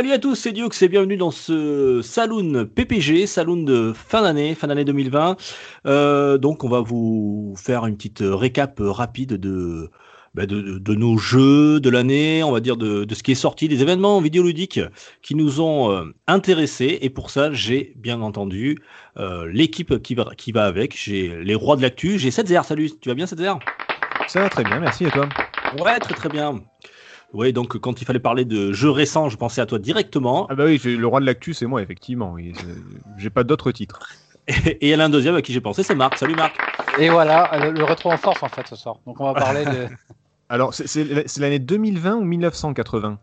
Salut à tous, c'est Dukes et bienvenue dans ce Saloon PPG, Saloon de fin d'année, fin d'année 2020. Euh, donc on va vous faire une petite récap rapide de, bah, de, de- de nos jeux de l'année, on va dire de, de ce qui est sorti, des événements vidéoludiques qui nous ont euh, intéressés. Et pour ça, j'ai bien entendu euh, l'équipe qui va, qui va avec. J'ai les rois de l'actu, j'ai 7 salut, tu vas bien 7 Ça va très bien, merci. Et toi? Ouais, très très bien. Oui, donc quand il fallait parler de jeux récents, je pensais à toi directement. Ah bah oui, le roi de l'actu, c'est moi, effectivement. c'est- J'ai pas d'autres titres. Et il y en a un deuxième à qui j'ai pensé, c'est Marc. Salut Marc. Et voilà, le, le retour en force en fait ce soir. Donc on va parler de. Alors, c'est- l'année 2020 ou 1980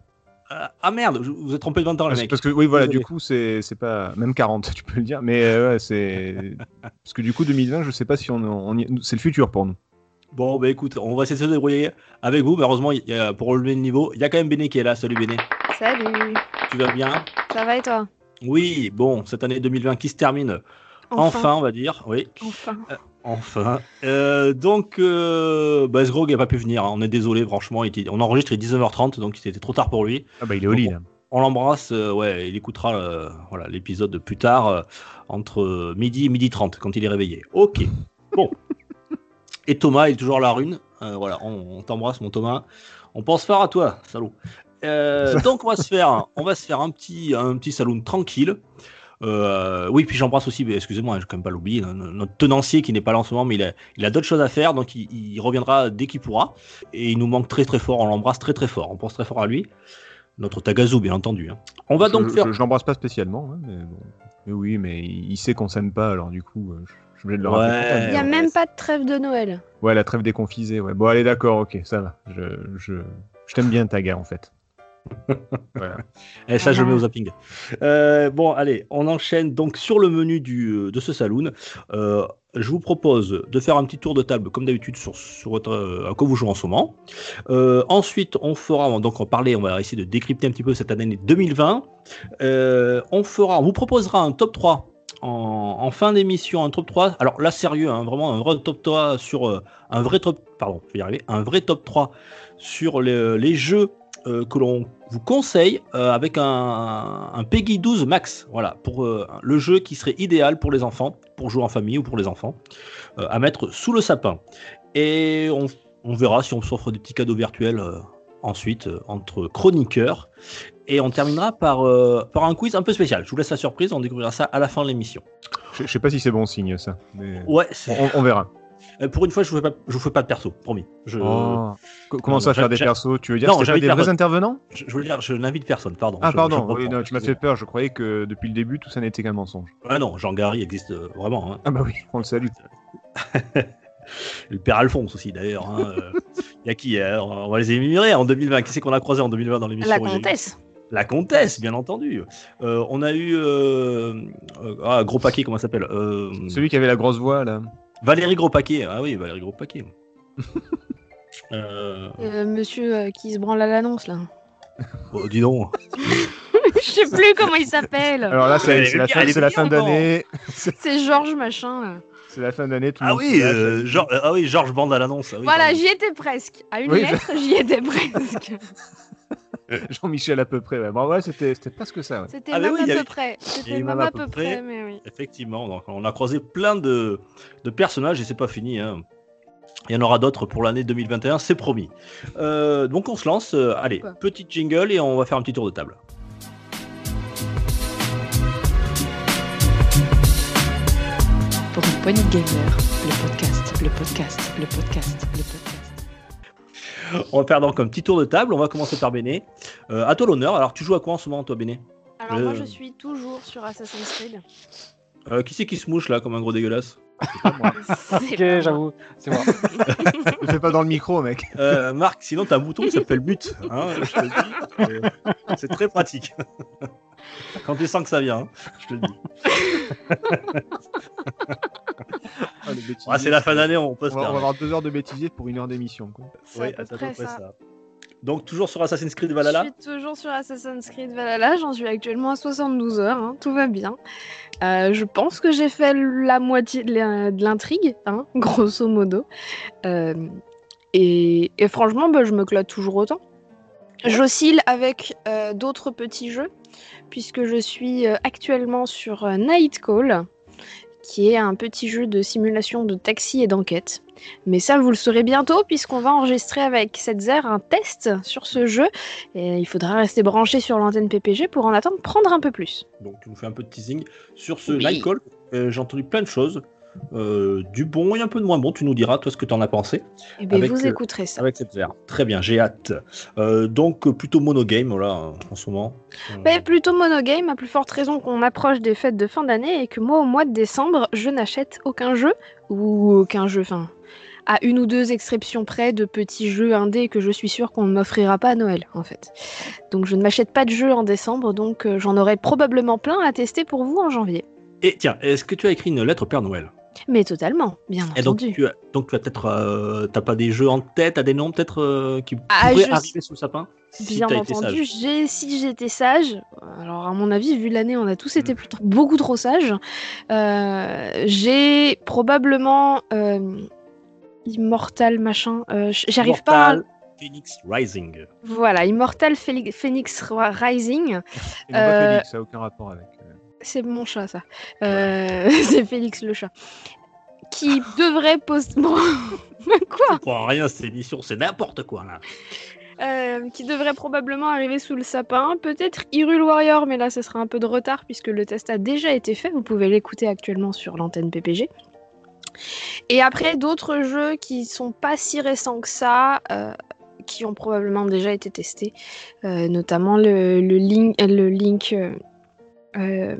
Euh, ah merde, vous êtes trompé de 20 ans, les parce, mecs. parce que, oui, voilà, Désolé. du coup, c'est c'est pas. Même 40, tu peux le dire. Mais euh, ouais, c'est. Parce que du coup, 2020, je sais pas si on. on y- C'est le futur pour nous. Bon, bah écoute, on va essayer de se débrouiller avec vous. Malheureusement, il y a- pour relever le niveau, il y a quand même Béné qui est là. Salut Béné. Salut, Tu vas bien? Ça va et toi? Oui, bon, cette année 2020 qui se termine enfin, on va dire. Oui, Enfin. enfin. Euh, donc, euh, bah, Sgrog n'a pas pu venir. hein. On est désolé, franchement. il était- on enregistre il est 19h30, donc c'était trop tard pour lui. Ah bah, il est au lit, là. On l'embrasse, euh, ouais, il écoutera euh, voilà l'épisode plus tard, euh, entre euh, midi et midi 30, quand il est réveillé. Ok, bon. Et Thomas, il est toujours à la rune. Euh, voilà, on, on t'embrasse, mon Thomas. On pense fort à toi, salaud. Euh, donc on va se faire, on va se faire un petit, un petit saloon tranquille. Euh, oui, puis j'embrasse aussi, excusez-moi, je ne quand même pas l'oublier, no- no- notre tenancier qui n'est pas là en ce moment, mais il a, il a d'autres choses à faire, donc il, il reviendra dès qu'il pourra. Et il nous manque très très fort, on l'embrasse très très fort, on pense très fort à lui. Notre Tagazu, bien entendu. hein. On va donc je, faire. je, je l'embrasse pas spécialement, hein, mais bon. Mais oui, mais il sait qu'on s'aime pas, alors du coup, je je suis obligé de le Ouais. rappeler. Il n'y a ouais, même pas de trêve de Noël. Ouais, la trêve déconfisée, ouais. Bon, allez, d'accord, ok, ça va. Je, je, je t'aime bien, Taga, en fait. voilà. Et ça, je le mets au zapping. Euh, bon, allez, on enchaîne donc sur le menu du, euh, de ce saloon. Euh, je vous propose de faire un petit tour de table, comme d'habitude, sur, sur votre, euh, à quoi vous jouez en ce moment. Euh, ensuite, on fera, donc on parlait, on va essayer de décrypter un petit peu cette année 2020. Euh, on fera, on vous proposera un top 3 en, fin d'émission, un top 3. Alors là, sérieux, hein, vraiment un vrai top 3 sur euh, un vrai top, pardon, je vais y arriver, un vrai top 3 sur les, jeux euh, que l'on vous conseille euh, avec un, Peggy 12 max, voilà, pour le jeu qui serait idéal pour les enfants, pour jouer en famille ou pour les enfants, à mettre sous le sapin. Et on, on verra si on s'offre des petits cadeaux virtuels ensuite entre chroniqueurs. Et on terminera par, euh, par un quiz un peu spécial. Je vous laisse la surprise, on découvrira ça à la fin de l'émission. Je, je sais pas si c'est bon signe, ça. Mais... Ouais, c'est- On, on verra. euh, pour une fois, je vous fais pas, je vous fais pas de perso, promis. Je, Oh. Co- Comment ça, faire des persos Tu veux dire? Non, pas j'invite des vrais intervenants? Je, je veux dire, je n'invite personne, pardon. Ah, Je- pardon, je oui, reprends, non, tu m'as fait peur. Je croyais que depuis le début, tout ça n'était qu'un mensonge. Ah non, Jean Gary existe euh, vraiment. hein. Ah bah oui, on le salue. Le père Alphonse aussi d'ailleurs. hein, Il y a qui euh, On va les énumérer en 2020. Qui c'est qu'on a croisé en 2020 dans l'émission La comtesse. La comtesse, bien entendu. Euh, on a eu euh, euh, ah, gros paquet, comment ça s'appelle euh, Celui qui avait la grosse voix, là. Valérie Gros paquet. Ah oui, Valérie Gros paquet. euh, Euh, monsieur euh, qui se branle à l'annonce là. oh, dis donc. Je sais plus comment il s'appelle. Alors là, c'est la fin, la fin d'année. C'est Georges machin là. C'est la fin d'année. tout le Ah monde oui, euh, ah oui, Georges Bande à l'annonce. ah oui, voilà, j'y étais presque. À une Oui, lettre, j'y étais presque. Jean-Michel à peu près. Ouais, bon, ouais c'était c'était presque ça. ouais. C'était Ah, même oui, à avait- peu près. C'était même à peu près, mais oui. Effectivement, donc on a croisé plein de, de personnages et c'est pas fini. hein. Il y en aura d'autres pour l'année 2021, c'est promis. Euh, donc on se lance. euh, allez, Quoi petit jingle et on va faire un petit tour de table. Pour une poignée de gamers, le podcast, le podcast, le podcast, le podcast. On va faire donc un petit tour de table. On va commencer par Béné. Euh, à toi l'honneur. Alors tu joues à quoi en ce moment, toi, Béné? Alors moi Euh. je suis toujours sur Assassin's Creed. Euh, Qui c'est qui se mouche là comme un gros dégueulasse? C'est Ok, j'avoue, c'est moi. Ne fais pas dans le micro, mec. euh, Marc, sinon t'as un bouton qui s'appelle but. hein, C'est très pratique. Quand tu sens que ça vient, hein, je te le dis. Ah, Ah, c'est la fin d'année, on peut On va, on va permettre. avoir deux heures de bêtisier pour une heure d'émission. Oui, à peu c'est à près peu près ça. ça. Donc, toujours sur Assassin's Creed Valhalla Je suis toujours sur Assassin's Creed Valhalla, j'en suis actuellement à 72 heures, hein, tout va bien. Euh, je pense que j'ai fait la moitié de l'in- de l'intrigue, hein, grosso modo. Euh, et, et franchement, bah, je me clote toujours autant. J'oscille avec euh, d'autres petits jeux, puisque je suis euh, actuellement sur euh, Night Call, qui est un petit jeu de simulation de taxi et d'enquête. Mais ça, vous le saurez bientôt, puisqu'on va enregistrer avec Setzer un test sur ce jeu. Et il faudra rester branché sur l'antenne PPG pour en attendre prendre un peu plus. Donc, tu nous fais un peu de teasing sur ce Oui. Nightcall. Euh, J'ai entendu plein de choses. Euh, du bon et un peu de moins bon. Tu nous diras, toi, ce que tu en as pensé. Et bien, Avec, vous euh, écouterez ça. Avec cette verre. Très bien, j'ai hâte. Euh, donc, plutôt monogame, voilà, en ce moment. Mais plutôt monogame, à plus forte raison qu'on approche des fêtes de fin d'année et que moi, au mois de décembre, je n'achète aucun jeu, ou aucun jeu, enfin, à une ou deux exceptions près de petits jeux indés que je suis sûre qu'on ne m'offrira pas à Noël, en fait. Donc je ne m'achète pas de jeux en décembre, donc euh, j'en aurai probablement plein à tester pour vous en janvier. Et tiens, est-ce que tu as écrit une lettre au Père Noël? Mais totalement, bien Et donc entendu. tu, as, donc, tu as peut-être. euh, T'as pas des jeux en tête, t'as des noms peut-être euh, qui Ah, pourraient arriver sous le sapin Si Bien entendu, j'ai, si j'étais sage, alors à mon avis, vu l'année, on a tous été Mm. plutôt, beaucoup trop sages. euh, j'ai probablement euh, Immortal machin. euh, j'arrive pas. à- Phoenix Rising. Voilà, Immortal Phoenix Ri- Rising. Et non pas ça n'a aucun rapport avec. C'est mon chat, ça. Euh, c'est Félix le chat. Qui devrait poster. Bon, quoi Je comprends rien, cette émission, c'est n'importe quoi là. Euh, qui devrait probablement arriver sous le sapin. Peut-être Hyrule Warrior, mais là ce sera un peu de retard puisque le test a déjà été fait. Vous pouvez l'écouter actuellement sur l'antenne PPG. Et après d'autres jeux qui sont pas si récents que ça, euh, qui ont probablement déjà été testés, euh, notamment le, le Link, le Link euh,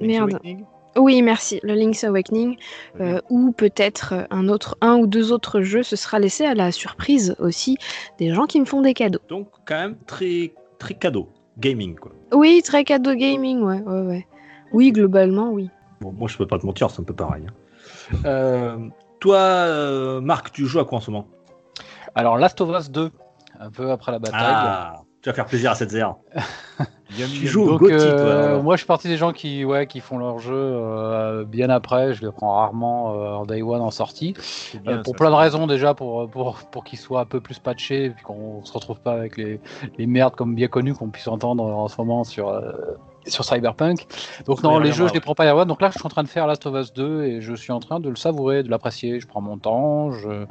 merde. Awakening Oui, merci. Le Link's Awakening, euh, ou peut-être euh, un autre, un ou deux autres jeux, ce sera laissé à la surprise aussi des gens qui me font des cadeaux. Donc, quand même, très, très cadeau. Gaming, quoi. Oui, très cadeau gaming, ouais, ouais, ouais. Oui, globalement, oui. Bon, moi, je peux pas te mentir, c'est un peu pareil. hein. Euh, toi, euh, Marc, tu joues à quoi en ce moment? Alors, Last of Us 2, un peu après la bataille. Ah, tu vas faire plaisir à cette zère. Yum, Tu yum. joues au Gotti, euh, toi, moi, je suis parti des gens qui, ouais, qui font leur jeu euh, bien après. Je les prends rarement euh, en day one en sortie. Euh, bien, pour plein de raisons déjà, pour, pour, pour qu'ils soient un peu plus patchés, et puis qu'on se retrouve pas avec les, les merdes comme bien connues qu'on puisse entendre en ce moment sur, sur Cyberpunk. Donc non, les jeux, je les prends pas à one. Donc là, je suis en train de faire Last of Us 2 et je suis en train de le savourer, de l'apprécier. Je prends mon temps, je...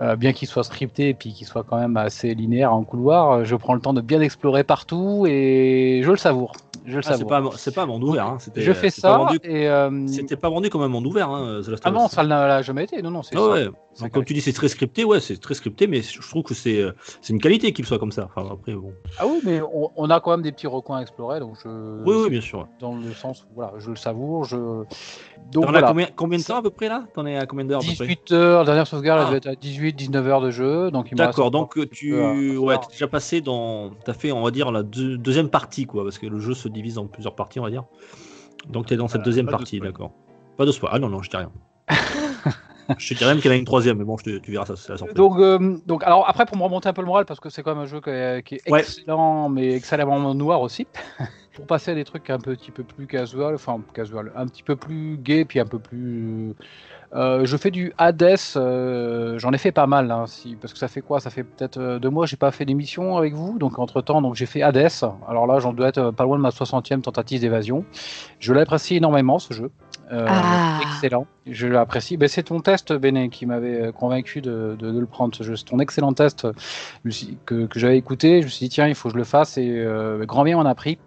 euh, bien qu'il soit scripté et puis qu'il soit quand même assez linéaire en couloir, euh, je prends le temps de bien explorer partout et je le savoure. Je le Ah, c'est savoure. pas, c'est pas un monde ouvert. Hein. Je fais ça vendu- et euh, C'était pas vendu comme un monde ouvert, hein, The Last ah non, ça l'a l'a jamais été. Non non, c'est Ah ça. ouais. Donc, comme tu dis, c'est très scripté, ouais, c'est très scripté, mais je trouve que c'est euh, une qualité qu'il soit comme ça. Enfin, après, bon. Ah oui, mais on, on a quand même des petits recoins à explorer, donc je. Oui, oui, bien sûr. Dans le sens, voilà, je le savoure, je. Donc voilà. combien, combien de temps à peu près là? T'en es à combien d'heures à peu près? 18 heures, dernière sauvegarde, Ah. elle devait être à 18, 19 heures de jeu, D'accord, donc euh, tu ouais, t'es déjà passé dans. T'as fait, on va dire, la deux- deuxième partie, quoi, parce que le jeu se divise en plusieurs parties, on va dire. Donc t'es dans cette Euh, deuxième partie, d'accord. Pas de spoil. Ah non, non, je dis rien. je te dirais même qu'il y en a une troisième, mais bon, je te- tu verras ça, surprise. Donc, euh, donc, alors après, pour me remonter un peu le moral, parce que c'est quand même un jeu qui est, qui est Ouais. excellent, mais excellemment noir aussi. pour passer à des trucs un petit peu plus casual, enfin casual, un petit peu plus gay, puis un peu plus. euh, je fais du Hades, euh, j'en ai fait pas mal, hein, si, parce que ça fait quoi? Ça fait peut-être euh, deux mois, j'ai pas fait d'émission avec vous, donc entre temps, donc j'ai fait Hades. Alors là, j'en dois être euh, pas loin de ma 60e tentative d'évasion. Je l'apprécie énormément ce jeu. Ah. Excellent, je l'apprécie. Ben, c'est ton test, Béné, qui m'avait euh, convaincu de, le prendre. C'est ton excellent test que, que j'avais écouté. Je me suis dit, tiens, il faut que je le fasse et euh, grand bien m'en a pris.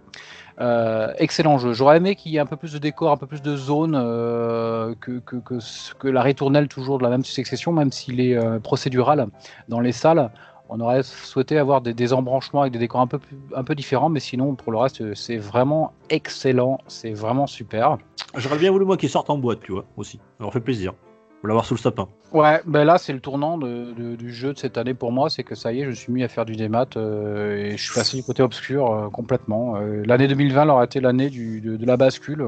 Euh, excellent jeu. J'aurais aimé qu'il y ait un peu plus de décor, un peu plus de zones euh, que, la ritournelle toujours de la même succession, même s'il est procédural dans les salles. On aurait souhaité avoir des, des embranchements avec des décors un peu, un peu différents, mais sinon, pour le reste, c'est vraiment excellent. C'est vraiment super. J'aurais bien voulu moi qu'il sorte en boîte, tu vois, aussi. Ça leur fait plaisir. Faut l'avoir sous le sapin. Ouais, ben là c'est le tournant de, de- du jeu de cette année pour moi, c'est que ça y est, je suis mis à faire du démat euh, et je suis passé du côté obscur euh, complètement. Euh, l'année 2020 aura été l'année du- de, de la bascule.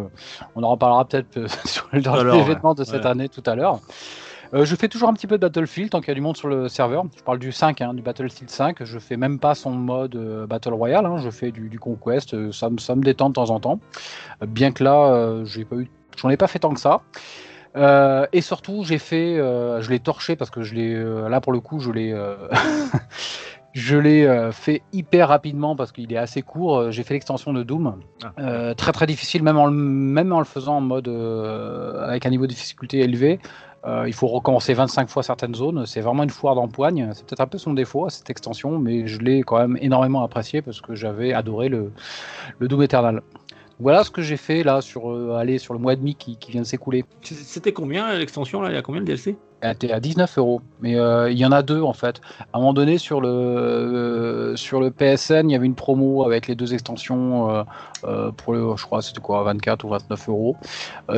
On en reparlera peut-être sur le- de cette Ouais. année tout à l'heure. Euh, je fais toujours un petit peu de Battlefield tant qu'il y a du monde sur le serveur. Je parle du 5, hein, du Battlefield 5. Je fais même pas son mode euh, Battle Royale. hein, je fais du, du Conquest. euh, ça, me- ça me détend de temps en temps. Bien que là, j'ai pas eu, j'en ai pas fait tant que ça. Euh, et surtout, j'ai fait, euh, je l'ai torché parce que je l'ai, euh, là pour le coup, je l'ai, je l'ai fait hyper rapidement parce qu'il est assez court. J'ai fait l'extension de Doom, Ah. Très très difficile, même en le, même en le faisant en mode avec un niveau de difficulté élevé. Euh, il faut recommencer 25 fois certaines zones. C'est vraiment une foire d'empoigne. C'est peut-être un peu son défaut à cette extension, mais je l'ai quand même énormément apprécié parce que j'avais adoré le, le Doom. Voilà ce que j'ai fait là sur, euh, aller sur le mois et demi qui, qui vient de s'écouler. C'était combien l'extension là? Il y a combien le DLC Elle était à 19 euros, mais euh, il y en a deux en fait. À un moment donné, sur le, euh, sur le PSN, il y avait une promo avec les deux extensions euh, pour le, je crois, c'était quoi, 24 ou 29 euros.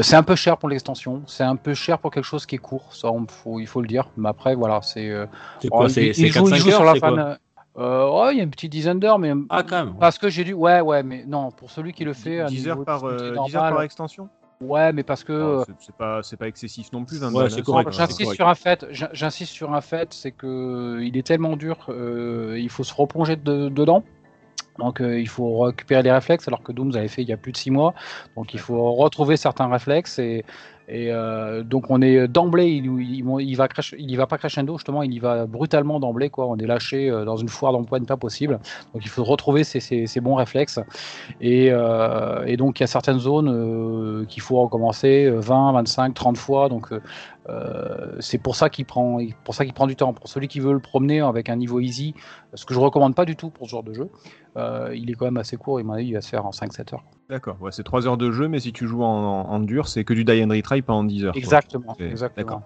C'est un peu cher pour l'extension, c'est un peu cher pour quelque chose qui est court, ça, on- faut, il faut le dire. Mais après, voilà, c'est. C'est quoi oh, C'est il- c'est il joue, il 4-5 joue sur heures la fan. Euh, ouais, il y a une petite dizaine d'heures, mais Ah, quand même. parce que j'ai dû, ouais, ouais, mais non, pour celui qui le fait, à 10 niveau heures par, euh, 10 heures normale, par extension ouais, mais parce que Oh, euh, c'est- C'est pas, c'est pas excessif non plus. 20 Ouais, c'est correct, J'insiste correct. sur un fait, j'in- j'insiste sur un fait, c'est que il est tellement dur, euh, il faut se replonger de- dedans. Donc euh, il faut récupérer les réflexes, alors que Doom vous avez fait il y a plus de 6 mois. Donc il faut retrouver certains réflexes et, et euh, donc on est d'emblée, il, il, va crash- il y va pas crescendo justement, il y va brutalement d'emblée quoi. On est lâché euh, dans une foire d'empoigne pas possible. Donc il faut retrouver ces bons réflexes et, euh, donc il y a certaines zones euh, qu'il faut recommencer euh, 20, 25, 30 fois. Donc euh, c'est pour ça qu'il prend, pour ça qu'il prend du temps. Pour celui qui veut le promener avec un niveau easy, ce que je recommande pas du tout pour ce genre de jeu, euh, il est quand même assez court. Il va se faire en 5-7 heures. D'accord, ouais, c'est 3 heures de jeu, mais si tu joues en, en, en dur, c'est que du die and retry pendant 10 heures. Exactement, exactement. d'accord.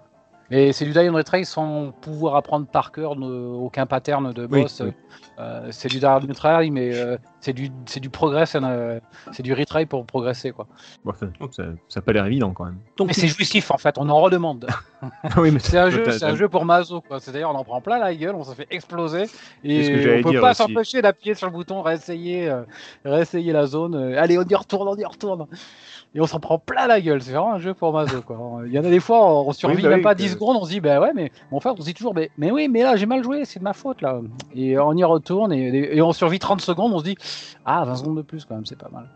Et c'est du die and retry sans pouvoir apprendre par cœur ne- aucun pattern de boss. oui. Euh, c'est du die and retry, mais euh, c'est du, c'est du progress, euh, c'est du retry pour progresser quoi. Bon, ça, ça, pas l'air évident quand même. Donc, Mais c'est jouissif en fait, on en redemande. oui, mais C'est un jeu, c'est un jeu pour Mazo quoi. C'est d'ailleurs on en prend plein la gueule, on se fait exploser et on peut pas s'empêcher d'appuyer sur le bouton, réessayer, euh, réessayer la zone. allez, on y retourne, on y retourne. Et on s'en prend plein la gueule. C'est vraiment un jeu pour Mazo quoi. Il y en a des fois, on survit bah même oui, pas que- 10 secondes, on se dit bah ouais, mais mon frère, on se dit toujours, mais, mais oui, mais là j'ai mal joué, c'est de ma faute là. Et on y retourne et, et on survit 30 secondes, on se dit ah 20 secondes de plus quand même, c'est pas mal.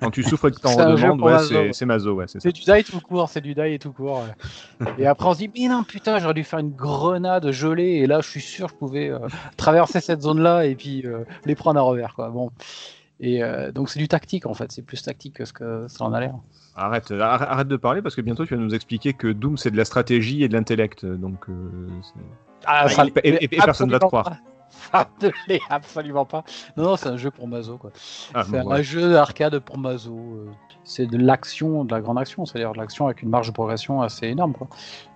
quand, tu souffres et que t'en un jeu redemandes, ouais, Mazo, c'est Mazo, ouais, c'est ça. C'est du die tout court, c'est du die et tout court. ouais. et après on se dit, mais non, putain, j'aurais dû faire une grenade gelée, et là je suis sûr que je pouvais euh, traverser cette zone-là et puis euh, les prendre à revers. Quoi. Bon. Et euh, donc c'est du tactique en fait, c'est plus tactique que ce que ça en a l'air. Arrête, arrête, arrête de parler parce que bientôt tu vas nous expliquer que Doom c'est de la stratégie et de l'intellect. Donc, euh, Ah, ça- et- et- et personne va te croire. pas. Ça ne l'est absolument pas. Non, non, c'est un jeu pour Mazo. Quoi. ah, C'est bon, un ouais. jeu d'arcade pour Mazo. euh, C'est de l'action, de la grande action, c'est-à-dire de l'action avec une marge de progression assez énorme.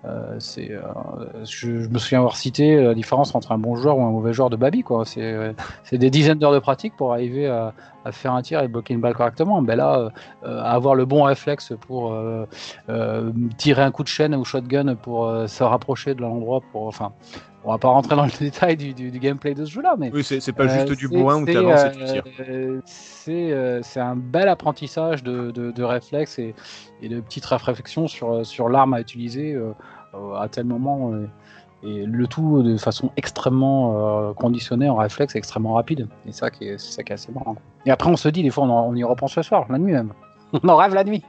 Euh, euh, je, me souviens avoir cité la différence entre un bon joueur ou un mauvais joueur de Babi. Euh, c'est des dizaines d'heures de pratique pour arriver à, à faire un tir et bloquer une balle correctement. Ben là, euh, avoir le bon réflexe pour euh, euh, tirer un coup de chaîne ou shotgun pour euh, se rapprocher de l'endroit. Pour, enfin, on va pas rentrer dans le détail du, du- du gameplay de ce jeu-là, mais Oui, c'est pas juste du bourrin où tu avances et tu tires. C'est un bel apprentissage de, de, de réflexes et, et de petites réflexions sur, sur l'arme à utiliser à tel moment. et le tout de façon extrêmement conditionnée en réflexe, extrêmement rapide. Et ça qui est, ça qui est assez marrant. Et après, on se dit, des fois, on, en- on y repense ce soir, la nuit même. on en rêve la nuit.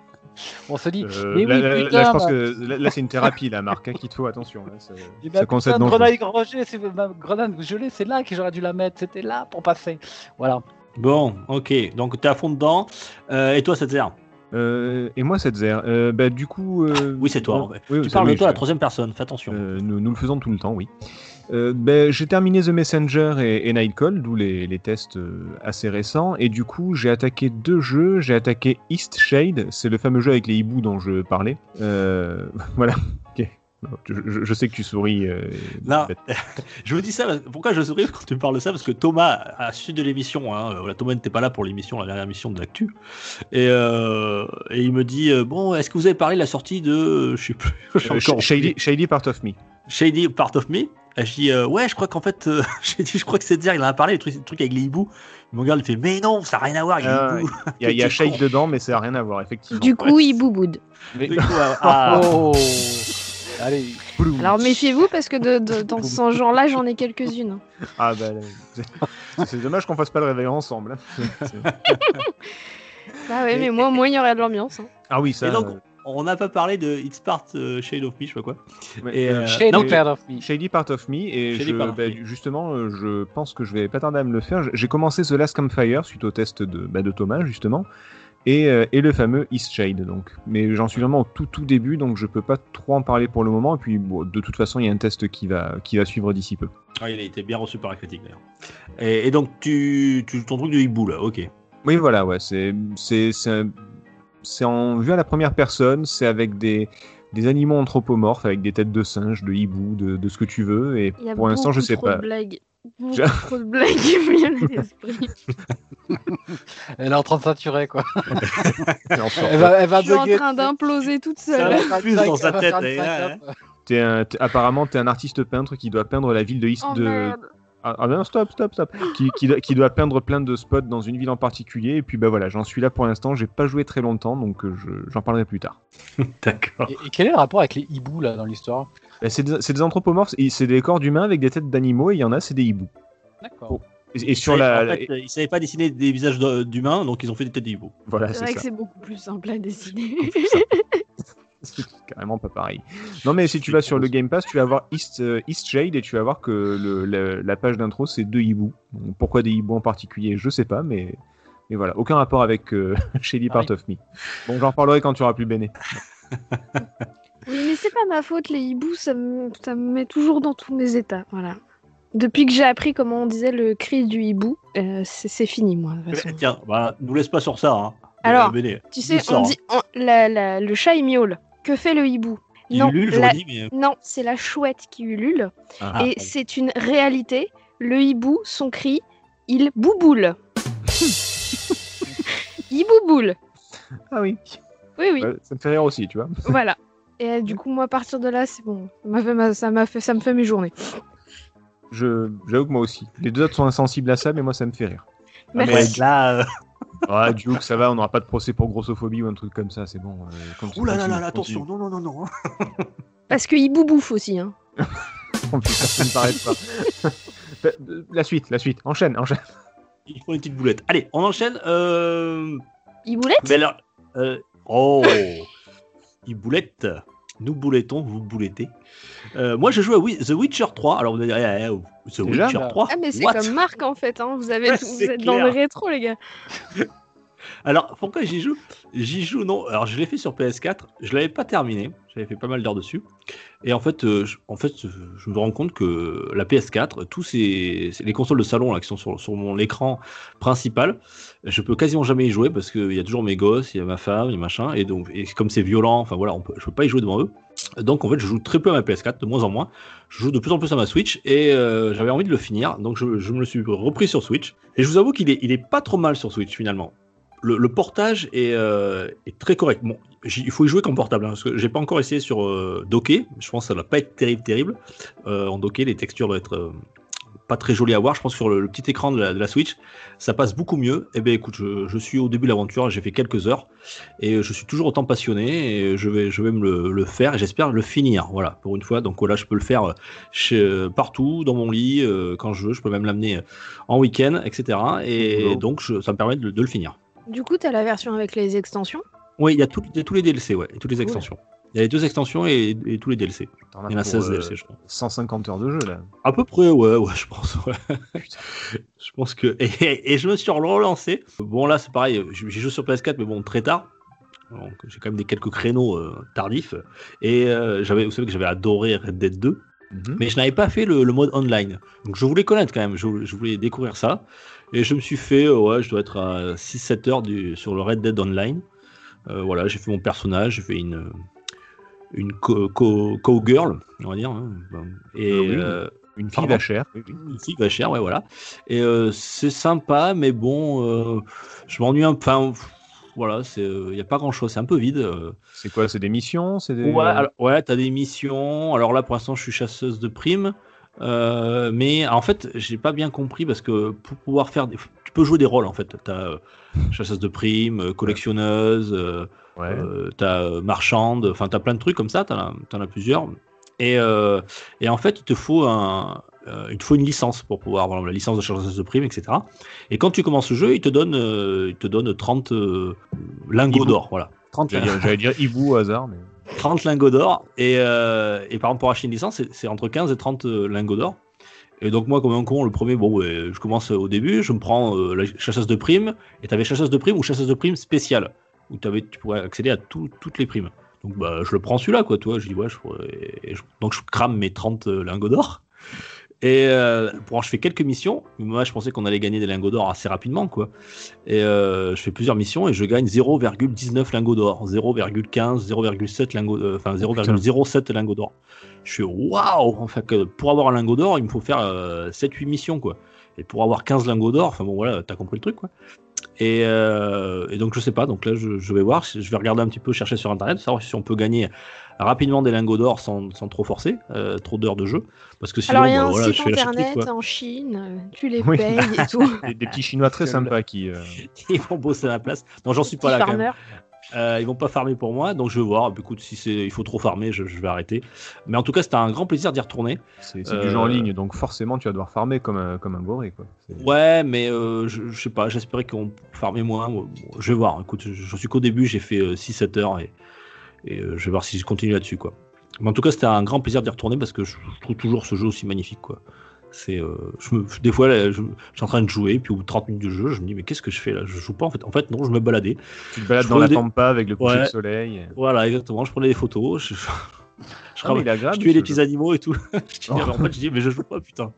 On se dit, Euh, mais là, oui, là- là, putain, je pense bah- que là, là, c'est une thérapie, là, Marc, hein, qu'il te faut attention. Là, ça, ma commence à putain grenade ma grenade gelée, c'est là que j'aurais dû la mettre, c'était là pour passer. Voilà. Bon, ok. Donc, t'es à fond dedans. Euh, et toi, cette zère Euh, et moi, cette zère, euh, bah, du coup. euh, Oui, c'est toi. en fait. oui, tu parles de toi la troisième personne. Fais attention. Euh, nous, nous le faisons tout le temps, oui. Euh, ben, j'ai terminé The Messenger et, et Nightcall, d'où les, les tests euh, assez récents. Et du coup, j'ai attaqué deux jeux. J'ai attaqué East Shade, c'est le fameux jeu avec les hiboux dont je parlais. Euh, voilà. Je, je- je sais que tu souris. euh, Non. Je me dis ça, pourquoi je souris quand tu me parles de ça? Parce que Thomas, à la suite de l'émission, hein, Thomas n'était pas là pour l'émission, la dernière émission de l'actu, et, euh, et il me dit euh, Bon, est-ce que vous avez parlé de la sortie de. Je sais plus. Shady, Shady Part of Me. Shady Part of Me? Et je dis euh, Ouais, je crois qu'en fait, euh, j'ai dit Je crois que c'est dire, il en a parlé, le truc, le truc avec les hiboux. Il me regarde, il fait Mais non, ça n'a rien à voir avec les Ah. Il y a, y a Shade dedans, mais ça n'a rien à voir, effectivement. Du coup, il bouboud. Mais- Du coup, euh, ah, Oh Allez. Alors méfiez-vous parce que de, de- dans ce genre-là, j'en ai quelques-unes. Ah bah, là, c'est- dommage qu'on fasse pas le réveil ensemble. hein. Bah ouais, mais moi, au moins, il y aurait de l'ambiance. hein. Ah oui, ça. Et donc, euh, on n'a pas parlé de It's Part euh, Shade of Me, je sais pas quoi. et, euh, euh, Shade non, Part of Me. Shady Part of Me et Shady je- Part of bah, Me. justement je pense que je vais pas tarder à me le faire. J'ai commencé The Last Campfire suite au test de, bah, de Thomas justement et, euh, et le fameux East Shade donc. Mais j'en suis vraiment au tout tout début donc je peux pas trop en parler pour le moment et puis bon, de toute façon il y a un test qui va qui va suivre d'ici peu. Ah, il a été bien reçu par la critique d'ailleurs. Et, et donc, tu, tu ton truc de hibou là, ok. Oui voilà ouais c'est c'est c'est en vue à la première personne c'est avec des des animaux anthropomorphes avec des têtes de singes, de hibou, de, de ce que tu veux et Il y a pour l'instant je beaucoup sais trop pas. De blagues. Beaucoup Je- trop de blagues qui me viennent à l'esprit. Elle est en train de saturer, quoi. Elle va, elle va Je suis en train d'imploser toute Ça seule. va. plus dans sa tête, t'es- apparemment, tu es un artiste peintre qui doit peindre la ville de East Oh de. merde. Ah, ah non, stop, stop, stop. Qui, qui doit- qui doit peindre plein de spots dans une ville en particulier. Et puis, bah voilà, j'en suis là pour l'instant. J'ai pas joué très longtemps, donc euh, je- j'en parlerai plus tard. D'accord. Et, et quel est le rapport avec les hiboux, là, dans l'histoire? Bah, c'est des, c'est des anthropomorphes, et c'est des corps d'humains avec des têtes d'animaux, et il y en a, c'est des hiboux. D'accord. Et, et sur la. En fait, ils savaient pas dessiner des visages d'humains, donc ils ont fait des têtes d'hibou. Voilà, C'est c'est vrai ça. que c'est beaucoup plus simple à dessiner. C'est carrément pas pareil. Non, mais si tu vas sur le Game Pass, tu vas voir East, euh, East Shade et tu vas voir que le- le- la page d'intro c'est deux hiboux. Donc, pourquoi des hiboux en particulier, je sais pas, mais, mais voilà, aucun rapport avec euh, Shady Ah Part oui. of Me. Bon, j'en reparlerai quand tu auras plus Béné. Oui, mais c'est pas ma faute, les hiboux, ça me, ça me met toujours dans tous mes états. Voilà. Depuis que j'ai appris comment on disait le cri du hibou, euh, c'est fini, moi. de façon. Tiens, bah, nous laisse pas sur ça. Hein. Alors. Tu sais, on hein. dit on- la- la- le chat il miaule. Que fait le hibou? Il Non, ulule, la- mais. non, c'est la chouette qui ulule. Ah, et c'est une réalité. Le hibou, son cri, il bouboule. il bouboule. Ah oui, Oui, oui, Ouais, ça me fait rire aussi, tu vois. voilà. Et euh, du coup, moi, à partir de là, c'est bon. Ça m'a fait, ma- ça, m'a fait, ça me fait mes journées. Je, j'avoue que moi aussi. Les deux autres sont insensibles à ça, mais moi ça me fait rire. Ah, mais là, euh, Ah, Duke, ça va, on n'aura pas de procès pour grossophobie ou un truc comme ça, c'est bon. euh, Ouh là là là, attention, non, non, non, non. Parce que hibou bouffe aussi. Hein. Oh, putain, ça ne paraît pas. Euh, La suite, la suite, enchaîne, enchaîne. Il faut une petite boulette. Allez, on enchaîne. Euh... Hiboulette Mais alors, euh, Oh Il boulette. Nous boulettons, vous boulettez. Euh, moi, je joue à Wi- The Witcher 3. Alors, vous allez dire, eh, oh, The Déjà Witcher 3 Ah, mais c'est comme Marc en fait. Hein. Vous, avez Ouais, tout- vous êtes dans le clair. rétro, les gars. Alors, pourquoi j'y joue? J'y joue, non. Alors, je l'ai fait sur PS4. Je l'avais pas terminé. J'avais fait pas mal d'heures dessus. Et en fait, euh, je, en fait, je me rends compte que la PS4, tous ces, les consoles de salon qui sont sur, sur mon écran principal, je peux quasiment jamais y jouer parce qu'il y a toujours mes gosses, il y a ma femme, il y a machin. Et donc, et comme c'est violent, enfin voilà, je peux pas y jouer devant eux. Donc, en fait, je joue très peu à ma PS4, de moins en moins. Je joue de plus en plus à ma Switch et euh, j'avais envie de le finir. Donc, je, je me le suis repris sur Switch. Et je vous avoue qu'il est, il est pas trop mal sur Switch finalement le, le portage est, euh, est très correct. Bon, il faut y jouer qu'en portable, hein, parce que j'ai pas encore essayé sur euh, docké. Je pense que ça va pas être terrible, terrible. Euh, en docké, les textures doivent être euh, pas très jolies à voir. Je pense que sur le, le petit écran de la, de la Switch, ça passe beaucoup mieux. Eh ben, écoute, je, je suis au début de l'aventure, j'ai fait quelques heures et je suis toujours autant passionné et je vais, je vais me le, le faire et j'espère le finir. Voilà, pour une fois. Donc voilà, je peux le faire chez, partout, dans mon lit, euh, quand je veux. Je peux même l'amener en week-end, etc. Et donc, je- ça me permet de- de le finir. Du coup, t'as la version avec les extensions. Oui, il y a tout- il y a tous les DLC, ouais, et toutes les extensions. Il y a les deux extensions et, et tous les DLC. As Il y en a pour, 16 euh, DLC, je crois. 150 heures de jeu là. À peu près, ouais, ouais, je pense. ouais. je pense que. Et, et je me suis relancé. Bon, là, c'est pareil, j'y joue sur PS4, mais bon, très tard. Donc, j'ai quand même des quelques créneaux euh, tardifs. Et euh, j'avais, vous savez que j'avais adoré Red Dead 2. Mhm. Mais je n'avais pas fait le, le mode online. Donc je voulais connaître quand même, je voulais découvrir ça. Et je me suis fait, euh, ouais, je dois être à 6-7 heures du, sur le Red Dead Online. Euh, voilà, j'ai fait mon personnage, j'ai fait une, une co- co- cowgirl, on va dire. hein. Et Ah oui. euh, Une fille Pardon. vachère. une fille vachère, ouais, voilà. Et euh, c'est sympa, mais bon, je m'ennuie un peu. Enfin, voilà, il n'y a pas grand chose, c'est un peu vide. C'est quoi C'est des missions des... Ouais, alors, ouais, t'as des missions. Alors là, pour l'instant, je suis chasseuse de primes. Euh, mais en fait, j'ai pas bien compris parce que pour pouvoir faire, des... tu peux jouer des rôles en fait. T'as euh, chasseuse de primes, euh, collectionneuse, euh, Ouais. euh, t'as marchande, enfin t'as plein de trucs comme ça, t'en as, as plusieurs. Et, et en fait, il te faut un, il te faut une licence pour pouvoir la licence de chasseuse de primes, etc. Et quand tu commences le jeu, il te donne, il te donne 30 euh, lingots d'or, voilà. 30 J'allais dire, dire hibou au hasard, mais 30 lingots d'or. Et, euh, et par exemple, pour acheter une licence, c'est- entre 15 et 30 euh, lingots d'or. Et donc, moi, comme un con, le premier, bon, je commence au début, je me prends euh, la chasseuse de primes. Et tu avais chasseuse de primes ou chasseuse de primes spéciale, où t'avais- tu pourrais accéder à tout- toutes les primes. Donc, bah, je le prends celui-là, quoi, tu vois. Je dis, ouais, je pourrais- donc, je crame mes 30 euh, lingots d'or. Et euh, bon, je fais quelques missions. Moi, je pensais qu'on allait gagner des lingots d'or assez rapidement, quoi. Et euh, je fais plusieurs missions et je gagne 0,19 lingots d'or, 0,15, 0,7 lingots, euh, enfin 0,07 lingots d'or. Je suis waouh Enfin, que pour avoir un lingot d'or, il me faut faire 7-8 missions, quoi. Et pour avoir 15 lingots d'or, enfin bon, voilà, t'as compris le truc, quoi. Et, euh, et donc, je sais pas, donc là, je, je vais voir, je vais regarder un petit peu, chercher sur internet, savoir si on peut gagner rapidement des lingots d'or sans, sans trop forcer, euh, trop d'heures de jeu. Parce que sinon, Alors il y a bah, un voilà, je site fais la chaque internet quoi. en Chine, euh, tu les Oui. payes et tout. des, des petits chinois très sympas qui. euh, Ils vont bosser à la place. Non, j'en suis pas là quand même. farmer. Euh, ils vont pas farmer pour moi, donc je vais voir. Écoute, si c'est, il faut trop farmer, je, je vais arrêter. Mais en tout cas, c'était un grand plaisir d'y retourner. C'est du jeu en ligne, donc forcément tu vas devoir farmer comme un, comme un goré. Quoi. Ouais, mais euh, je, je sais pas, j'espérais qu'on farmait moins. Bon, Je vais voir. Écoute, je, je suis qu'au début, j'ai fait euh, 6-7 heures et, et euh, je vais voir si je continue là-dessus, quoi. Mais en tout cas, c'était un grand plaisir d'y retourner parce que je, je trouve toujours ce jeu aussi magnifique, quoi. C'est, euh, je me, des fois, là, je, je suis en train de jouer, puis au bout de 30 minutes de jeu, je me dis, mais qu'est-ce que je fais là? Je joue pas en fait. En fait, non, je me baladais. Tu te balades dans la des- pampa avec le coucher Ouais. de soleil. Voilà, exactement. Je prenais des photos. Je, je, Ah, je tuais les jeu. petits animaux et tout. Je dis, en fait, je dis, mais je joue pas, putain.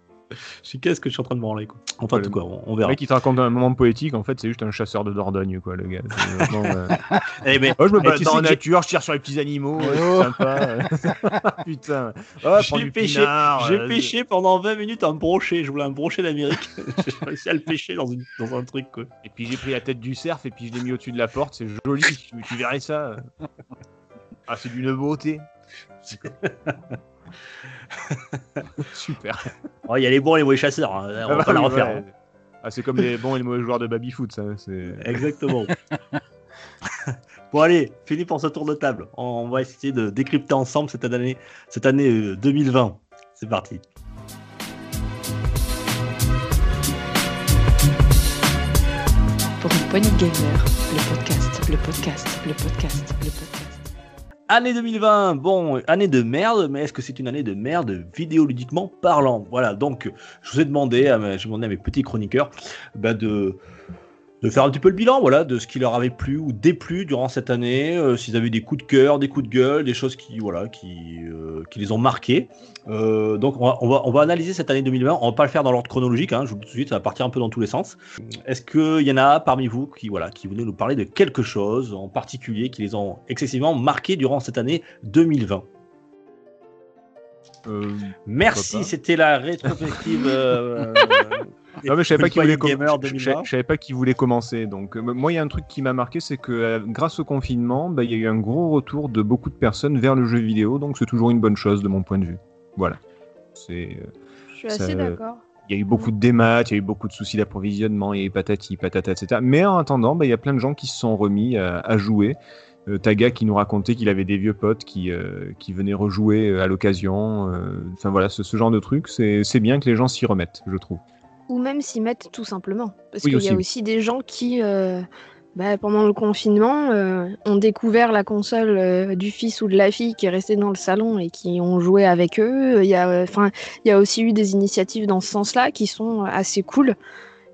Je dis, qu'est-ce que je suis en train de branler, quoi. Enfin, en Ouais, tout cas, on, on Le verra. mec qui te raconte un moment poétique, en fait, c'est juste un chasseur de Dordogne, quoi, le gars. Euh, Eh, Oh, je me Eh, balade tu dans la nature, je tire sur les petits animaux, euh, Oh. c'est sympa. Putain. Oh, J'ai pêché- pinard, J'ai pêché pendant 20 minutes un brochet. Je voulais un brochet d'Amérique. J'ai réussi à le pêcher dans, une, dans un truc. Quoi. Et puis j'ai pris la tête du cerf et puis je l'ai mis au-dessus de la porte, c'est joli, tu, tu verrais ça. Ah, c'est d'une beauté. Super. Oh, Il y a les bons et les mauvais chasseurs. hein. On va Ah, pas la refaire. ouais. hein. Ah, c'est comme les bons et les mauvais joueurs de baby-foot, ça. Exactement. bon, allez, Philippe, on se tour de table. On va essayer de décrypter ensemble cette année, cette année euh, 2020. C'est parti. Pour une poignée de gamer, le podcast, le podcast, le podcast, le podcast. Année 2020, bon, année de merde, mais est-ce que c'est une année de merde vidéoludiquement parlant? Voilà, donc je vous ai demandé à mes, demandé à mes petits chroniqueurs bah, de, de faire un petit peu le bilan voilà, de ce qui leur avait plu ou déplu durant cette année, euh, s'ils avaient des coups de cœur, des coups de gueule, des choses qui, voilà, qui, euh, qui les ont marqués. Euh, donc on va, on, va, on va analyser cette année 2020, on va pas le faire dans l'ordre chronologique, hein, je vous le dis tout de suite, ça va partir un peu dans tous les sens. Est-ce qu'il y en a parmi vous qui, voilà, qui venaient nous parler de quelque chose en particulier qui les ont excessivement marqués durant cette année 2020 Euh, Merci, c'était la rétrospective. Non mais je savais pas qui voulait, com- Gamer je- je- 2020. je savais pas qui voulait commencer. Donc euh, moi il y a un truc qui m'a marqué, c'est que euh, grâce au confinement, bah, il y a eu un gros retour de beaucoup de personnes vers le jeu vidéo, donc c'est toujours une bonne chose de mon point de vue. Voilà. C'est, euh, Je suis Ça- assez d'accord. il y a eu beaucoup de démat, il y a eu beaucoup de soucis d'approvisionnement, et patati patata, etc. Mais en attendant, bah, il y a plein de gens qui se sont remis à, à jouer. Euh, Taga qui nous racontait qu'il avait des vieux potes qui, euh, qui venaient rejouer à l'occasion. euh, Enfin voilà, ce, ce genre de truc, c'est c'est bien que les gens s'y remettent, je trouve. Ou même s'y mettre tout simplement. Parce Oui, qu'il y a aussi. des gens qui, euh, bah, pendant le confinement, euh, ont découvert la console euh, du fils ou de la fille qui est resté dans le salon et qui ont joué avec eux. Il y a, enfin, il y a aussi eu des initiatives dans ce sens-là qui sont assez cool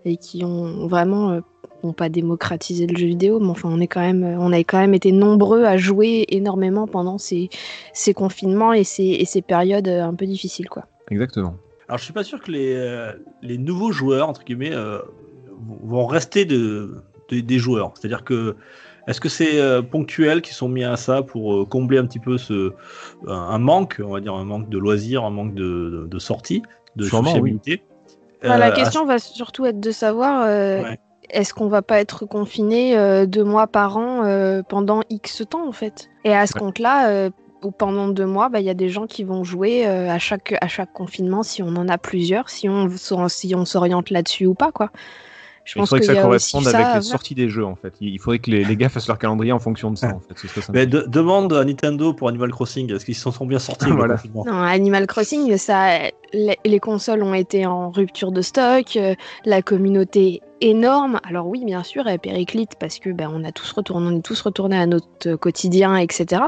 et qui ont vraiment, euh, ont pas démocratisé le jeu vidéo, mais enfin, on est quand même, on a quand même été nombreux à jouer énormément pendant ces, ces confinements et ces, et ces périodes un peu difficiles, quoi. Exactement. Alors, je suis pas sûr que les, euh, les nouveaux joueurs, entre guillemets, euh, vont rester de, de- des joueurs. C'est-à-dire que Est-ce que c'est euh, ponctuel qui sont mis à ça pour euh, combler un petit peu ce un, un manque, on va dire un manque de loisirs, un manque de, de, de sorties, de Sûrement, sociabilité Enfin, la question va surtout être de savoir euh, Ouais. est-ce qu'on va pas être confiné euh, deux mois par an euh, pendant X temps en fait? Et à ce Ouais. compte-là, ou pendant deux mois, bah, il y a des gens qui vont jouer euh, à, chaque, à chaque confinement si on en a plusieurs, si on, si on s'oriente là-dessus ou pas. quoi. Je Il pense faudrait que ça corresponde ça avec à les sorties des jeux en fait. Il il faudrait que les, les gars fassent leur calendrier en fonction de ça en fait. Ce serait sympa. Mais de- demande à Nintendo pour Animal Crossing, est-ce qu'ils s'en sont bien sortis Voilà. Non, Animal Crossing, ça, les, les consoles ont été en rupture de stock, euh, la communauté énorme. Alors oui, bien sûr, elle périclite parce que ben, on a tous retourné, on est tous retournés à notre euh, quotidien, etc.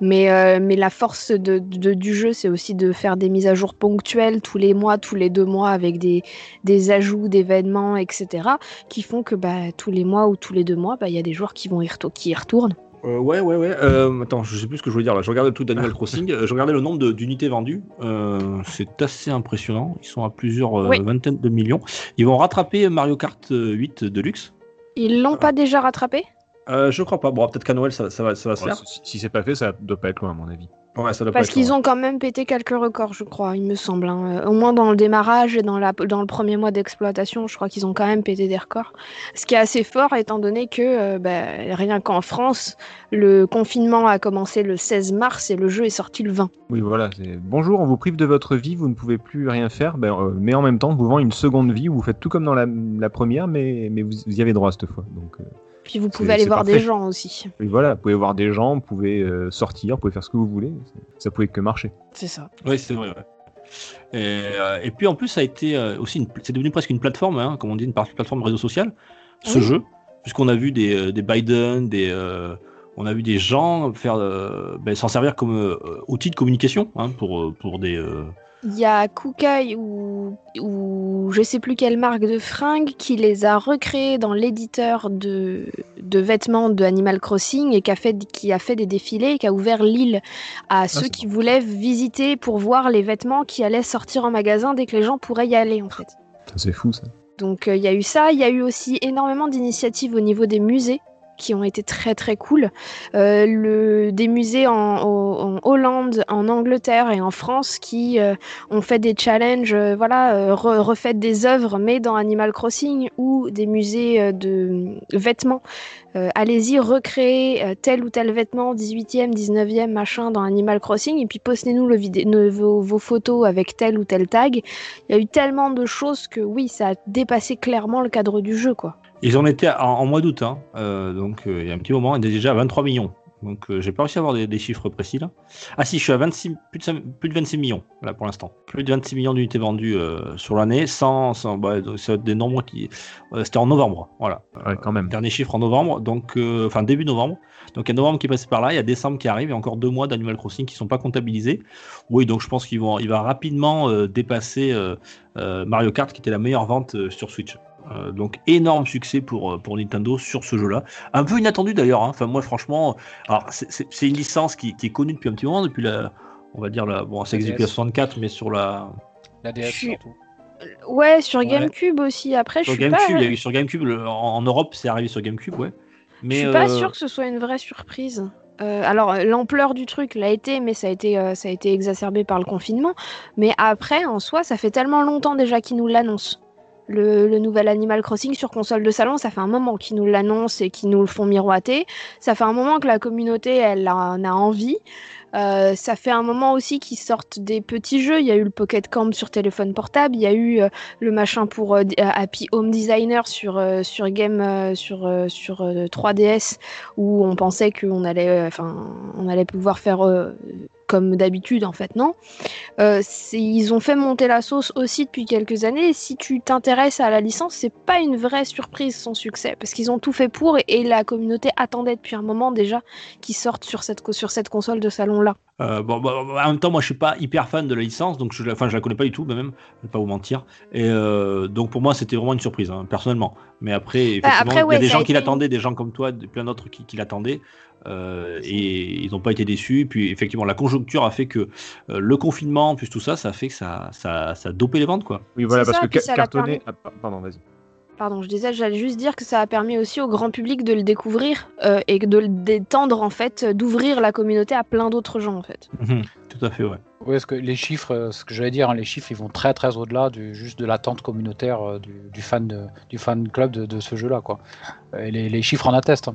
Mais, euh, mais la force de, du jeu, c'est aussi de faire des mises à jour ponctuelles tous les mois, tous les deux mois, avec des, des ajouts d'événements, etc. qui font que bah, tous les mois ou tous les deux mois, bah, il y a des joueurs qui vont qui y retournent. Euh, ouais, ouais, ouais. Euh, attends, je sais plus ce que je voulais dire là. Je regardais le truc d'Animal Crossing. euh, je regardais le nombre d'unités vendues. Euh, c'est assez impressionnant. Ils sont à plusieurs euh, Oui. vingtaines de millions. Ils vont rattraper Mario Kart euh, 8 Deluxe. Ils l'ont pas déjà rattrapé? Euh, je crois pas. Bon, peut-être qu'à Noël ça, ça va, ça va se Ouais, faire. si si c'est pas fait, ça doit pas être loin à mon avis. Ouais, ça doit pas Parce qu'ils ont quand même pété quelques records, je crois, il me semble. hein. Euh, Au moins dans le démarrage et dans, la, dans le premier mois d'exploitation, je crois qu'ils ont quand même pété des records. Ce qui est assez fort étant donné que euh, bah, rien qu'en France, le confinement a commencé le 16 mars et le jeu est sorti le 20. Oui, voilà. Bonjour, on vous prive de votre vie, vous ne pouvez plus rien faire, ben, euh, mais en même temps, on vous vend une seconde vie où vous faites tout comme dans la, la première, mais, mais vous, vous y avez droit cette fois. Donc, euh, Puis vous pouvez aller voir parfait. des gens aussi. et voilà, vous pouvez voir des gens, vous pouvez euh, sortir, vous pouvez faire ce que vous voulez. Ça pouvait que marcher. C'est ça. Oui, c'est vrai. ouais. Et, euh, et puis en plus, ça a été euh, aussi, c'est devenu presque une plateforme, hein, comme on dit, une plateforme réseau social, ce Oui. jeu, puisqu'on a vu des, des Biden, des, euh, on a vu des gens faire, euh, ben, s'en servir comme euh, outil de communication hein, pour, pour des. Il y a Kukai ou, ou je sais plus quelle marque de fringues qui les a recréés dans l'éditeur de, de vêtements de Animal Crossing et qui a fait, qui a fait des défilés et qui a ouvert l'île à ceux c'est qui voulaient visiter pour voir les vêtements qui allaient sortir en magasin dès que les gens pourraient y aller en fait. Ça, C'est fou ça. Donc euh, il y a eu ça, il y a eu aussi énormément d'initiatives au niveau des musées qui ont été très très cool. Euh, des musées en, Hollande, en Angleterre et en France qui euh, ont fait des challenges, euh, voilà, re- refait des œuvres mais dans Animal Crossing ou des musées de vêtements. Allez-y, recréer euh, tel ou tel vêtement, 18e, 19e, machin, dans Animal Crossing, et puis postez-nous vos, vos photos avec tel ou tel tag. Il y a eu tellement de choses que oui, ça a dépassé clairement le cadre du jeu, quoi. Ils en étaient en, en mois d'août, hein, euh, donc euh, il y a un petit moment, on était déjà à 23 millions. Donc euh, j'ai pas réussi à avoir des, des chiffres précis là. Ah si, je suis à 26, plus, de, cinq- plus de 26 millions là pour l'instant. Plus de 26 millions d'unités vendues euh, sur l'année, sans, sans bah, c'est des nombres qui, c'était en novembre, voilà. Ouais, quand même. Dernier chiffre en novembre, donc enfin début novembre. Donc il y a novembre qui est passé par là, il y a décembre qui arrive, et encore deux mois d'Animal Crossing qui sont pas comptabilisés. Oui, donc je pense qu'il va, il va rapidement dépasser Mario Kart qui était la meilleure vente sur Switch. Euh, donc énorme succès pour, euh, pour Nintendo sur ce jeu-là. Un peu inattendu d'ailleurs. hein. Enfin moi franchement, alors c'est- une licence qui, qui est connue depuis un petit moment, depuis la, on va dire la, bon ça existe depuis la 64, mais sur la La DS Je surtout. Ouais, sur Ouais. GameCube aussi. Après, je sur suis GameCube, pas, il y a eu sur GameCube le- en, en Europe c'est arrivé sur GameCube, ouais. je Mais suis pas euh, sûre que ce soit une vraie surprise. Euh, alors, l'ampleur du truc l'a été, mais ça a été, euh, ça a été exacerbé par le confinement. Mais après, en soi, ça fait tellement longtemps déjà qu'ils nous l'annoncent. Le, nouvel Animal Crossing sur console de salon, ça fait un moment qu'ils nous l'annoncent et qu'ils nous le font miroiter. Ça fait un moment que la communauté, elle en a envie. Euh, ça fait un moment aussi qu'ils sortent des petits jeux. Il y a eu le Pocket Camp sur téléphone portable. Il y a eu euh, le machin pour euh, Happy Home Designer sur, sur Game sur, sur euh, 3DS où on pensait qu'on allait, enfin, on allait pouvoir faire comme d'habitude. En fait, non? Euh, ils ont fait monter la sauce aussi depuis quelques années. Et si tu t'intéresses à la licence, c'est pas une vraie surprise son succès parce qu'ils ont tout fait pour et, et la communauté attendait depuis un moment déjà qu'ils sortent sur cette, sur cette console de salon là. Euh, bon, bah, en même temps, moi, je suis pas hyper fan de la licence, donc je, enfin, je la connais pas du tout, même. Je vais pas vous mentir. Et euh, donc pour moi, c'était vraiment une surprise, hein, personnellement. Mais après, effectivement, Bah, après, il y a des gens qui l'attendaient, des gens comme toi, plein d'autres qui, qui l'attendaient, euh, et ils n'ont pas été déçus. Puis effectivement, la conjoncture a fait que euh, le confinement, plus tout ça, ça a fait que ça, ça, ça a dopé les ventes, quoi. Oui, voilà, parce ça, que ca- cartonner. permis. Ah, pa- pardon, vas-y. pardon, je disais, j'allais juste dire que ça a permis aussi au grand public de le découvrir euh, et de le d'étendre en fait, d'ouvrir la communauté à plein d'autres gens en fait. Mhm. Tout à fait, ouais. Oui, parce que les chiffres, ce que j'allais dire, hein, les chiffres, ils vont très très au-delà du juste de l'attente communautaire euh, du, du fan de, du fan club de, de ce jeu-là, quoi. Et les, les chiffres en attestent. hein.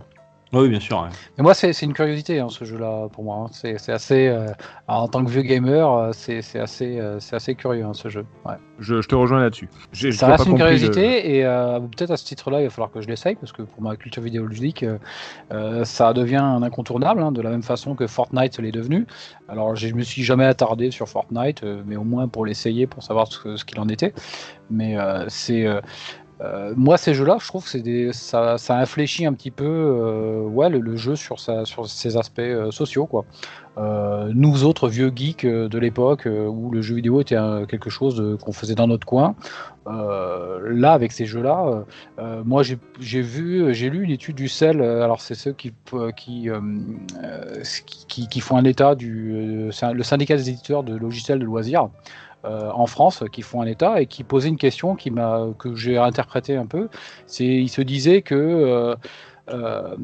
Oui, bien sûr. ouais. Mais moi, c'est c'est une curiosité, hein, ce jeu-là, pour moi. hein. C'est c'est assez, euh, en tant que vieux gamer, euh, c'est c'est assez, euh, c'est assez curieux, hein, ce jeu. Ouais. Je, je te rejoins là-dessus. Ça reste pas une le- curiosité et euh, peut-être à ce titre-là, il va falloir que je l'essaye parce que pour ma culture vidéoludique, ça devient un incontournable hein, de la même façon que Fortnite l'est devenu. Alors, je me suis jamais attardé sur Fortnite, euh, mais au moins pour l'essayer, pour savoir ce, ce qu'il en était. Mais euh, c'est euh, moi ces jeux-là, je trouve que ça, infléchit un petit peu, euh, le, jeu sur ses aspects euh, sociaux, nous autres vieux geeks de l'époque où le jeu vidéo était quelque chose qu'on faisait dans notre coin. Là, avec ces jeux-là, moi j'ai vu, j'ai lu une étude du euh, alors c'est ceux qui qui, font un état du, le syndicat des éditeurs de logiciels de loisirs. Euh, en France, qui font un état et qui posaient une question que j'ai interprété un peu. Ils se disaient que euh, euh,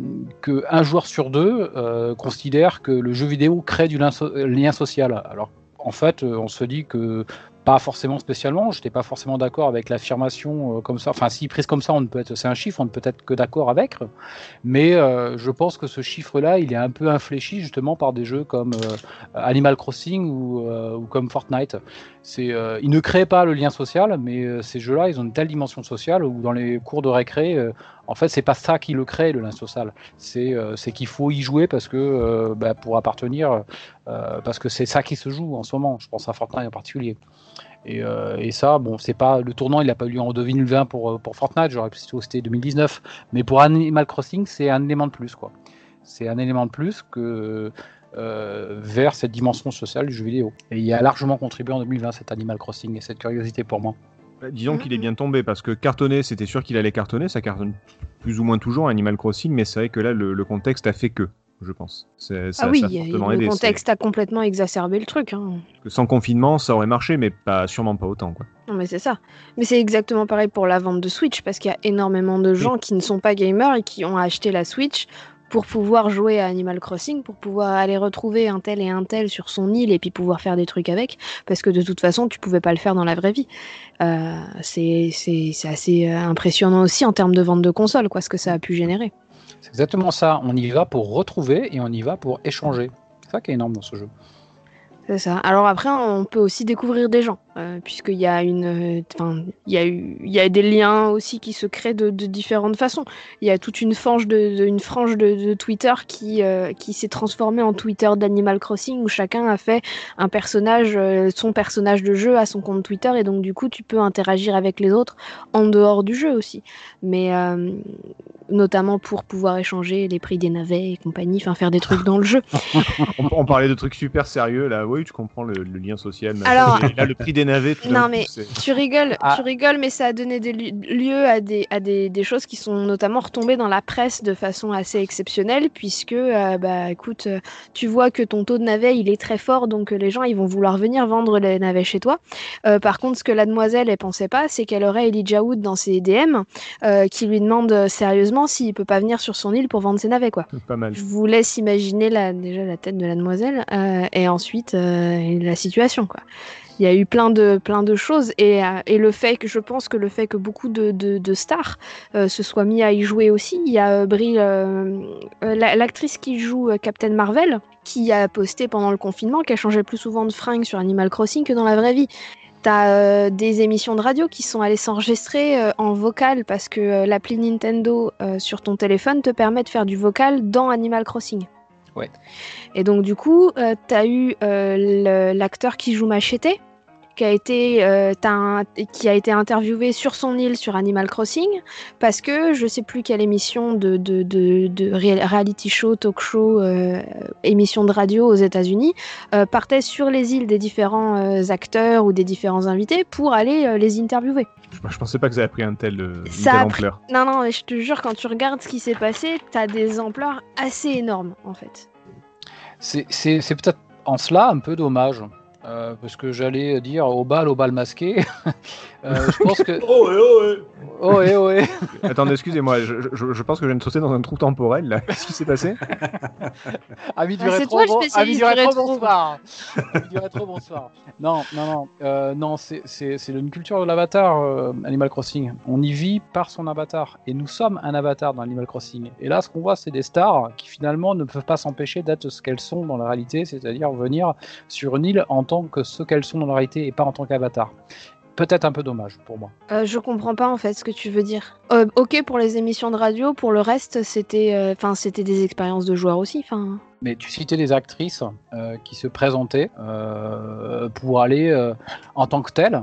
joueur sur deux euh, considère que le jeu vidéo crée du lien, so- lien social. Alors en fait, on se dit que pas forcément spécialement. J'étais pas forcément d'accord avec l'affirmation euh, comme ça. Enfin, si prise comme ça, on ne peut être, c'est un chiffre, on ne peut être que d'accord avec. Mais euh, je pense que ce chiffre-là, il est un peu infléchi justement par des jeux comme euh, Animal Crossing ou, comme Fortnite. C'est, ils ne créent pas le lien social, mais ces jeux-là, ils ont une telle dimension sociale où dans les cours de récré, en fait, c'est pas ça qui le crée le lien social. C'est, c'est qu'il faut y jouer parce que bah, pour appartenir, parce que c'est ça qui se joue en ce moment. Je pense à Fortnite en particulier. Et, euh, et ça, bon, c'est pas le tournant, il n'a pas eu lieu en 2020 pour, euh, pour Fortnite, j'aurais plutôt c'était 2019. Mais pour Animal Crossing, c'est un élément de plus, quoi. C'est un élément de plus que euh, vers cette dimension sociale du jeu vidéo. Et il a largement contribué en 2020 cet Animal Crossing et cette curiosité pour moi. Bah, Disons qu'il est Mhm. bien tombé parce que cartonner, c'était sûr qu'il allait cartonner. Ça cartonne plus ou moins toujours Animal Crossing, mais c'est vrai que là, le, le contexte a fait que, je pense. C'est- Ça, ah oui, ça a le contexte a complètement exacerbé le truc. hein. Que sans confinement, ça aurait marché, mais pas, sûrement pas autant. Quoi. Non mais c'est ça. Mais c'est exactement pareil pour la vente de Switch parce qu'il y a énormément de gens qui ne sont pas gamers et qui ont acheté la Switch pour pouvoir jouer à Animal Crossing, pour pouvoir aller retrouver un tel et un tel sur son île et puis pouvoir faire des trucs avec, parce que de toute façon tu pouvais pas le faire dans la vraie vie. Euh, c'est assez euh, impressionnant aussi en termes de vente de consoles, quoi, ce que ça a pu générer. C'est exactement ça. On y va pour retrouver et on y va pour échanger. C'est ça qui est énorme dans ce jeu. C'est ça. Alors après, on peut aussi découvrir des gens, euh, puisqu'il y a une, euh, enfin, il y a eu, il y a des liens aussi qui se créent de, de différentes façons. Il y a toute une frange de, de- une frange de, de Twitter qui, euh, qui s'est transformée en Twitter d'Animal Crossing, où chacun a fait un personnage, euh, son personnage de jeu à son compte Twitter, et donc du coup, tu peux interagir avec les autres en dehors du jeu aussi. Mais notamment pour pouvoir échanger les prix des navets et compagnie, enfin faire des trucs dans le jeu. On, on parlait de trucs super sérieux, là. Oui, tu comprends le, le lien social. Alors- là, le prix des navets. tout d'un Non, mais Tu rigoles, Ah. tu rigoles, mais ça a donné des li- lieu à, des, à des, des choses qui sont notamment retombées dans la presse de façon assez exceptionnelle, puisque, euh, bah, écoute, euh, tu vois que ton taux de navet, il est très fort, donc euh, les gens, ils vont vouloir venir vendre les navets chez toi. Euh, par contre, ce que la demoiselle, elle pensait pas, c'est qu'elle aurait Elijah Wood dans ses DM, euh, qui lui demande sérieusement s'il peut pas venir sur son île pour vendre ses navets, quoi. Pas mal. Je vous laisse imaginer la, déjà la tête de la demoiselle euh, et ensuite euh, la situation quoi. Il y a eu plein de plein de choses et, euh, et le fait que je pense que le fait que beaucoup de, de, de stars euh, se soient mis à y jouer aussi. Il y a euh, Brie, euh, la- l'actrice qui joue Captain Marvel, qui a posté pendant le confinement qu'elle changeait plus souvent de fringues sur Animal Crossing que dans la vraie vie. T'as euh, des émissions de radio qui sont allées s'enregistrer euh, en vocal parce que euh, l'appli Nintendo sur ton téléphone te permet de faire du vocal dans Animal Crossing. Ouais. Et donc du coup, t'as eu l'acteur qui joue Machete, qui a été euh, un- qui a été interviewé sur son île sur Animal Crossing parce que je sais plus quelle émission de, de, de, de reality show, talk show, euh, émission de radio aux États-Unis euh, partait sur les îles des différents euh, acteurs ou des différents invités pour aller euh, les interviewer. Je, je pensais pas que ça avait pris un tel, euh, une Ça telle a pris- ampleur. Non, non, mais je te jure, quand tu regardes ce qui s'est passé, t'as des ampleurs assez énormes en fait. C'est c'est- c'est peut-être en cela un peu dommage euh, parce que j'allais dire au bal, au bal masqué. Euh, je pense que. Oh, ouais, oh, ouais. Oh, ouais, oh, ouais. Attendez, excusez-moi, je, je- je pense que je viens de sauter dans un trou temporel là. Qu'est-ce qui s'est passé? Amis du Ah, c'est rétro, toi le bon- spécialiste amis du rétro, bonsoir. Amis du rétro, bonsoir. Non, non, non, euh, non, c'est c'est c'est une culture de l'avatar, euh, Animal Crossing. On y vit par son avatar, et nous sommes un avatar dans Animal Crossing. Et là, ce qu'on voit, c'est des stars qui finalement ne peuvent pas s'empêcher d'être ce qu'elles sont dans la réalité, c'est-à-dire venir sur une île en tant que ce qu'elles sont dans la réalité et pas en tant qu'avatar. Peut-être un peu dommage pour moi. Euh, je comprends pas en fait ce que tu veux dire. Euh, ok pour les émissions de radio, pour le reste c'était, euh, enfin c'était des expériences de joueurs aussi. Enfin, Mais tu citais des actrices euh, qui se présentaient pour aller en tant que telles,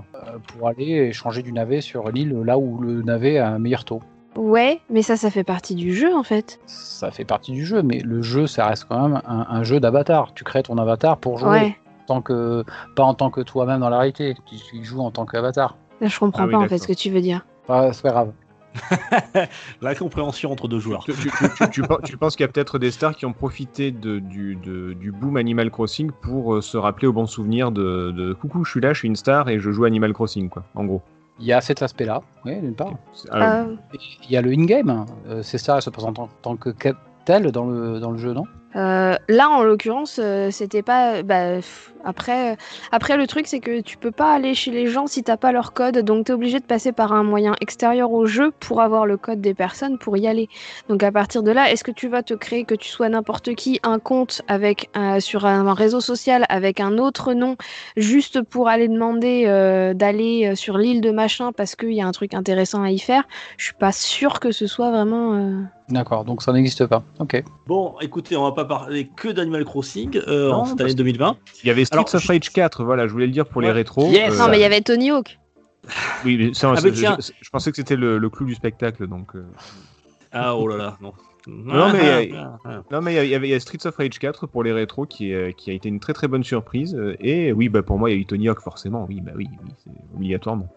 pour aller échanger du navet sur l'île là où le navet a un meilleur taux. ouais, mais ça, ça fait partie du jeu en fait. Ça fait partie du jeu, mais le jeu, ça reste quand même un, un jeu d'avatar. Tu crées ton avatar pour jouer, Ouais, tant que, pas en tant que toi-même dans la réalité. Tu, tu joues en tant qu'avatar. je comprends Ah oui, pas en fait ce que tu veux dire. Enfin, c'est pas grave. La compréhension entre deux joueurs. tu, tu- tu- tu pen- tu penses qu'il y a peut-être des stars qui ont profité de- du, de- du boom Animal Crossing pour euh, se rappeler au bon souvenir de, de coucou, je suis là, je suis une star et je joue Animal Crossing, quoi, en gros. Il y a cet aspect-là, oui, d'une part. Ah, Euh, Il y a le in-game. Euh, c'est ça, se présente en tant que telle dans le, dans le jeu, non? Euh, là, en l'occurrence, euh, c'était pas. Bah, pff, après, euh, après, le truc, c'est que tu peux pas aller chez les gens si t'as pas leur code. Donc, t'es obligé de passer par un moyen extérieur au jeu pour avoir le code des personnes pour y aller. Donc, à partir de là, est-ce que tu vas te créer, que tu sois n'importe qui, un compte avec euh, sur un réseau social avec un autre nom, juste pour aller demander euh, d'aller sur l'île de machin parce qu'il y a un truc intéressant à y faire? Je suis pas sûre que ce soit vraiment. euh, D'accord, donc ça n'existe pas. Ok. Bon, écoutez, on va pas parler que d'Animal Crossing euh, Non, en cette année 2020. Il y avait Alors, of Rage 4, voilà, je voulais le dire pour les rétros. Yes. Non, mais il y avait Tony Hawk. Oui, mais ça, Ah, c'est- mais tiens. je, je pensais que c'était le, le clou du spectacle, donc. euh. Ah, oh là là, non. Non, mais-. Non, mais il y avait il y a Streets of Rage 4 pour les rétros qui, est- qui a été une très très bonne surprise. euh, Et oui, bah, pour moi, il y a eu Tony Hawk, forcément. Oui, bah oui, oui c'est obligatoirement.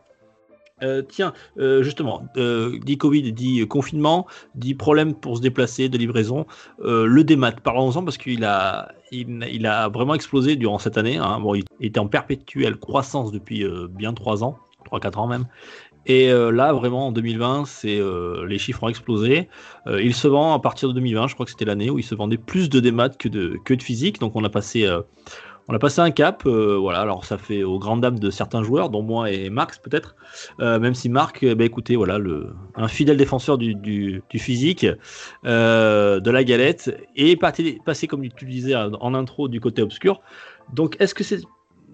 Euh, tiens, euh, justement, euh, dit Covid, dit confinement, dit problème pour se déplacer, de livraison. Le démat, parlons-en parce qu'il a, il, a vraiment explosé durant cette année. hein. Bon, il était en perpétuelle croissance depuis bien 3 ans, 3-4 ans même. Et là, vraiment, en 2020, c'est les chiffres ont explosé. Il se vend à partir de 2020, je crois que c'était l'année où il se vendait plus de démat que de, que de physique. Donc on a passé, on a passé un cap. euh, voilà, alors ça fait aux grandes dames de certains joueurs, dont moi et Max peut-être. Euh, même si Marc, ben, écoutez, voilà, un fidèle défenseur du, physique, euh, de la galette, et passé, comme tu disais en intro, du côté obscur. Donc, est-ce que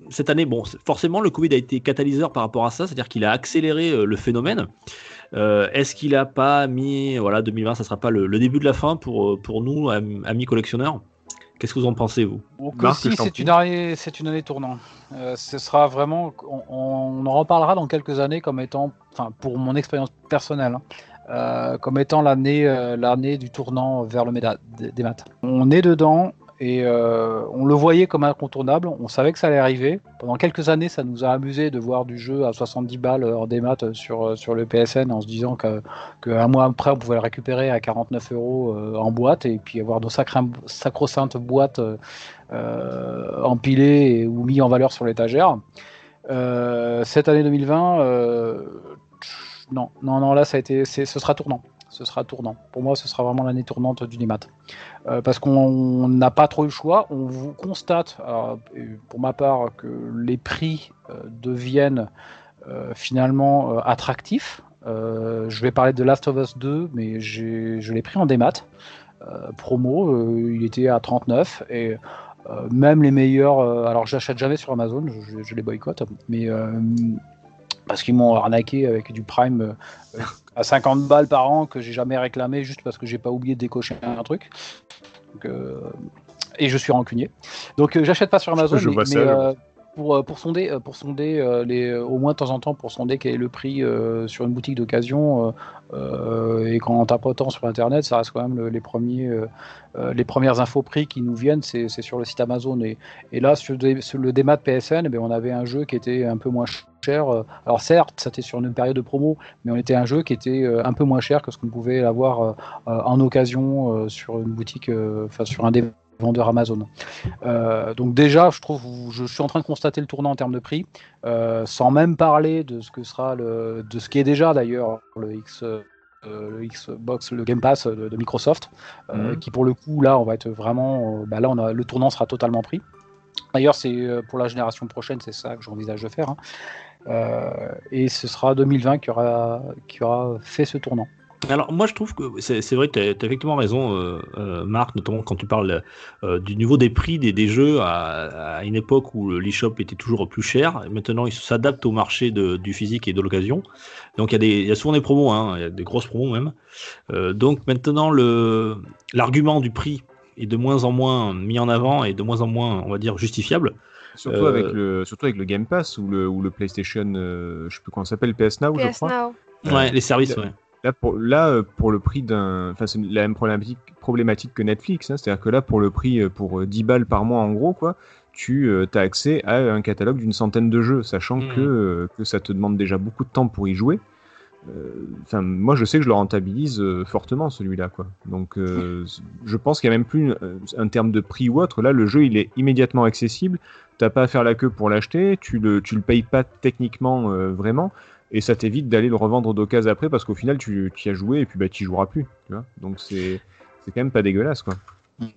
cette année, bon, forcément, le Covid a été catalyseur par rapport à ça, c'est-à-dire qu'il a accéléré le phénomène. Est-ce qu'il a pas mis, voilà, 2020, ça sera pas le, début de la fin pour, nous, am- amis collectionneurs? Qu'est-ce que vous en pensez, vous si, c'est une année, c'est une année tournante. Euh, ce sera vraiment, on, on en reparlera dans quelques années comme étant, enfin pour mon expérience personnelle, hein, euh, comme étant l'année, euh, l'année du tournant vers le méda, des maths. On est dedans et euh, on le voyait comme incontournable. On savait que ça allait arriver. Pendant quelques années, ça nous a amusé de voir du jeu à 70 balles hors des maths sur sur le PSN en se disant qu'un mois après on pouvait le récupérer à 49 euros euh, en boîte et puis avoir nos sacro-saintes boîtes euh, euh, empilées ou mis en valeur sur l'étagère. Euh, cette année 2020, euh, non, non, non, là ça a été, ce sera tournant. Ce sera tournant. Pour moi, ce sera vraiment l'année tournante du Nimat. Euh, parce qu'on n'a pas trop eu le choix. On vous constate, et pour ma part, que les prix euh, deviennent euh, finalement euh, attractifs. Euh, je vais parler de Last of Us 2, mais je l'ai pris en démat. Euh, promo, euh, il était à 39 et euh, même les meilleurs. euh, alors, j'achète jamais sur Amazon, je, je les boycotte, mais euh, parce qu'ils m'ont arnaqué avec du Prime euh, à 50 balles par an que j'ai jamais réclamé juste parce que j'ai pas oublié de décocher un truc. Donc, euh, et je suis rancunier. Donc, euh, j'achète pas sur Amazon, Je mais, vois mais, ça, euh, pour, euh, pour sonder, euh, pour sonder euh, les, au moins de temps en temps, pour sonder quel est le prix sur une boutique d'occasion, et qu'en tapotant sur Internet, ça reste quand même le- les, premiers, les premières infos prix qui nous viennent, c'est sur le site Amazon. Et, là, sur, le démat PSN, eh on avait un jeu qui était un peu moins cher. Alors certes, c'était sur une période de promo, mais on était un jeu qui était un peu moins cher que ce qu'on pouvait avoir en occasion sur une boutique, enfin sur un démat vendeurs Amazon. Euh, donc déjà, je trouve, je suis en train de constater le tournant en termes de prix, euh, sans même parler de ce que sera le, de ce qui est déjà d'ailleurs le X. Euh, le Xbox, le Game Pass de, Microsoft, Mhm. qui pour le coup là on va être vraiment, bah là on a, le tournant sera totalement pris. D'ailleurs c'est pour la génération prochaine c'est ça que j'envisage de faire, hein. Et ce sera 2020 qui aura, qui aura fait ce tournant. Alors moi je trouve que c'est c'est vrai, tu as, effectivement raison euh, euh, Marc, notamment quand tu parles euh, du niveau des prix des, des jeux à, à une époque où l'e-shop était toujours plus cher. Et maintenant il s'adapte au marché de, du physique et de l'occasion. Donc il y, a y souvent des promos, hein, il y a des grosses promos même. Euh, donc maintenant le l'argument du prix est de moins en moins mis en avant et de moins en moins, on va dire, justifiable. Surtout, Euh, avec le, surtout avec le Game Pass ou le, ou le PlayStation, euh, je sais plus comment ça s'appelle, PS Now, je PS crois. Now. Ouais, les services, ouais. Là, pour, là, euh, pour le prix d'un. Enfin, c'est la même problématique, problématique que Netflix. hein. C'est-à-dire que là, pour le prix, euh, pour euh, 10 balles par mois, en gros, quoi, tu as accès à un catalogue d'une centaine de jeux, sachant Mhm. que, euh, que ça te demande déjà beaucoup de temps pour y jouer. Euh, Enfin, moi, je sais que je le rentabilise euh, fortement, celui-là, quoi. Donc, euh, je pense qu'il n'y a même plus euh, un terme de prix ou autre. Là, le jeu, il est immédiatement accessible. T'as pas à faire la queue pour l'acheter. Tu le, tu le payes pas techniquement, euh, vraiment et ça t'évite d'aller le revendre d'occasion après parce qu'au final tu, y as joué et puis bah tu y joueras plus donc c'est c'est quand même pas dégueulasse quoi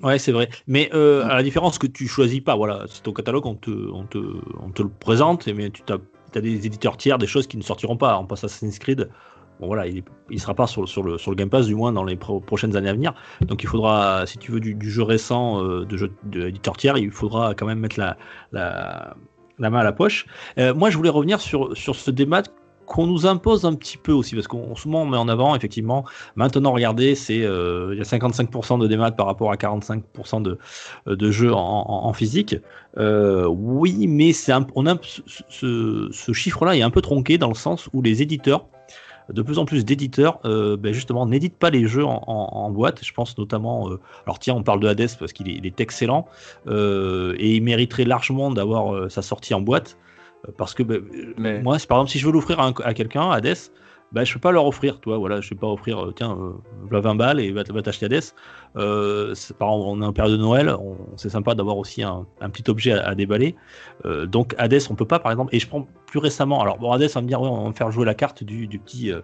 Ouais, c'est vrai. Mais euh, à la différence que tu choisis pas, voilà, c'est ton catalogue, on te, on te, on te le présente, mais tu as, des éditeurs tiers, des choses qui ne sortiront pas. On passe Assassin's Creed. Bon voilà, il ne sera pas sur, sur, le, sur le Game Pass, du moins dans les pro prochaines années à venir. Donc il faudra, si tu veux du, jeu récent euh, de jeu d'éditeur tiers, il faudra quand même mettre la, la, la main à la poche. Euh, moi, je voulais revenir sur, sur ce débat qu'on nous impose un petit peu aussi, parce qu'on souvent on met en avant, effectivement, maintenant regardez, c'est euh, il y a 55% de démat par rapport à 45% de, de jeux en, physique. Euh, oui, mais c'est on a ce, chiffre-là est un peu tronqué dans le sens où les éditeurs, de plus en plus d'éditeurs, euh, ben justement, n'éditent pas les jeux en, boîte. Je pense notamment, alors tiens, on parle de Hades parce qu'il est, excellent et il mériterait largement d'avoir sa sortie en boîte. Parce que ben, Mais... moi, par exemple, si je veux l'offrir à, à quelqu'un, Hades, ben, je peux pas leur offrir, toi, voilà, je vais pas offrir, euh, tiens, euh, voilà 20 balles et va, va t'acheter Hades. Euh, par exemple, on est en période de Noël, c'est sympa d'avoir aussi un, un, petit objet à, à déballer. Euh, donc Hades, on peut pas, par exemple, et je prends plus récemment, alors bon, Hades, on va me dire, on va me faire jouer la carte du, du petit, euh,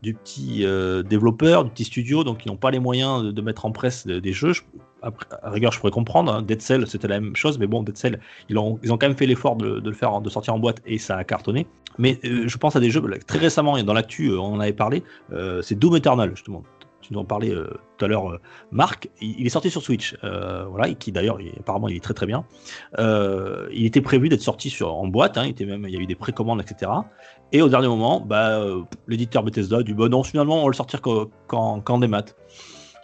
du petit développeur, du petit studio, donc ils n'ont pas les moyens de, de, mettre en presse des jeux. Je, à rigueur, je pourrais comprendre. Hein. Dead Cell, c'était la même chose, mais bon, Dead Cell, ils ont, ils ont quand même fait l'effort de, le faire, de sortir en boîte et ça a cartonné. Mais euh, je pense à des jeux très récemment, et dans l'actu, euh, on en avait parlé, euh, c'est Doom Eternal, justement. Tu nous en parlais tout à l'heure, Marc. Il, est sorti sur Switch, voilà, qui d'ailleurs, apparemment, il est très très bien. Il était prévu d'être sorti sur, en boîte, hein, il, était même, il y a eu des précommandes, etc. Et au dernier moment, bah, l'éditeur Bethesda a dit bah non, finalement, on va le sortir qu'en qu qu des maths.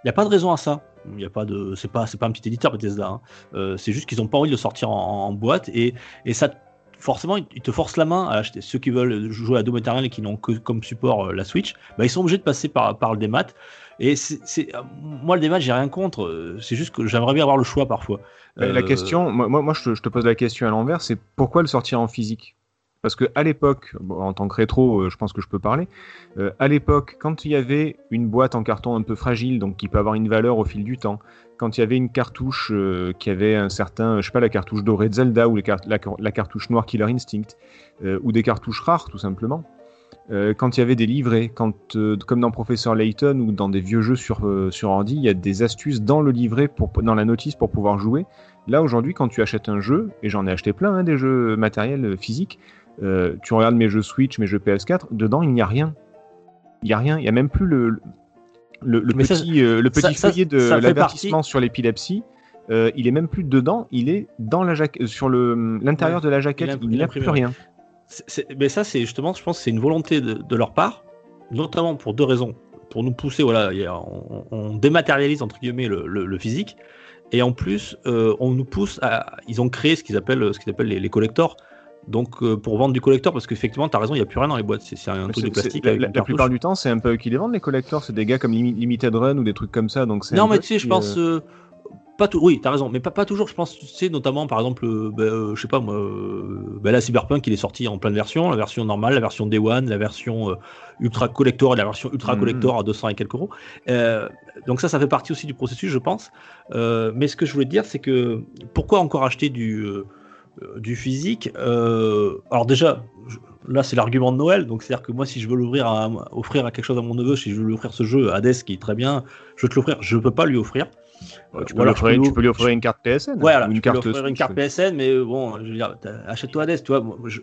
Il n'y a pas de raison à ça. Il y a pas de, c'est pas, c'est pas un petit éditeur Bethesda. Hein. Euh, c'est juste qu'ils n'ont pas envie de le sortir en, en boîte et, et, ça, forcément, ils te forcent la main à acheter. Ceux qui veulent jouer à Doom Eternal et qui n'ont que comme support euh, la Switch, bah, ils sont obligés de passer par, par le démat. Et c'est, moi le démat, j'ai rien contre. C'est juste que j'aimerais bien avoir le choix parfois. Euh... La question, moi, moi je, te, je te pose la question à l'envers, c'est pourquoi le sortir en physique? Parce que à l'époque, en tant que rétro, euh, je pense que je peux parler. Euh, à l'époque, quand il y avait une boîte en carton un peu fragile, donc qui peut avoir une valeur au fil du temps, quand il y avait une cartouche euh, qui avait un certain, je sais pas, la cartouche dorée de Zelda ou la, cartouche noire Killer Instinct, ou des cartouches rares tout simplement. quand il y avait des livrets, quand, comme dans Professeur Layton ou dans des vieux jeux sur, sur Andy, il y a des astuces dans le livret, pour, dans la notice pour pouvoir jouer. Là aujourd'hui, quand tu achètes un jeu, et j'en ai acheté plein, hein, des jeux matériels physiques, euh, tu regardes mes jeux Switch, mes jeux PS4, dedans il n'y a rien. Il n'y a rien, il n'y a même plus le, le, le petit, ça, euh, le petit ça, feuillet de l'avertissement sur l'épilepsie. Euh, il est même plus dedans, il est dans la jaquette, sur l'intérieur ouais, de la jaquette, il n'y a, plus rien. C est, c est, mais ça, c'est justement, je pense, c'est une volonté de, de, leur part, notamment pour deux raisons. Pour nous pousser, voilà, on, on dématérialise entre guillemets le, physique, et en plus, euh, on nous pousse à, ils ont créé ce qu'ils appellent, ce qu'ils appellent les, les collectors. Donc euh, pour vendre du collector, parce qu'effectivement, tu as raison, il n'y a plus rien dans les boîtes, c'est un truc de plastique. La, la, la plupart du temps, c'est un peu eux qui les vendent, les collectors, c'est des gars comme Limited Run ou des trucs comme ça. Donc non, mais tu sais, je pense, euh... pas tout, oui, t'as raison, mais pas, pas toujours. Je pense, tu sais, notamment par exemple, euh, euh, je sais pas moi, euh, là Cyberpunk, il est sorti en plein de versions, la version normale, la version Day One, la version euh, Ultra Collector et la version Ultra Mhm. Collector à 200 et quelques euros. Euh, donc ça, ça fait partie aussi du processus, je pense. Euh, mais ce que je voulais te dire, c'est que pourquoi encore acheter du euh, du physique Euh, Alors déjà, je- là c'est l'argument de Noël, donc c'est-à-dire que moi, si je veux l'ouvrir, à, offrir à quelque chose à mon neveu, si je veux lui offrir ce jeu Hades qui est très bien, je veux te l'offrir, je peux pas lui offrir. Ouais, tu, peux lui offrir, je peux tu peux lui offrir une carte PSN. Ouais, voilà, ou une tu peux lui carte offrir une carte. PSN, mais euh, bon, je veux dire, achète-toi Hades, tu vois. moi, je-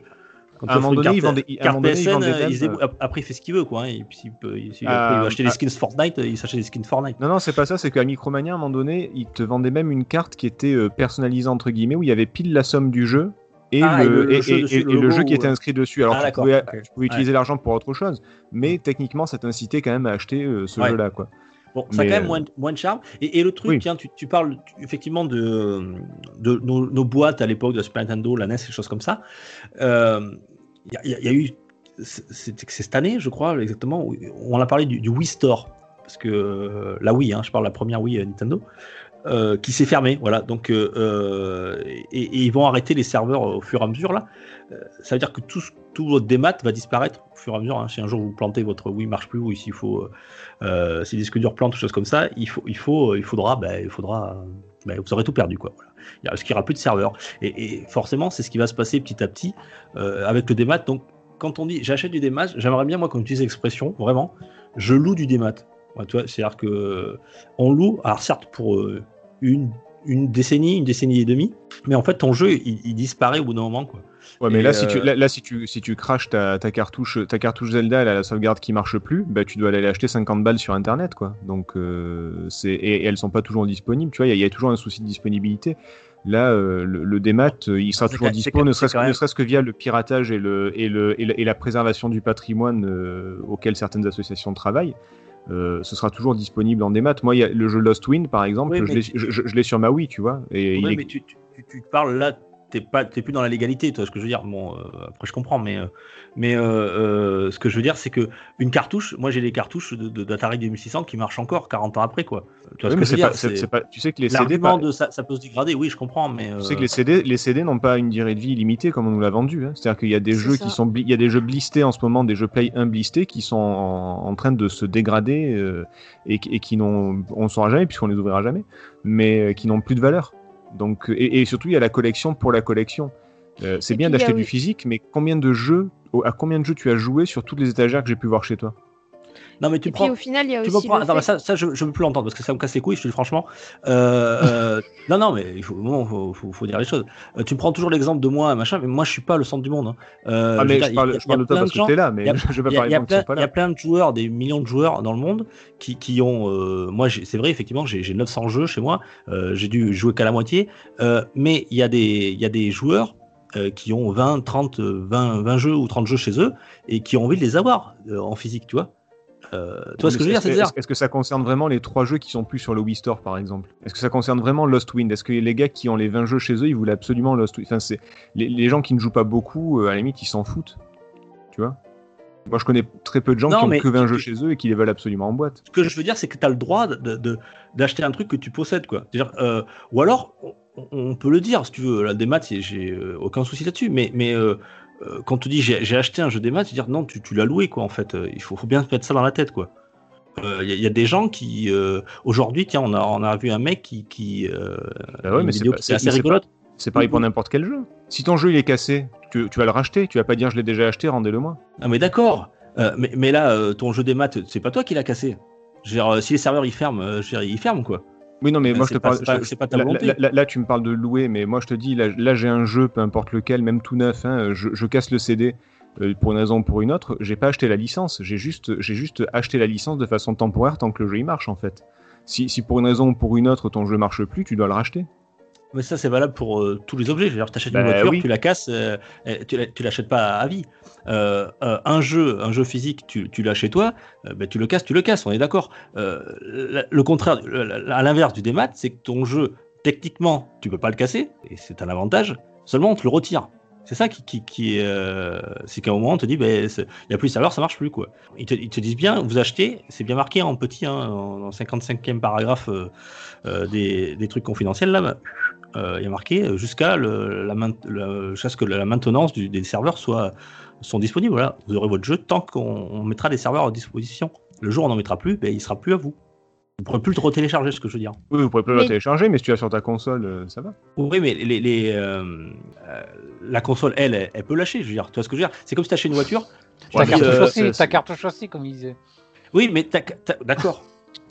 quand À un moment donné, ils vendent des- euh, après il fait ce qu'il veut, quoi. hein, et puis s'il peut, s'il- après, il va acheter ah. des skins Fortnite, il s'achète des skins Fortnite. Non, non, c'est pas ça, c'est qu'à Micromania, à un moment donné, ils te vendaient même une carte qui était euh, personnalisée, entre guillemets, où il y avait pile la somme du jeu et, Ah, le, jeu et- dessus, et le le logo, jeu qui était inscrit dessus. Alors Ah, tu pouvais, ok. tu pouvais utiliser l'argent pour autre chose, mais techniquement, ça t'incitait quand même à acheter euh, ce Ouais. jeu-là. quoi. Bon, ça a quand même euh, moins, de- moins de charme. Et, et le truc, Oui. tiens, tu, tu parles tu- effectivement de, de nos, nos boîtes à l'époque de Super Nintendo, la NES, des choses comme ça. Euh, Il y, a- il y a- il y a eu, c'est cette année, je crois, exactement, on a parlé du, du Wii Store. Parce que euh, la Wii, hein, je parle de la première Wii euh, Nintendo, euh, qui s'est fermée. Voilà. Donc, euh, euh, et, et ils vont arrêter les serveurs au fur et à mesure. Là. Euh, ça veut dire que tout, ce- tout votre démat va disparaître au fur et à mesure. hein. Si un jour vous plantez votre Wii marche plus, ou s'il faut. euh, euh, si les disques durs plantent, ou choses comme ça, il, faut, il, faut, il faudra, ben, il faudra euh, ben, vous aurez tout perdu. Quoi, voilà. Parce qu'il n'y aura plus de serveurs. Et, forcément, c'est ce qui va se passer petit à petit euh, avec le démat. Donc, quand on dit j'achète du démat, j'aimerais bien, moi, qu'on utilise l'expression, vraiment, je loue du démat. Ouais, C'est-à-dire que euh, on loue, alors certes, pour euh, une, une décennie, une décennie et demie, mais en fait, ton jeu, il, il disparaît au bout d'un moment. Quoi. Ouais, mais Et, là, si euh, tu, là, là, si tu, si tu craches ta, ta cartouche, ta cartouche Zelda, elle a la sauvegarde qui marche plus, bah, tu dois aller acheter 50 balles sur internet, quoi. Donc, euh, c'est, et, et elles sont pas toujours disponibles, tu vois, il y, a- il y a toujours un souci de disponibilité. Là, euh, le, le démat, euh, il sera toujours dispo, ne serait-ce que, même- via le piratage et, le, et, le, et, la, et la préservation du patrimoine euh, auquel certaines associations travaillent. Euh, ce sera toujours disponible en démat. Moi, il y a le jeu Lost Wind, par exemple, Oui, je l'ai tu- sur ma Wii, tu vois. Et il Ouais, est- mais tu, tu, tu- parles là, t'es pas, t'es plus dans la légalité, toi, ce que je veux dire. Bon, euh, après je comprends, mais euh, mais euh, euh, ce que je veux dire, c'est que une cartouche, moi j'ai des cartouches de, de- d'Atari 2600 qui marchent encore 40 ans après, quoi. Tu vois Oui, ce mais que je veux c'est pas- dire c'est- c'est- c'est pas- tu sais que les CD, de ça, ça peut se dégrader, oui, je comprends, mais Tu sais que les CD, les CD n'ont pas une durée de vie illimitée comme on nous l'a vendu. hein. C'est-à-dire qu'il y a des C'est jeux ça. qui sont, il y a des jeux blistés en ce moment, des jeux Play 1 blistés qui sont en, en train de se dégrader euh, et, qui- et qui n'ont, on ne saura jamais puisqu'on les ouvrira jamais, mais qui n'ont plus de valeur. Donc, et, et surtout il y a la collection pour la collection. Euh, c'est bien d'acheter du physique, mais combien de jeux, à combien de jeux tu as joué sur toutes les étagères que j'ai pu voir chez toi? Non, mais tu Et prends. puis au final, il y a Tu aussi prends... Attends, mais fait- ça, ça je, je veux plus l'entendre parce que ça me casse les couilles, je te dis franchement. Euh, euh, non, non, mais il faut, bon, faut, faut, faut dire les choses. Euh, tu prends toujours l'exemple de moi, machin, mais moi je suis pas le centre du monde. hein. Euh, Ah je mais je il y a- parle, il y a je parle de toi plein parce que gens- tu es là, mais a- je vais pas Il y, a, de plein, pas il y a là. plein de joueurs, des millions de joueurs dans le monde qui, qui ont. euh, moi, c'est vrai, effectivement, j'ai j'ai 900 jeux chez moi. euh, j'ai dû jouer qu'à la moitié. euh, mais il y, a des- il y a des joueurs euh, qui ont 20, 30, euh, 20, 20 jeux ou 30 jeux chez eux et qui ont envie de les avoir euh, en physique, tu vois. Euh, tu vois ce que je veux dire Est-ce est-ce- est-ce que ça concerne vraiment les trois jeux qui sont plus sur le Wii Store, par exemple? Est-ce que ça concerne vraiment Lost Wind? Est-ce que les gars qui ont les 20 jeux chez eux, ils voulaient absolument Lost Wind? Enfin, c'est les, les gens qui ne jouent pas beaucoup, euh, à la limite, ils s'en foutent. Tu vois? Moi, je connais très peu de gens Non, qui ont mais que 20 tu- jeux chez eux et qui les veulent absolument en boîte. Ce que je veux dire, c'est que tu as le droit de- de- d'acheter un truc que tu possèdes, quoi. Euh, ou alors, on, on peut le dire, si tu veux, la démat, j'ai- j'ai aucun souci là-dessus, mais, mais euh, euh, quand on te dit j'ai acheté un jeu démat, c'est dire non, tu, tu l'as loué, quoi, en fait. Euh, Il faut, faut bien se mettre ça dans la tête, quoi. Il y, a- y a des gens qui, euh, aujourd'hui, tiens, on a, on a vu un mec qui. qui euh, Bah ouais, mais c'est assez rigolote. C'est pareil pour Oui. n'importe quel jeu. Si ton jeu il est cassé, tu, tu vas le racheter. Tu vas pas dire je l'ai déjà acheté, rendez-le moi. Ah, mais d'accord. Euh, mais, mais là, euh, ton jeu démat, c'est pas toi qui l'as cassé. Je veux dire, euh, si les serveurs ils ferment, euh, je veux dire, ils ferment, quoi. Oui, non, mais moi je te parle. pas- je- c'est pas ta là, volonté. là- là- là, tu me parles de louer, mais moi je te dis, là, j'ai un jeu, peu importe lequel, même tout neuf, hein, je, je casse le CD euh, pour une raison ou pour une autre. J'ai pas acheté la licence, j'ai juste, j'ai juste acheté la licence de façon temporaire tant que le jeu il marche en fait. Si, si pour une raison ou pour une autre ton jeu marche plus, tu dois le racheter. Mais ça, c'est valable pour euh, tous les objets. Je veux dire, tu achètes Bah une voiture, oui. tu la casses, euh, tu la- tu l'achètes pas à vie. Euh, euh, un jeu, un jeu physique, tu, tu l'as chez toi, ben, tu le casses, tu le casses, on est d'accord. Le, contraire, à l'inverse du démat, c'est que ton jeu, techniquement, tu peux pas le casser, et c'est un avantage, seulement on te le retire. C'est ça qui, qui, qui euh, c'est qu'à un moment on te dit, ben, il n'y a plus de serveur, ça marche plus quoi. Ils te, ils te disent bien, vous achetez, c'est bien marqué en petit, hein, en, en 55e paragraphe euh, euh, des, des trucs confidentiels là. euh, Il y a marqué jusqu'à le, la, main- le- jusqu'à ce que la maintenance du- des serveurs soit sont disponibles. Voilà, vous aurez votre jeu tant qu'on on mettra des serveurs à disposition. Le jour où on n'en mettra plus, ben, il sera plus à vous. Vous pourrez plus le retélécharger, ce que je veux dire. Oui, vous pourrez pas Mais- le télécharger, mais si tu as sur ta console, euh, ça va. Oui, mais les, les, euh, euh, la console, elle, elle, elle peut lâcher. Je veux dire, tu vois ce que je veux dire? C'est comme si tu achetais une voiture. tu Ouais, ta, euh, aussi, c'est- ta aussi, comme il disait. Oui, mais d'accord.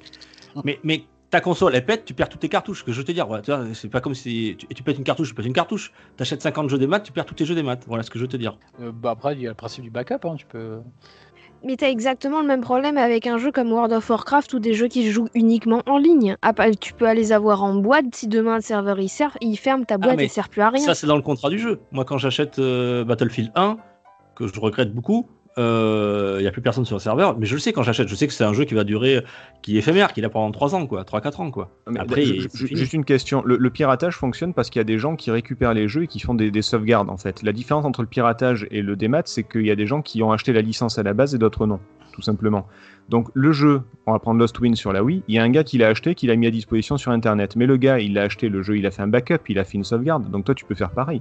mais, mais ta console, elle pète, tu perds toutes tes cartouches. Que je veux te dire, voilà, c'est pas comme si tu, tu pètes une cartouche, tu pètes une cartouche. T'achètes 50 jeux des maths, tu perds tous tes jeux des maths. Voilà ce que je veux te dire. Euh, bah après, il y a le principe du backup. Hein, tu peux... Mais t'as exactement le même problème avec un jeu comme World of Warcraft ou des jeux qui se jouent uniquement en ligne. Ah, pas- tu peux les avoir en boîte, si demain le serveur il, sert, il ferme, ta boîte mais elle sert plus à rien. Ça, c'est dans le contrat du jeu. Moi, quand j'achète euh, Battlefield 1, que je regrette beaucoup, il n'y a plus personne sur le serveur. Mais je le sais quand j'achète. Je sais que c'est un jeu qui va durer, qui est éphémère, qui est là pendant 3 ans, quoi, 3-4 ans. Quoi. Mais Après, fini. juste une question. Le, le piratage fonctionne parce qu'il y a des gens qui récupèrent les jeux et qui font des, des sauvegardes en fait. La différence entre le piratage et le démat, c'est qu'il y a des gens qui ont acheté la licence à la base et d'autres non, tout simplement. Donc le jeu, on va prendre Lost Win sur la Wii, il y a un gars qui l'a acheté, qui l'a mis à disposition sur Internet. Mais le gars, il a acheté le jeu, il a fait un backup, il a fait une sauvegarde. Donc toi, tu peux faire pareil.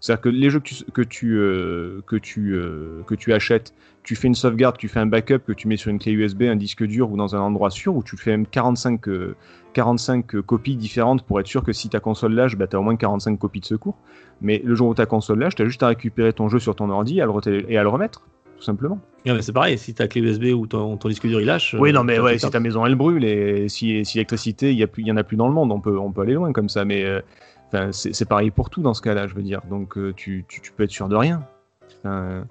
C'est-à-dire que les jeux que tu, que tu, euh, que tu, euh, que tu achètes, tu fais une sauvegarde, tu fais un backup que tu mets sur une clé USB, un disque dur ou dans un endroit sûr, où tu fais même 45, euh, 45 copies différentes pour être sûr que si ta console lâche, bah, tu as au moins 45 copies de secours. Mais le jour où ta console lâche, tu as juste à récupérer ton jeu sur ton ordi à le et à le remettre, tout simplement. Ouais, c'est pareil, si ta clé USB ou ton, ton disque dur il lâche. Oui, non, mais ouais, si ta maison elle brûle et si, si l'électricité, il y, a plus- il y en a plus dans le monde, on peut, on peut aller loin comme ça, mais euh, enfin, c'est pareil pour tout dans ce cas-là, je veux dire. Donc euh, tu, tu, tu peux être sûr de rien. Enfin,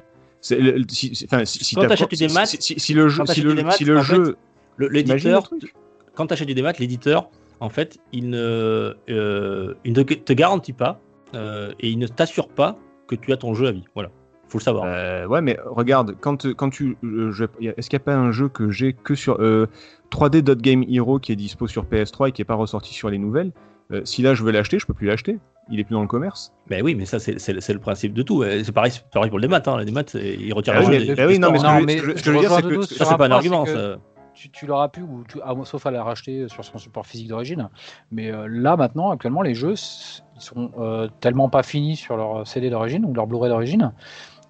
le- si, Quand t'achètes des maths- si, le jeu, si t'achètes le, maths, si le L'éditeur, quand tu achètes du démat, l'éditeur, en fait, il ne, euh, il ne te garantit pas euh, et il ne t'assure pas que tu as ton jeu à vie. Voilà, faut le savoir. Euh, ouais, mais regarde, quand, quand tu. Est-ce qu'il n'y a pas un jeu que j'ai que sur. euh, 3D Dot Game Hero qui est dispo sur PS3 et qui n'est pas ressorti sur les nouvelles? Euh, Si là je veux l'acheter, je peux plus l'acheter. Il est plus dans le commerce. Mais oui, mais ça, c'est le principe de tout. Euh, C'est pareil, pour les démat. Hein. Les démat, ils retirent Ah le oui, jeu mais- oui, non, ce que je- ce que- ce que je veux dire, c'est que- c'est pas un argument. c'est que ça. Tu, tu l'auras pu, ou tu- ah, sauf à la racheter sur son support physique d'origine. Mais euh, là, maintenant, actuellement, les jeux, ils sont euh, tellement pas finis sur leur CD d'origine ou leur Blu-ray d'origine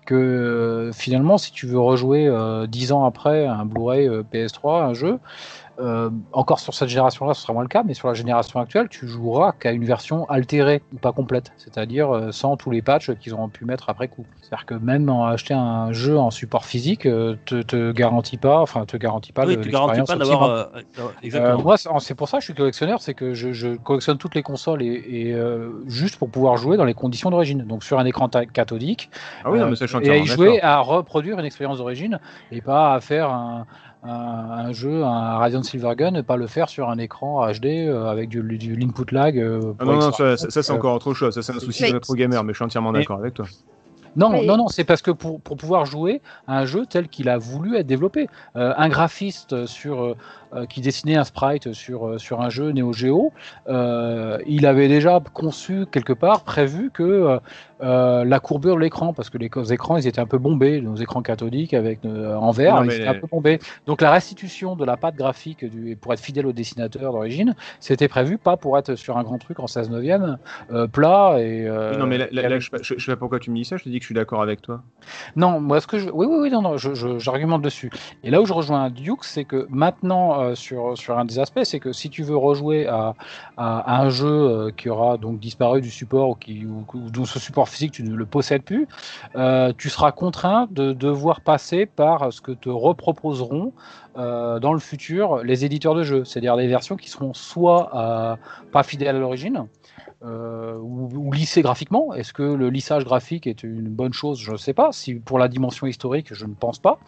que euh, finalement, si tu veux rejouer euh, 10 ans après un Blu-ray euh, PS3, un jeu, euh, encore sur cette génération-là, ce sera moins le cas, mais sur la génération actuelle, tu joueras qu'à une version altérée ou pas complète, c'est-à-dire euh, sans tous les patchs qu'ils auront pu mettre après coup. C'est-à-dire que même en acheter un jeu en support physique, euh, te, te garantit pas, enfin te garantit pas Oui, l'expérience d'avoir. euh, exactement. moi, c'est pour ça que je suis collectionneur, c'est que je, je collectionne toutes les consoles et, et, euh, juste pour pouvoir jouer dans les conditions d'origine, donc sur un écran cathodique, Ah oui, non, mais et à y jouer à reproduire une expérience d'origine et pas à faire un, un, un jeu, un Radiant Silvergun, et pas le faire sur un écran HD euh, avec du, du l'input lag. euh, Ah non, non, ça, ça, ça, c'est Euh, encore autre chose. Ça, c'est un souci de rétro gamer, mais je suis entièrement Mais- d'accord avec toi. Non, non, non, c'est parce que pour, pour pouvoir jouer à un jeu tel qu'il a voulu être développé, Euh, un graphiste sur, qui dessinait un sprite sur, euh, sur un jeu Neo Geo, euh, il avait déjà conçu quelque part, prévu que euh, euh, la courbure de l'écran, parce que les écrans ils étaient un peu bombés, nos écrans cathodiques avec euh, en verre, ils étaient un peu bombés. Donc la restitution de la pâte graphique du, pour être fidèle au dessinateur d'origine, c'était prévu pas pour être sur un grand truc en 16 neuvième, euh, plat et. euh, non, mais là, là, et là, je, je, je sais pas pourquoi tu me dis ça, je te dis que je suis d'accord avec toi. non, moi, ce que je. Oui, oui, oui, non, non, je- j'argumente dessus. Et là où je rejoins Duke, c'est que maintenant, euh, sur, un des aspects, c'est que si tu veux rejouer à, un jeu euh, qui aura donc disparu du support ou, qui, ou, dont ce support physique, tu ne le possèdes plus, euh, tu seras contraint de devoir passer par ce que te reproposeront dans le futur les éditeurs de jeux. C'est-à-dire des versions qui seront soit pas fidèles à l'origine, ou, ou lissé graphiquement. Est-ce que le lissage graphique est une bonne chose? Je ne sais pas. Si pour la dimension historique, je ne pense pas.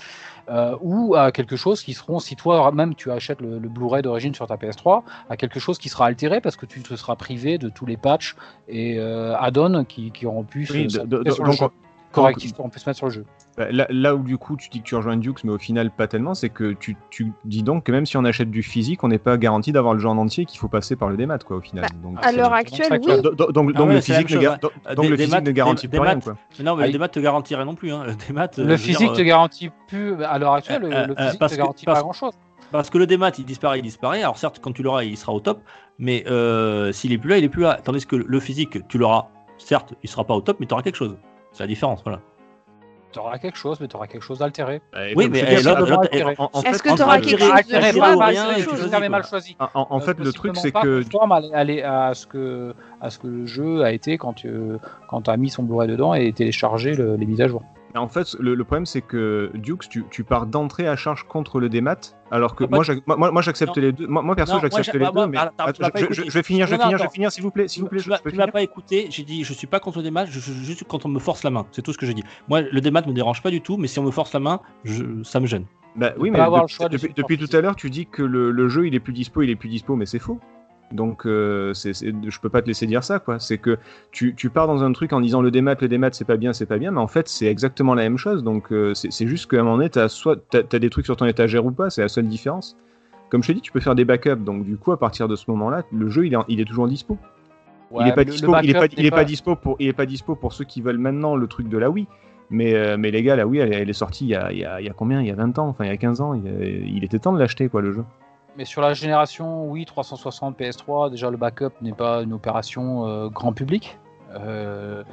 Euh, ou à quelque chose qui seront, si toi même tu achètes le, le Blu-ray d'origine sur ta PS3, à quelque chose qui sera altéré parce que tu te seras privé de tous les patchs et euh, add-ons qui, qui auront pu Oui, se- de- de- donc, jeu. correctifs qu'on peut se mettre sur le jeu. Bah, là, là où du coup tu dis que tu rejoins Dukes, mais au final pas tellement, c'est que tu, tu dis donc que même si on achète du physique, on n'est pas garanti d'avoir le jeu en entier, qu'il faut passer par le démat quoi au final. donc, À l'heure actuelle, oui. donc, donc, donc Ah ouais, le physique, ne, donc- hein. Des- le physique maths- ne garantit des- plus des rien maths- quoi. Non, mais Ah, le démat te garantirait non plus. Hein. Le démat, euh, Le physique dire, te garantit plus, à l'heure actuelle, euh, le- le euh, physique parce te que- garantit parce- pas grand chose. Parce que le démat, il disparaît, il disparaît. Alors certes, quand tu l'auras, il sera au top. Mais euh, s'il est plus là, il est plus là. Tandis que le physique, tu l'auras. Certes, il sera pas au top, mais tu auras quelque chose. C'est la différence, voilà. Tu auras quelque chose, mais tu auras quelque chose d'altéré. Oui, mais Est-ce fait, que entre tu auras attirer- quelque chose ou mal, tu choisi. en- en- en fait, le truc, c'est que conforme à, à ce que à ce que le jeu a été quand tu quand as mis son Blu-ray dedans et téléchargé le- les mises à jour. En fait, le, le problème, c'est que Dukes, tu, tu pars d'entrée à charge contre le démat, alors que Ah, moi, moi, moi, moi, j'accepte non. les deux. Moi, moi, perso, j'accepte les bah, deux, mais attends, Attends, je, je- je vais finir, je vais Non, finir, je vais finir, s'il vous plaît, s'il vous plaît, Tu je m'as- tu pas écouté, j'ai dit je suis pas contre le démat, je, je- juste quand on me force la main, c'est tout ce que j'ai dit. Moi le démat me dérange pas du tout, mais si on me force la main, je, ça me gêne. Bah oui, mais depuis, tout à l'heure, tu dis que le, le jeu il est plus dispo, il est plus dispo, mais c'est faux. Donc euh, c'est, c'est- je peux pas te laisser dire ça, quoi. C'est que tu, tu pars dans un truc en disant le démat, le démat, c'est pas bien, c'est pas bien, mais en fait c'est exactement la même chose. Donc euh, c'est, c'est juste qu'à un moment donné, t'as soit t'as, t'as des trucs sur ton étagère ou pas, c'est la seule différence. Comme je t'ai dit, tu peux faire des backups, donc du coup à partir de ce moment-là, le jeu il est, il est toujours en dispo. il est pas le- le dispo, il est pas, il dispo pour, il est pas dispo pour ceux qui veulent maintenant le truc de la Wii. Mais, euh, mais les gars, la Wii, elle, elle est sortie il y, a, il, y a, il y a combien? Il y a 20 ans, enfin il y a 15 ans. Il, il était temps de l'acheter, quoi, le jeu. Mais sur la génération, oui, 360 PS3, déjà le backup n'est pas une opération euh, grand public. Euh,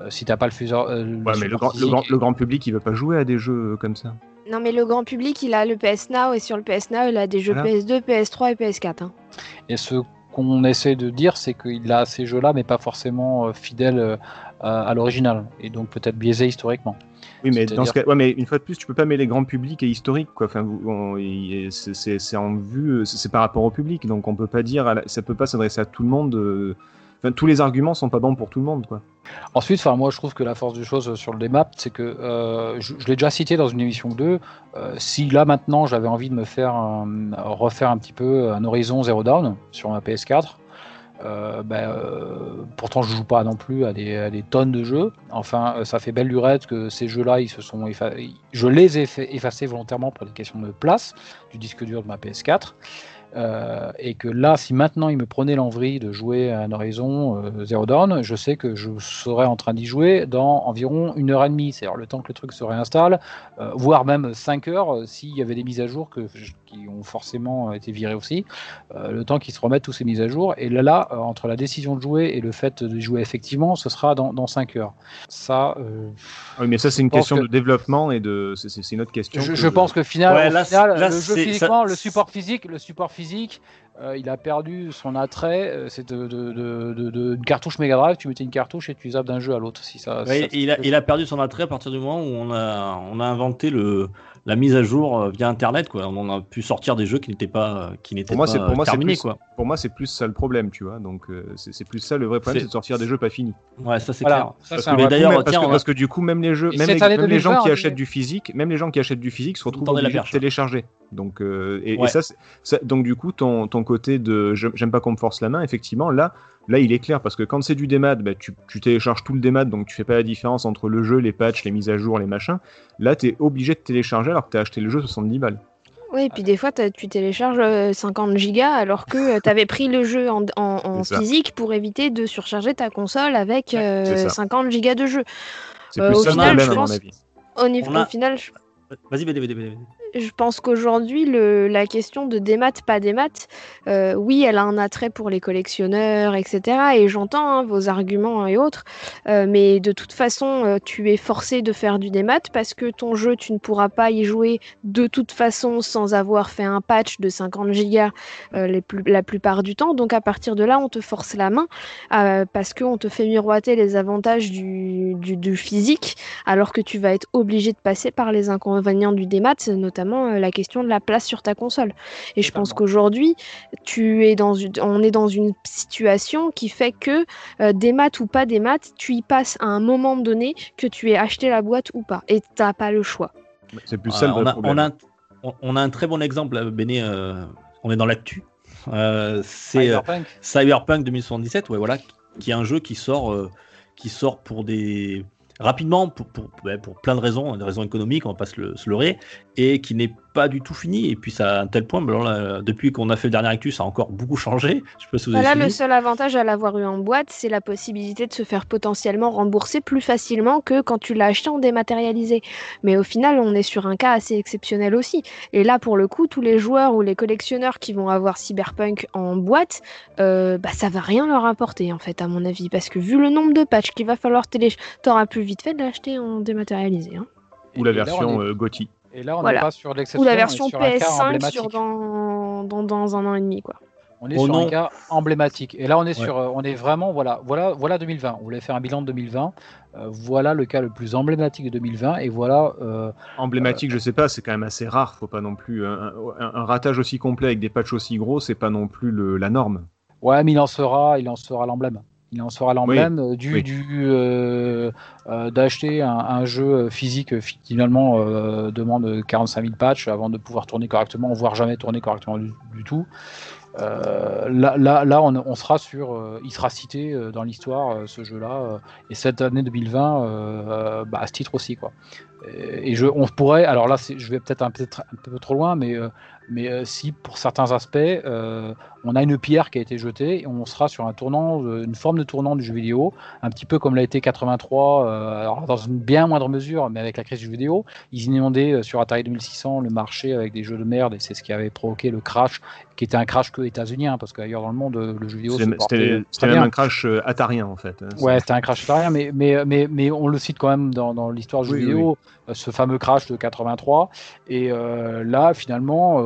euh, si t'as pas le fuseau. euh, Ouais, mais le grand, le, grand, et- le grand public, il veut pas jouer à des jeux comme ça. Non, mais le grand public, il a le PS Now et sur le PS Now, il a des jeux Voilà. PS2, PS3 et PS4. hein. Et ce qu'on essaie de dire, c'est qu'il a ces jeux-là, mais pas forcément euh, fidèles euh, à, l'original, et donc peut-être biaisé historiquement. Oui, mais C'est-à-dire- dans ce cas, ouais, mais une fois de plus, tu peux pas mêler grand public et historique, quoi. Enfin, c'est- en vue, c'est c'est par rapport au public, donc on peut pas dire, la- ça peut pas s'adresser à tout le monde. euh, Tous les arguments sont pas bons pour tout le monde, quoi. Ensuite, enfin, moi je trouve que la force du chose sur le démap, c'est que euh, je, l'ai déjà cité dans une émission 2. euh, si là maintenant j'avais envie de me faire un- refaire un petit peu un Horizon Zero Dawn sur ma PS4, euh, ben, euh, pourtant je joue pas non plus à des, tonnes de jeux. Enfin, euh, ça fait belle lurette que ces jeux-là, ils se sont je les ai effacer volontairement pour des questions de place du disque dur de ma PS4. Euh, et que là, si maintenant il me prenait l'envie de jouer à un Horizon euh, Zero Dawn, je sais que je serais en train d'y jouer dans environ une heure et demie, c'est-à-dire le temps que le truc se réinstalle, euh, voire même 5 heures euh, s'il y avait des mises à jour que, qui ont forcément été virées aussi, euh, le temps qu'ils se remettent tous ces mises à jour. Et là, là euh, entre la décision de jouer et le fait de jouer effectivement, ce sera dans, dans 5 heures. Ça, euh, Ah Oui, mais ça, c'est une question que- de développement et de, c'est- une autre question. je, que je pense que final, Ouais, au là, final, c'est- là, le jeu c'est- physiquement, ça- le support physique, le support physique, euh, il a perdu son attrait. euh, C'est de, de, de, de- de- une cartouche Mega Drive, tu mettais une cartouche et tu zappes d'un jeu à l'autre. Si ça, Ouais, ça- il, a, il a perdu son attrait à partir du moment où on a, on a inventé le, la mise à jour euh, via Internet. Quoi. On a pu sortir des jeux qui n'étaient pas, qui n'étaient Pour moi, pas c'est- pour moi, terminés. plus- Quoi. Pour moi, c'est plus ça le problème, tu vois. Donc, euh, c'est c'est plus ça le vrai problème, C'est- de sortir des jeux pas finis. Ouais, ça c'est Voilà, clair. ça, mais d'ailleurs, même- parce, a- parce que du coup, même les jeux, même les, année même les gens 2020, qui achètent du physique, même les gens qui achètent du physique se retrouvent obligés de télécharger. Donc, euh, et, ça, donc du coup, ton, ton côté de je- j'aime pas qu'on me force la main, effectivement, là, là, il est clair parce que quand c'est du démat, bah, tu, tu télécharges tout le démat, donc tu fais pas la différence entre le jeu, les patchs, les mises à jour, les machins. Là, tu es obligé de télécharger alors que tu as acheté le jeu 70 balles. Oui, et puis des fois, tu télécharges euh, 50 gigas alors que tu avais pris le jeu en, physique pour éviter de surcharger ta console avec euh, c'est ça. 50 gigas de jeu. C'est Euh, au ça final, je à mon pense- avis. Au, niveau- On a- au final, je, Vas-y, vas-y, vas-y, vas-y. Je pense qu'aujourd'hui, la question de démat, pas démat, euh, oui, elle a un attrait pour les collectionneurs, etc. Et j'entends hein, vos arguments et autres, euh, mais de toute façon, euh, tu es forcé de faire du démat parce que ton jeu, tu ne pourras pas y jouer de toute façon sans avoir fait un patch de 50 gigas la plupart du temps. Donc à partir de là, on te force la main parce qu'on te fait miroiter les avantages du physique alors que tu vas être obligé de passer par les inconvénients du démat, notamment euh, la question de la place sur ta console. Et je pense qu'aujourd'hui, tu es dans une, on est dans une situation qui fait que euh, démat ou pas démat, tu y passes à un moment donné que tu aies acheté la boîte ou pas, et t'as pas le choix. C'est plus ça Euh, on, a, on, a, on- on a un très bon exemple, euh, Béné. euh, on est dans l'actu. Euh, c'est euh, Cyberpunk. Cyberpunk 2077, ouais, voilà, qui est un jeu qui sort, euh, qui sort pour des rapidement pour, pour, plein de raisons, des raisons économiques, on va pas se, se leurrer, et qui n'est pas du tout fini. Et puis ça à un tel point, là, depuis qu'on a fait le dernier actus, ça a encore beaucoup changé. Je sais pas si vous Voilà, le seul avantage à l'avoir eu en boîte, c'est la possibilité de se faire potentiellement rembourser plus facilement que quand tu l'as acheté en dématérialisé. Mais au final, on est sur un cas assez exceptionnel aussi. Et là, pour le coup, tous les joueurs ou les collectionneurs qui vont avoir Cyberpunk en boîte, euh, bah, ça va rien leur apporter, en fait, à mon avis. Parce que vu le nombre de patchs qu'il va falloir télécharger, t'auras plus vite fait de l'acheter en dématérialisé. hein. Ou la version euh, GOTY. Et là, on n'est Voilà. pas sur l'exception. Ou la on est version sur un cas PS5 emblématique. sur dans, dans, dans un an et demi, quoi. On est Oh sur non. un cas emblématique. Et là, on est Ouais. sur, euh, on est vraiment, voilà, voilà, voilà 2020. On voulait faire un bilan de 2020. Euh, voilà le cas le plus emblématique de 2020. Et voilà, euh, Emblématique, je sais pas, c'est quand même assez rare. Faut pas non plus un, un- un ratage aussi complet avec des patchs aussi gros, c'est pas non plus le- la norme. ouais, mais il en sera, il en sera l'emblème. Il en sera l'emblème euh, du, oui. du euh, euh, d'acheter un, un jeu physique finalement euh, demande 45 000 patchs avant de pouvoir tourner correctement, voire jamais tourner correctement du, du tout. Là, là, là on, on sera sur, il sera cité dans l'histoire ce jeu-là, et cette année 2020 euh, euh, bah, à ce titre aussi quoi. Et, et je, on pourrait, alors là, je vais peut-être un, un peu trop loin, mais mais si pour certains aspects, on a une pierre qui a été jetée, et on sera sur un tournant, euh, une forme de tournant du jeu vidéo, un petit peu comme l'a été 83, euh, alors dans une bien moindre mesure, mais avec la crise du jeu vidéo, ils inondaient euh, sur Atari 2600 le marché avec des jeux de merde, et c'est ce qui avait provoqué le crash, qui était un crash que états-unien, parce qu'ailleurs dans le monde, euh, le jeu vidéo C'était même un crash atarien en fait. hein. Ouais, c'était un crash rien, mais, mais, mais, mais on le cite quand même dans, dans l'histoire du jeu Oui, vidéo, ce fameux crash de 83. Et euh, là, finalement,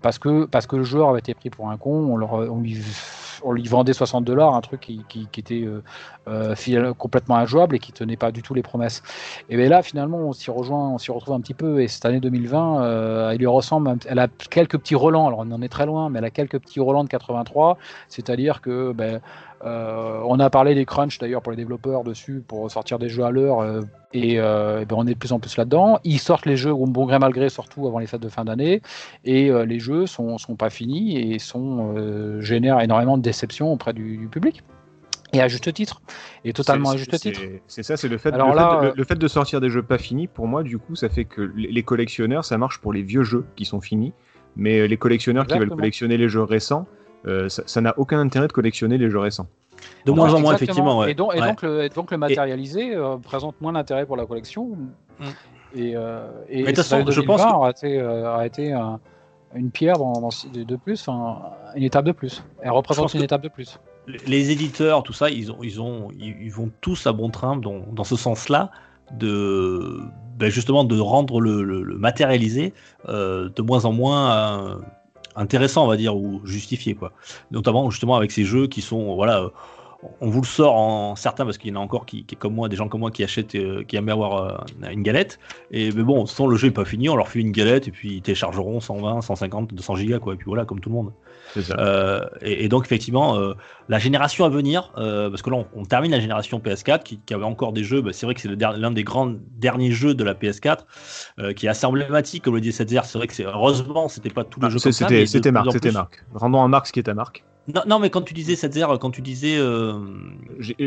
parce, que, parce que le joueur avait été pris pour un con, on, leur, on, lui, on lui vendait 60 dollars, un truc qui, qui, était euh, euh, complètement injouable et qui tenait pas du tout les promesses. Et bien là, finalement, on s'y rejoint, on s'y retrouve un petit peu. Et cette année 2020, euh, elle lui ressemble, elle a quelques petits relents. Alors on en est très loin, mais elle a quelques petits relents de 83. C'est-à-dire que ben, euh, on a parlé des crunchs d'ailleurs pour les développeurs dessus pour sortir des jeux à l'heure euh, et, euh, eh ben, on est de plus en plus là-dedans. Ils sortent les jeux bon gré mal gré surtout avant les fêtes de fin d'année et les jeux sont, sont pas finis et sont génèrent énormément de déception auprès du, du public. Et à juste titre, et totalement à juste titre. C'est ça, c'est le fait, Alors le, là, fait de, le- le fait de sortir des jeux pas finis, pour moi, du coup, ça fait que les collectionneurs, ça marche pour les vieux jeux qui sont finis, mais les collectionneurs qui veulent collectionner les jeux récents, ça ça n'a aucun intérêt de collectionner les jeux récents. De moins en moins, effectivement. ouais. Et donc, et Ouais. donc le, et donc le matérialisé euh, présente moins d'intérêt pour la collection. Mm. Et, euh, et Mais de toute façon, je pense 2020 que- aura été, euh, aura été un- une pierre dans, dans- de, de plus, une étape de plus. Elle représente une étape de plus. les éditeurs, tout ça, ils ont, ils ont, ils, ils vont tous à bon train dans, dans ce sens-là de, ben justement, de rendre le, le- le matérialisé euh, de moins en moins euh, intéressant, on va dire, ou justifié, quoi. Notamment justement avec ces jeux qui sont, voilà, euh, on vous le sort en certains parce qu'il y en a encore qui, qui, comme moi, des gens comme moi qui achètent, euh, qui aiment avoir euh, une galette. Et mais bon, sans le jeu est pas fini, on leur fait une galette et puis ils téléchargeront 120, 150, 200 gigas, quoi. Et puis voilà, comme tout le monde. Euh, et, et donc effectivement, euh, la génération à venir, euh, parce que là on, on termine la génération PS4 qui, qui avait encore des jeux, bah, c'est vrai que c'est l'un des grands derniers jeux de la PS4 euh, qui est assez emblématique, comme le dit 7 c'est vrai que c'est heureusement c'était pas tous les Ah, jeux comme ça. C'était Marc, c'était Marc. Rendons à Marc ce qui est à Marc. Non, non, mais quand tu disais 7 quand tu disais euh,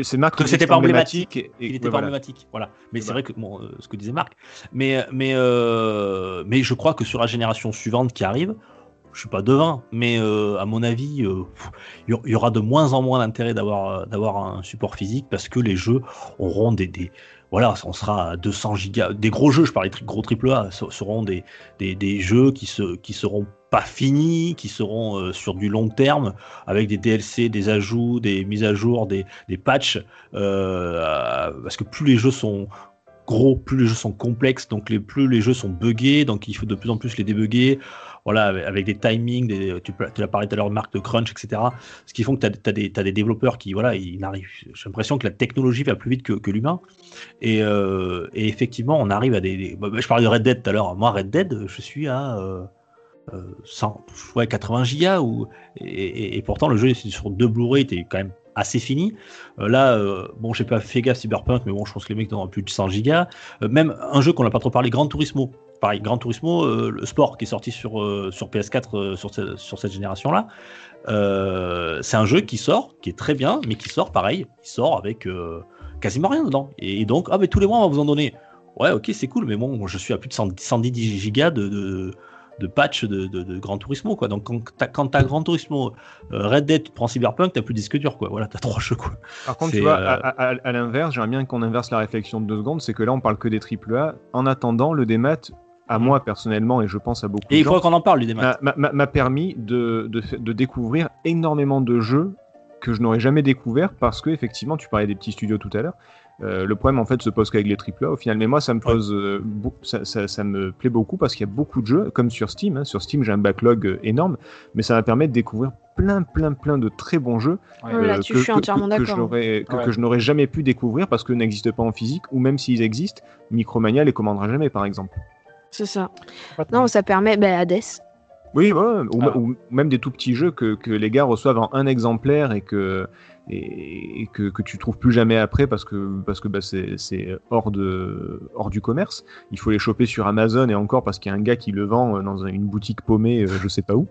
C'est Marc Que c'était pas emblématique. et- il et- était ouais, pas voilà. emblématique, voilà. Mais c'est vrai que bon, euh, ce que disait Marc, mais mais euh, mais je crois que sur la génération suivante qui arrive, je suis pas devin, mais euh, à mon avis, euh, il y, il y aura de moins en moins d'intérêt d'avoir euh, d'avoir un support physique parce que les jeux auront des, des voilà, on sera à 200 gigas. Des gros jeux, je parlais de gros triple A, seront des, des, des jeux qui, se, qui seront pas finis, qui seront euh, sur du long terme, avec des DLC, des ajouts, des mises à jour, des, des patchs. euh, parce que plus les jeux sont gros, plus les jeux sont complexes, donc les, plus les jeux sont buggés, donc il faut de plus en plus les débugger. Voilà, avec, des timings, tu, tu l'as parlé tout à l'heure de marque de crunch, etc. Ce qui font que tu as, des, t'as des développeurs qui, voilà, ils n'arrivent. J'ai l'impression que la technologie va plus vite que, que l'humain. Et, euh, effectivement, on arrive à des. des- bah, je parlais de Red Dead tout à l'heure. Moi, Red Dead, je suis à euh, euh, 100, ouais, 80 gigas. Ou, et, pourtant, le jeu est sur deux Blu-ray, était quand même assez fini. Euh, là, euh, bon, j'ai pas fait gaffe Cyberpunk, mais bon, je pense que les mecs n'auront plus de 100 gigas. Euh, même un jeu qu'on n'a pas trop parlé, Gran Turismo. Pareil, Gran Turismo, le sport qui est sorti sur, sur PS4 euh, sur, sur cette génération-là. C'est un jeu qui sort, qui est très bien, mais qui sort pareil. Il sort avec quasiment rien dedans. Et, donc, ah, mais tous les mois, on va vous en donner. Ouais, ok, c'est cool, mais bon, je suis à plus de 110 gigas de, de patch de, de, de, Gran Turismo, quoi. Donc, quand t'as Gran Turismo, euh, Red Dead, tu prends Cyberpunk, t'as plus de disque dur, quoi. Voilà, t'as trois jeux, quoi. Par contre, tu vois, euh, à, à, l'inverse, j'aimerais bien qu'on inverse la réflexion de deux secondes, c'est que là, on parle que des AAA. En attendant, le démat, à moi personnellement, et je pense à beaucoup et il faut qu'on en parle du démat. M'a permis de, de, de, découvrir énormément de jeux que je n'aurais jamais découvert parce que effectivement, tu parlais des petits studios tout à l'heure. Euh, le problème en fait se pose qu'avec les AAA au final. Mais moi, ça me pose, euh, ça, ça, ça, me plaît beaucoup parce qu'il y a beaucoup de jeux, comme sur Steam. Hein. Sur Steam, j'ai un backlog euh, énorme, mais ça va permettre de découvrir plein, plein, plein de très bons jeux euh, que, je suis entièrement que, que, je n'aurais jamais pu découvrir parce qu'ils n'existent pas en physique ou même s'ils existent, Micromania les commandera jamais, par exemple. C'est ça. Non, ça permet bah, Hades. Oui, ou, même des tout petits jeux que, que, les gars reçoivent en un exemplaire et que, et, que, que, tu trouves plus jamais après parce que, parce que bah, c'est hors, de, hors du commerce. Il faut les choper sur Amazon et encore parce qu'il y a un gars qui le vend dans une boutique paumée, euh, je sais pas où.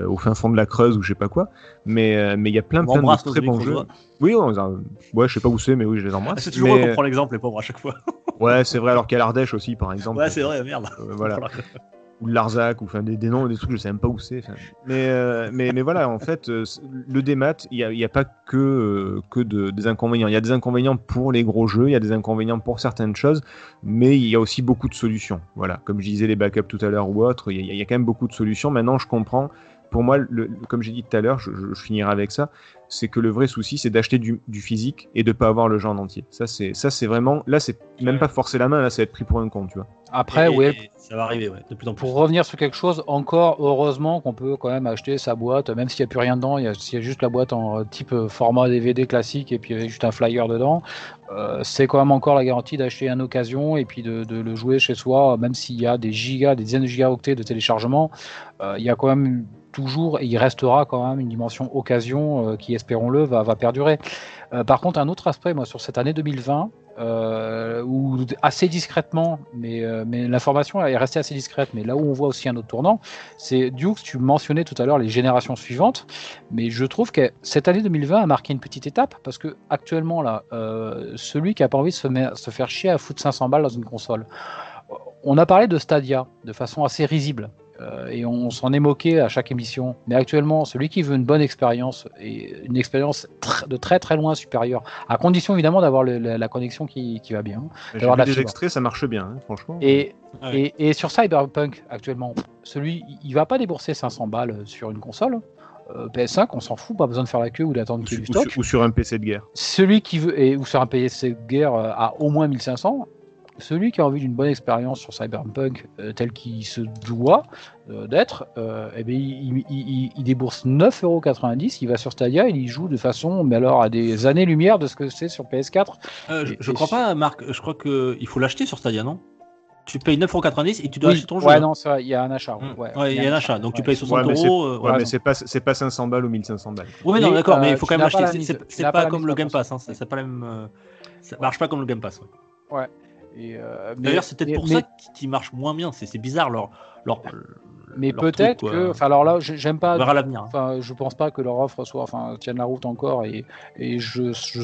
Euh, au fin fond de la Creuse ou je sais pas quoi. Mais euh, mais il y a plein, plein de très bons jeux. Oui, ouais, je sais pas où c'est, mais oui, je les embrasse. C'est toujours moi qu'on prend l'exemple, les pauvres, à chaque fois. ouais, c'est vrai, alors a l'Ardèche aussi, par exemple. Ouais, c'est vrai, merde. voilà. ou Larzac, ou enfin des, des, noms, des trucs, je sais même pas où c'est. Mais, euh, mais, mais voilà, en fait, euh, le démat, il n'y a, a, pas que, euh, que de, des inconvénients. Il y a des inconvénients pour les gros jeux, il y a des inconvénients pour certaines choses, mais il y a aussi beaucoup de solutions. Voilà, comme je disais les backups tout à l'heure ou autre, il y, y, a quand même beaucoup de solutions. Maintenant, je comprends. Pour moi, le, comme j'ai dit tout à l'heure, je, je, finirai avec ça, c'est que le vrai souci, c'est d'acheter du, du, physique et de pas avoir le jeu en entier. Ça, c'est ça, c'est vraiment là, c'est même pas forcer la main, là, c'est être pris pour un con, tu vois. Après, et, ouais. Ça va arriver, ouais, de plus en plus. Pour revenir sur quelque chose, encore heureusement qu'on peut quand même acheter sa boîte, même s'il n'y a plus rien dedans, il y, a, juste la boîte en type euh, format DVD classique et puis il y a juste un flyer dedans. Euh, c'est quand même encore la garantie d'acheter une occasion et puis de, de, le jouer chez soi, même s'il y a des gigas, des dizaines de gigaoctets de téléchargement, euh, il y a quand même toujours et il restera quand même une dimension occasion euh, qui, espérons-le, va, va perdurer. Euh, par contre, un autre aspect, moi, sur cette année 2020, euh, où assez discrètement, mais, euh, mais l'information est restée assez discrète, mais là où on voit aussi un autre tournant, c'est Dukes, tu mentionnais tout à l'heure les générations suivantes, mais je trouve que cette année 2020 a marqué une petite étape, parce que actuellement, là, celui qui a pas envie de se, se faire chier à foutre 500 balles dans une console, on a parlé de Stadia de façon assez risible. Euh, et on s'en est moqué à chaque émission. Mais actuellement, celui qui veut une bonne expérience et une expérience tr de très très loin supérieure, à condition évidemment d'avoir la connexion qui, qui, va bien. J'ai vu des extraits, ça marche bien, hein, franchement. Et, ouais. et, et, sur Cyberpunk actuellement, celui, il va pas débourser 500 balles sur une console. Euh, PS5, on s'en fout, pas besoin de faire la queue ou d'attendre qu'il y ait du stock. Ou sur, ou sur, un PC de guerre. Celui qui veut, et, ou sur un PC de guerre à au moins 1500, celui qui a envie d'une bonne expérience sur Cyberpunk euh, tel qu'il se doit euh, d'être, euh, eh bien, il, il, il, débourse 9,90€, il va sur Stadia, il y joue de façon, mais alors à des années-lumière de ce que c'est sur PS4. Euh, je, je crois pas, Marc, je crois qu'il faut l'acheter sur Stadia, non? Tu payes 9,90€ et tu dois oui, acheter ton jeu. Ouais, non, ça, il y a un achat. Mmh. Ouais, ouais, il y a un achat. Donc ouais. tu payes 60 ouais, euros. Euh, ouais, mais c'est pas, c'est pas 500 balles ou 1500 balles. Oui, non, d'accord, mais il faut quand même l'acheter. C'est pas, pas comme le Game Pass. Hein, c'est pas la même. Ça marche pas comme le Game Pass. Ouais. Euh, D'ailleurs, c'est peut-être pour mais, ça qu'ils marchent moins bien. C'est bizarre leur. leur mais peut-être que. Enfin, alors là, j'aime pas. Verra l'avenir. Hein. Enfin, je pense pas que leur offre soit. Enfin, tienne la route encore. Et, et je, je,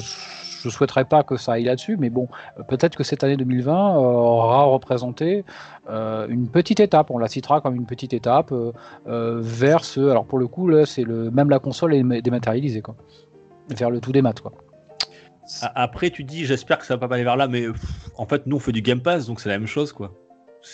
je souhaiterais pas que ça aille là-dessus. Mais bon, peut-être que cette année 2020 euh, aura représenté euh, une petite étape. On la citera comme une petite étape euh, vers ce. Alors, pour le coup, là, c'est le. Même la console est dématérialisée, quoi. Vers le tout des maths, quoi. Après, tu dis, j'espère que ça va pas aller vers là, mais pff, en fait, nous, on fait du Game Pass, donc c'est la même chose, quoi.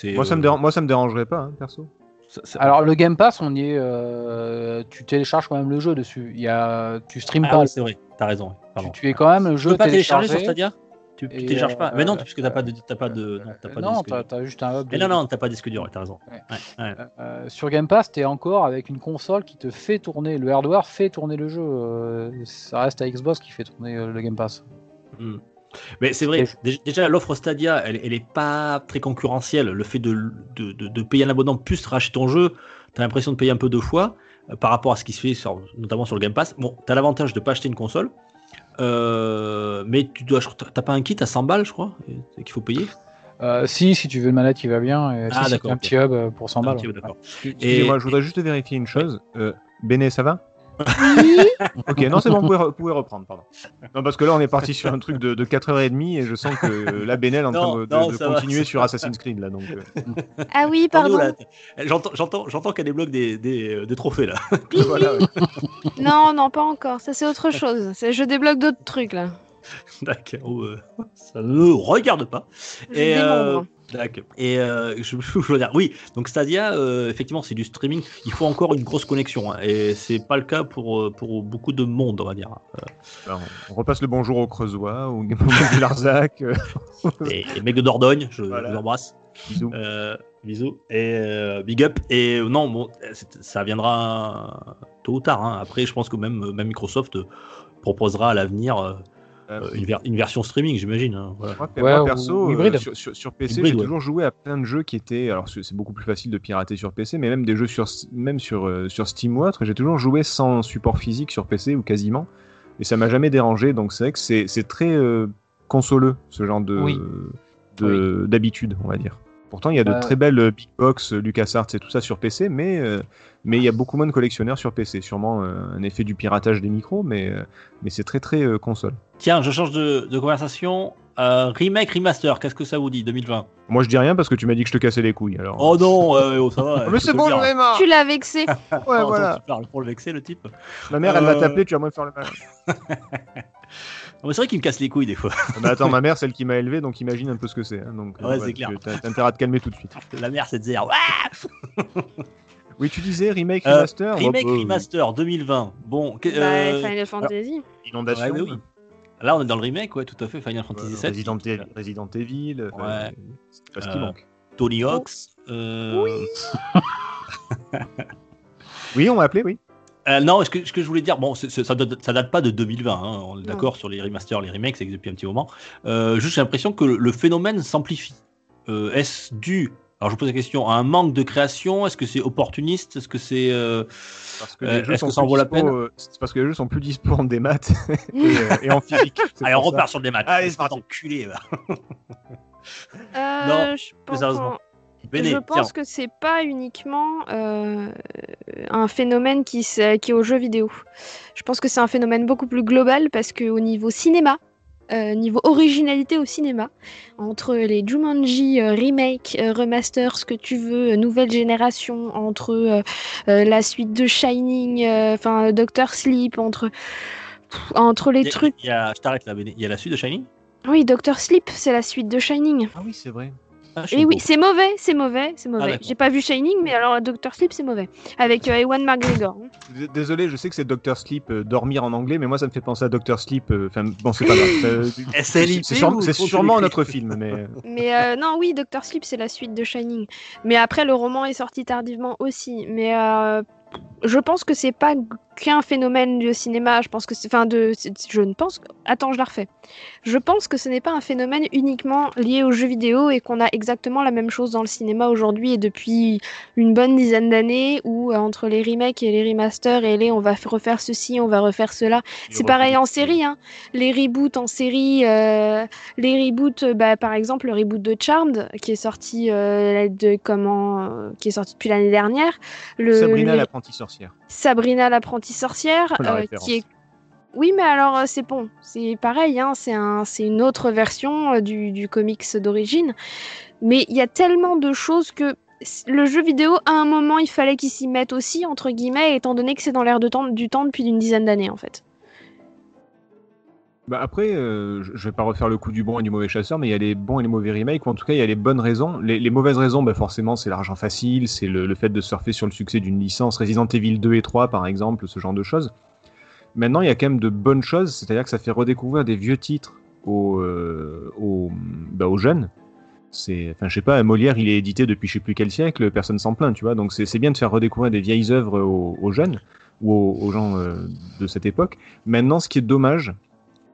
Moi, ça me dérange, moi, ça me dérangerait pas, hein, perso. Ça, ça... Alors, le Game Pass, on y est. Euh, tu télécharges quand même le jeu dessus. Il y a, tu streames ah, pas. Oui, c'est vrai, t'as raison. Tu, tu, es quand même le jeu. Tu peux pas télécharger sur Stadia? Tu, tu télécharges euh, pas. Mais non, puisque t'as pas de, t'as pas de, non, pas non, de t'as, juste un hub. De... non, non, t'as pas de disque dur. T'as raison. Ouais. Ouais, euh, sur Game Pass, t'es encore avec une console qui te fait tourner. Le hardware fait tourner le jeu. Euh, ça reste à Xbox qui fait tourner le Game Pass. Hmm. Mais c'est vrai, déjà l'offre Stadia, elle, elle est pas très concurrentielle. Le fait de, de, de, de payer un abonnement plus racheter ton jeu, tu as l'impression de payer un peu deux fois euh, par rapport à ce qui se fait sur, notamment sur le Game Pass. Bon, tu as l'avantage de pas acheter une console, euh, mais tu dois, t'as pas un kit à 100 balles, je crois, qu'il faut payer. Euh, si, si tu veux une manette qui va bien, et ah, si d'accord, un okay. petit hub pour 100 balles. Et moi, je voudrais juste vérifier une chose. Euh, Béné, ça va? Oui, Ok, non, c'est bon, vous pouvez, re- vous pouvez reprendre, pardon. Non, parce que là, on est parti sur un truc de, de 4h30 et je sens que la Bénel est en train de, de- non, de ça va, continuer sur. Assassin's Creed, là. Donc, euh, ah oui, pardon. J'entends, j'entends, j'entends qu'elle débloque des, des, euh, des trophées là. voilà, ouais. Non, non, pas encore. Ça, c'est autre chose. Je débloque d'autres trucs là. D'accord. euh, ça ne me regarde pas. Je Et, euh. Et euh, je, je veux dire, oui, donc Stadia, euh, effectivement, c'est du streaming. Il faut encore une grosse connexion. hein, et c'est pas le cas pour, euh, pour beaucoup de monde, on va dire. Alors, on repasse le bonjour au Creusois, au au Larzac. euh, Et les mecs de Dordogne, je Voilà. vous embrasse. bisous. Euh, bisous. Et euh, big up. Et euh, non, bon, ça viendra tôt ou tard. hein. Après, je pense que même, même Microsoft euh, proposera à l'avenir euh, Euh, une, ver- une version streaming, j'imagine. hein, voilà. Moi, Ouais, moi, ou- perso, ou euh, hybride. sur, sur- sur PC, j'ai ouais. toujours joué à plein de jeux qui étaient. Alors, c'est beaucoup plus facile de pirater sur PC, mais même des jeux sur, même sur, euh, sur Steam ou autre, j'ai toujours joué sans support physique sur PC ou quasiment. Et ça m'a jamais dérangé, donc c'est vrai que c'est c'est très euh, consoleux, ce genre de Oui. de- d'habitude, on va dire. Pourtant, il y a de Euh. très belles big box, euh, LucasArts et tout ça sur PC, mais euh, mais il y a beaucoup moins de collectionneurs sur PC. Sûrement euh, un effet du piratage des micros, mais euh, mais c'est très très euh, console. Tiens, je change de, de conversation. Euh, remake, remaster, qu'est-ce que ça vous dit 2020 Moi, je dis rien parce que tu m'as dit que je te cassais les couilles. Alors. Oh non, euh, oh, ça va. Mais c'est bon, j'en ai marre. Tu l'as vexé. Ouais, Non, voilà. Tu parles pour le vexer, le type. Ma mère, elle va Euh. t'appeler, tu vas moins faire le mal. Mais c'est vrai qu'il me casse les couilles des fois. Mais attends, ma mère, celle qui m'a élevé, donc imagine un peu ce que c'est. hein, donc, Ouais, c'est clair. T'as intérêt à te calmer tout de suite. La mère, c'est de zéro. Ah Oui, tu disais remake, Euh, remaster. remake, Hop, euh, remaster 2020. Bon, Bah, euh, Final Fantasy. Inondation. ouais, oui. Là, on est dans le remake, ouais, tout à fait. Final Fantasy euh, VII. Resident, Evil, Resident Evil. euh, Ouais. C'est pas ce qui Euh, manque. Tony Hawk's. euh, Oui, on m'a appelé, oui. Euh, non, ce que, ce que je voulais dire, bon, c'est- c'est- ça, date, ça date pas de 2020, hein, on est d'accord sur les remasters, les remakes, ça existe depuis un petit moment. Euh, juste, j'ai l'impression que le, le phénomène s'amplifie. Euh, Est-ce dû, alors je vous pose la question, à un manque de création? Est-ce que c'est opportuniste? Est-ce que c'est. euh, Parce que les jeux sont que ça en plus vaut la dispo, peine? euh, C'est parce que les jeux sont plus dispo en démat et, euh, et en physique. C'est Allez, on repart sur des matchs. Allez, c'est parti. enculé. Euh, Non, je pense, sérieusement. Je pense que c'est pas uniquement euh, un phénomène qui, est aux jeux vidéo. Je pense que c'est un phénomène beaucoup plus global parce qu'au niveau cinéma, euh, niveau originalité au cinéma, entre les Jumanji euh, remake, euh, remaster, ce que tu veux, euh, nouvelle génération, entre euh, euh, la suite de Shining, euh, enfin Doctor Sleep, entre pff, entre les Il y a- trucs. il y a- je t'arrête là, Béné. Il y a la suite de Shining? Oui, Doctor Sleep, c'est la suite de Shining. Ah oui, c'est vrai. Ah, Et oui, c'est mauvais, c'est mauvais, c'est mauvais. d'accord. J'ai pas vu Shining, mais alors Doctor Sleep, c'est mauvais. Avec euh, Ewan McGregor. hein. D- Désolé, je sais que c'est Doctor Sleep, euh, dormir en anglais, mais moi ça me fait penser à Doctor Sleep. euh, Enfin, bon, c'est pas C'est sûrement un autre film, mais. Mais euh, non, oui, Doctor Sleep, c'est la suite de Shining. Mais après, le roman est sorti tardivement aussi. Mais euh, je pense que c'est pas qu'un phénomène de cinéma. Je pense que c'est. Enfin, de. Je ne pense. Attends, je la refais. Je pense que ce n'est pas un phénomène uniquement lié aux jeux vidéo et qu'on a exactement la même chose dans le cinéma aujourd'hui et depuis une bonne dizaine d'années où euh, entre les remakes et les remasters et les on va refaire ceci, on va refaire cela. C'est pareil en série, hein. Les reboots en série, euh, les reboots, euh, bah, par exemple le reboot de Charmed qui est sorti euh, de comment, qui est sorti depuis l'année dernière. Le, Sabrina le- l'apprentie sorcière. Sabrina l'apprentie sorcière, La euh, qui est oui, mais alors euh, c'est bon, c'est pareil, hein, c'est un, c'est une autre version euh, du, du comics d'origine. Mais il y a tellement de choses que le jeu vidéo, à un moment, il fallait qu'il s'y mette aussi, entre guillemets, étant donné que c'est dans l'air de temps, du temps depuis une dizaine d'années, en fait. Bah après, euh, je- vais pas refaire le coup du bon et du mauvais chasseur, mais il y a les bons et les mauvais remakes, ou en tout cas il y a les bonnes raisons. Les, mauvaises raisons, bah forcément, c'est l'argent facile, c'est le, fait de surfer sur le succès d'une licence, Resident Evil 2 et 3 par exemple, ce genre de choses. Maintenant, il y a quand même de bonnes choses, c'est-à-dire que ça fait redécouvrir des vieux titres aux, euh, bah, aux jeunes. C'est, enfin, je sais pas, Molière, il est édité depuis je sais plus quel siècle, personne s'en plaint, tu vois. Donc c'est bien de faire redécouvrir des vieilles œuvres aux, jeunes ou aux, aux gens euh, de cette époque. Maintenant, ce qui est dommage,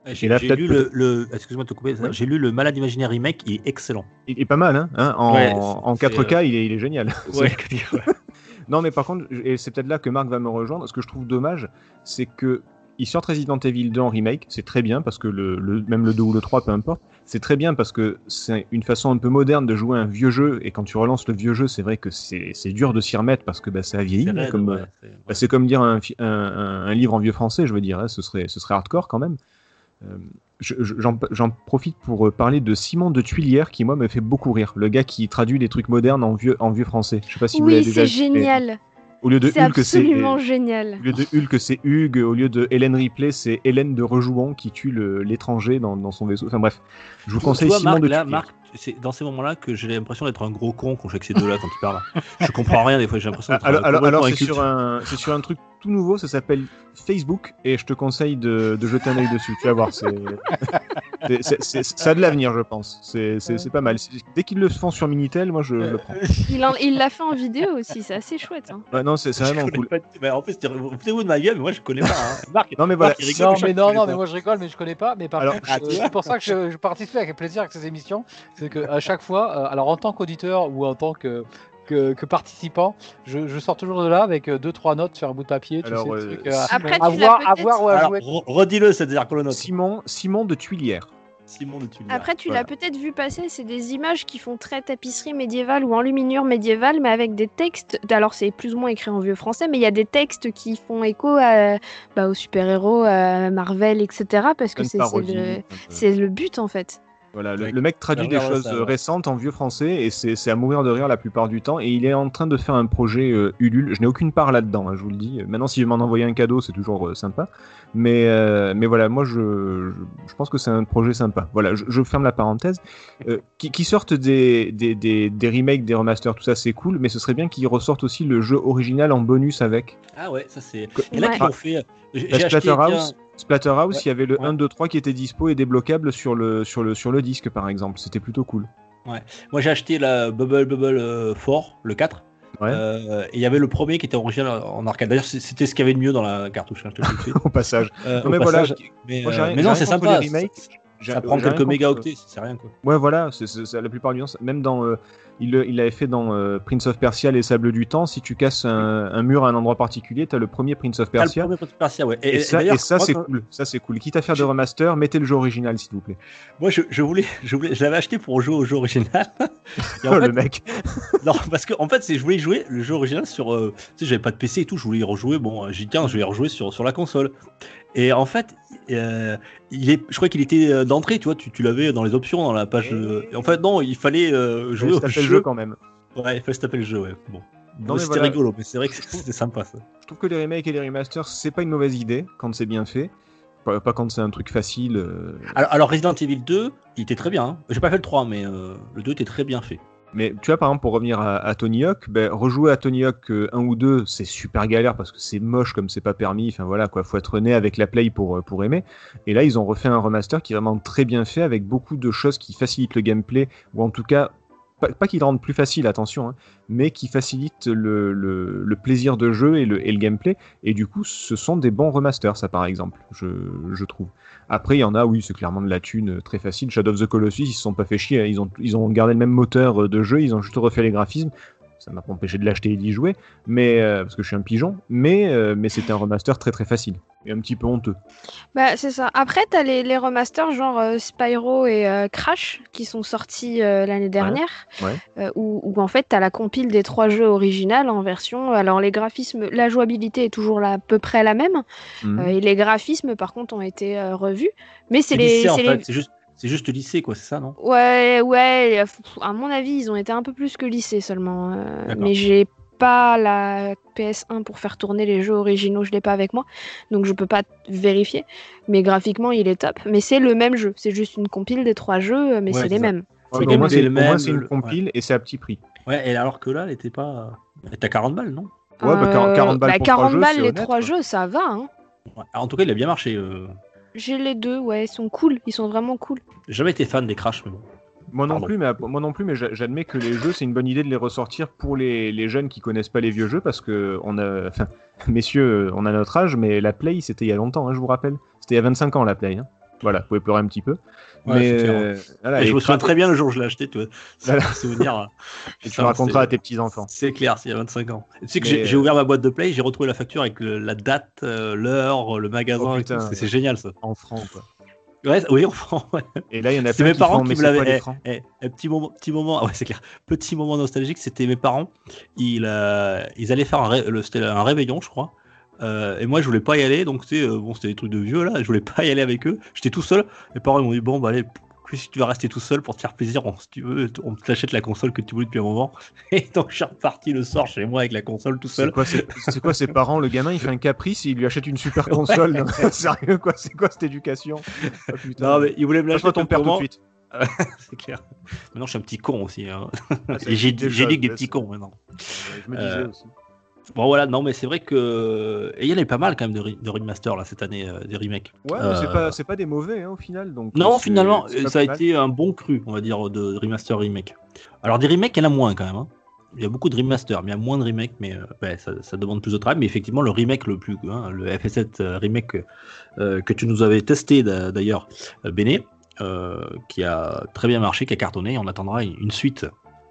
J'ai lu le, le- excuse-moi de te couper, Ouais. j'ai lu le Malade imaginaire remake, il est excellent. Il est pas mal, hein, hein, en, Ouais, en c'est- 4K, il, est, il est génial. Ouais. non, mais par contre, et c'est peut-être là que Marc va me rejoindre, ce que je trouve dommage, c'est que ils sortent Resident Evil 2 en remake, c'est très bien parce que le, le- même le 2 ou le 3, peu importe, c'est très bien parce que c'est une façon un peu moderne de jouer un vieux jeu et quand tu relances le vieux jeu, c'est vrai que c'est dur de s'y remettre parce que bah, ça a vieilli. C'est comme, ouais, euh, c'est- bah, comme dire un, fi- un, un- un livre en vieux français, je veux dire, hein, ce, serait, ce serait hardcore quand même. Euh, je- je- J'en profite pour euh, parler de Simon de Tuilière qui, moi, me fait beaucoup rire. Le gars qui traduit des trucs modernes en vieux, en vieux français. Je sais pas si vous l'avez oui, déjà c'est mais génial. Au lieu de C'est Hulk, c'est. absolument génial. Au lieu de Hulk, c'est Hugues. Au lieu de Hélène Ripley, c'est Hélène de Rejouan qui tue l'étranger dans, dans son vaisseau. Enfin bref, je vous conseille Simon Marc, de là. Marc, c'est dans ces moments-là que j'ai l'impression d'être un gros con quand je fais que ces deux-là quand ils parlent. Je comprends rien des fois, j'ai l'impression d'être Alors, alors, alors, c'est sur, un, c'est sur un truc tout nouveau, ça s'appelle Facebook, et je te conseille de, de jeter un œil dessus. Tu vas voir, c'est, c'est- c'est- c'est- ça a de l'avenir, je pense. C'est, c'est, c'est pas mal. C'est- Dès qu'ils le font sur Minitel, moi je le prends. Il en- il l'a fait en vidéo aussi, c'est assez chouette. hein. Ouais, non, c'est, vraiment cool. pas. Mais en plus, vous foutez-vous de ma gueule, mais moi je connais pas. hein. Marc, Non, mais voilà. Marc, il rigole, Non, mais non, non, mais moi je rigole, mais je connais pas. Mais par Alors, contre, ah, c'est pour ça que je, je participe avec plaisir à ces émissions. C'est que à chaque fois, euh, alors en tant qu'auditeur ou en tant que, que, que participant, je, je sors toujours de là avec euh, deux trois notes sur un bout de papier. Tu Alors, sais, euh, truc, euh, Simon- Après, à tu l'as voir, à peut-être- voir ou à Alors, jouer. re- redis-le, c'est-à-dire que le note. Simon, Simon de Tuilière. Simon de Tulier. Après, tu Voilà. l'as peut-être vu passer, c'est des images qui font très tapisserie médiévale ou enluminure médiévale, mais avec des textes. Alors, c'est plus ou moins écrit en vieux français, mais il y a des textes qui font écho à, bah, aux super-héros, à Marvel, etc. Parce que le, c'est le but en fait. Voilà, le, mec traduit des choses ça, euh, ouais. récentes en vieux français et c'est c'est à mourir de rire la plupart du temps. Et il est en train de faire un projet euh, Ulule. Je n'ai aucune part là-dedans, hein, je vous le dis. Maintenant, si je m'en envoyer un cadeau, c'est toujours euh, sympa. Mais, euh, mais voilà, moi, je, je, je pense que c'est un projet sympa. Voilà, je, je ferme la parenthèse. Euh, qui, qui sortent des, des, des, des remakes, des remasters, tout ça, c'est cool. Mais ce serait bien qu'ils ressortent aussi le jeu original en bonus avec. Ah ouais, ça c'est. Et là, Ouais. qu'ils ont fait. J'ai acheté. Splatterhouse, Splatterhouse, Ouais. il y avait le Ouais. 1, 2, 3 qui était dispo et débloquable sur le, sur le, sur le disque, par exemple. C'était plutôt cool. Moi j'ai acheté la Bubble Bubble euh, 4, le 4. Ouais. Euh, et il y avait le premier qui était original en arcade. D'ailleurs, c'était ce qu'il y avait de mieux dans la cartouche. hein, je te le. Au passage. Euh, Non, au mais voilà, passage. Mais, j'ai euh, mais non, c'est sympa. Ça, prend quelques contre- mégaoctets, c'est rien quoi. Ouais, voilà, c'est la plupart du temps. Même dans, euh, il l'avait fait dans euh, Prince of Persia, les Sables du Temps. Si tu casses un, un mur à un endroit particulier, t'as le premier Prince of Ah, le Persia. premier Prince of Persia, ouais. Et, ça, et ça c'est cool. Ça c'est cool. Quitte à faire de remaster, mettez le jeu original, s'il vous plaît. Moi, je, je voulais, je voulais, je l'avais acheté pour jouer au jeu original. Et en Oh, fait, le mec. non, parce que en fait, c'est, je voulais jouer le jeu original sur, euh, tu sais, j'avais pas de PC et tout, je voulais y rejouer. Bon, euh, dit tiens, je vais y rejouer sur sur la console. Et en fait, euh, il est, je crois qu'il était euh, d'entrée, tu vois, tu, tu l'avais dans les options dans la page. euh, et en fait, non, il fallait euh, jouer au jeu. le jeu quand même. Ouais, il fallait se taper le jeu, ouais. Bon, Non, c'était voilà. rigolo, mais c'est vrai que c'était sympa ça. Je trouve que les remakes et les remasters, c'est pas une mauvaise idée quand c'est bien fait. Pas, pas quand c'est un truc facile. euh, Alors, alors, Resident Evil 2, il était très bien. hein. J'ai pas fait le 3, mais euh, le 2 était très bien fait. Mais tu vois, par exemple, pour revenir à, Tony Hawk, ben, rejouer à Tony Hawk euh, 1 ou 2, c'est super galère parce que c'est moche comme c'est pas permis. Enfin voilà, quoi, faut être né avec la Play pour, euh, pour aimer. Et là, ils ont refait un remaster qui est vraiment très bien fait avec beaucoup de choses qui facilitent le gameplay, ou en tout cas, pas, pas qui le rendent plus facile, attention, hein, mais qui facilitent le, plaisir de jeu et le, gameplay. Et du coup, ce sont des bons remasters, ça par exemple, je trouve. Après, il y en a, oui, c'est clairement de la thune euh, très facile. Shadow of the Colossus, ils se sont pas fait chier. hein. Ils ont, ils ont gardé le même moteur euh, de jeu, ils ont juste refait les graphismes. Ça m'a pas empêché de l'acheter et d'y jouer, mais euh, parce que je suis un pigeon. Mais, euh, mais c'était un remaster très très facile et un petit peu honteux. Bah, c'est ça. Après, t'as les, les remasters genre euh, Spyro et euh, Crash qui sont sortis euh, l'année dernière. ouais. euh, où, où, en fait, t'as la compile des trois jeux originales en version. Alors, les graphismes, la jouabilité est toujours là, à peu près la même. Mhm. euh, et les graphismes, par contre, ont été euh, revus. Mais c'est en fait, les- c'est juste, c'est juste lycée quoi, c'est ça non? Ouais, ouais. euh, À mon avis, ils ont été un peu plus que lycée seulement. euh, mais j'ai pas la PS1 pour faire tourner les jeux originaux, je l'ai pas avec moi, donc je peux pas vérifier. Mais graphiquement, il est top. Mais c'est le même jeu, c'est juste une compile des trois jeux, mais Ouais, c'est les ça. mêmes. Ouais, c'est mais le c'est une ouais. compile et c'est à petit prix. Ouais, et alors que là, elle était pas. Elle était à 40 balles, non? Ouais, bah, 40 40 balles bah, pour trois 40 jeux, balles les honnête, trois quoi. jeux, ça va. Hein. Ouais. En tout cas, il a bien marché. euh. J'ai les deux, ouais, ils sont cool, ils sont vraiment cool. J'ai jamais été fan des Crash, mais bon. Moi non Pardon. plus, mais moi non plus, mais j'a- j'admets que les jeux, c'est une bonne idée de les ressortir pour les, les jeunes qui connaissent pas les vieux jeux, parce que on a, enfin, messieurs, on a notre âge, mais la Play, c'était il y a longtemps, hein, je vous rappelle. C'était il y a 25 ans la Play. hein. Voilà, vous pouvez pleurer un petit peu. Ouais, mais clair. euh, voilà, Et je me souviens très bien le jour où je l'ai acheté, tu vois. Voilà. un souvenir. et tu le raconteras à tes petits enfants. C'est clair, c'est il y a 25 ans. Tu sais que Mais, j'ai euh, ouvert ma boîte de play, j'ai retrouvé la facture avec le- la date, euh, l'heure, le magasin. Oh, C'est- ouais. génial ça. En francs, quoi. Ouais, oui, on prend. ouais. Et là, il y en a C'est plein mes parents qui me l'avaient. Eh, eh, petit moment, petit moment. ah ouais, c'est clair. Petit moment nostalgique, c'était mes parents. Ils, euh, ils allaient faire un, ré- le- c'était un réveillon, je crois. Euh, et moi, je voulais pas y aller. Donc, euh, bon, c'était des trucs de vieux là. Je voulais pas y aller avec eux. J'étais tout seul. Mes parents m'ont dit bon, bah allez. Si tu vas rester tout seul pour te faire plaisir, on, si tu veux, on t'achète la console que tu voulais depuis un moment. Et donc je suis reparti le soir chez moi avec la console tout seul. c'est quoi ses parents Le gamin, il fait un caprice, il lui achète une super console. Non, Sérieux, quoi C'est quoi cette éducation? Putain. Non mais ils voulaient me l'acheter ton père tout de suite. C'est clair. Maintenant je suis un petit con aussi. hein. Ah, Et j'ai dit que des petits cons maintenant. Je me disais Euh, aussi. Bon voilà, non mais c'est vrai que et il y en avait pas mal quand même de, re- de remaster là cette année, euh, des remakes. Ouais, mais c'est euh, pas, c'est pas des mauvais hein, au final. Donc, Non, c'est- finalement, ça a mal. été un bon cru, on va dire, de remaster remake. Alors des remakes, il y en a moins quand même. hein. Il y a beaucoup de remasters, mais il y a moins de remakes, mais euh, ouais, ça, ça demande plus de travail. Mais effectivement, le remake le plus, hein, le FS7 euh, remake euh, que tu nous avais testé d'a- d'ailleurs, euh, Béné, euh, qui a très bien marché, qui a cartonné. On attendra une une suite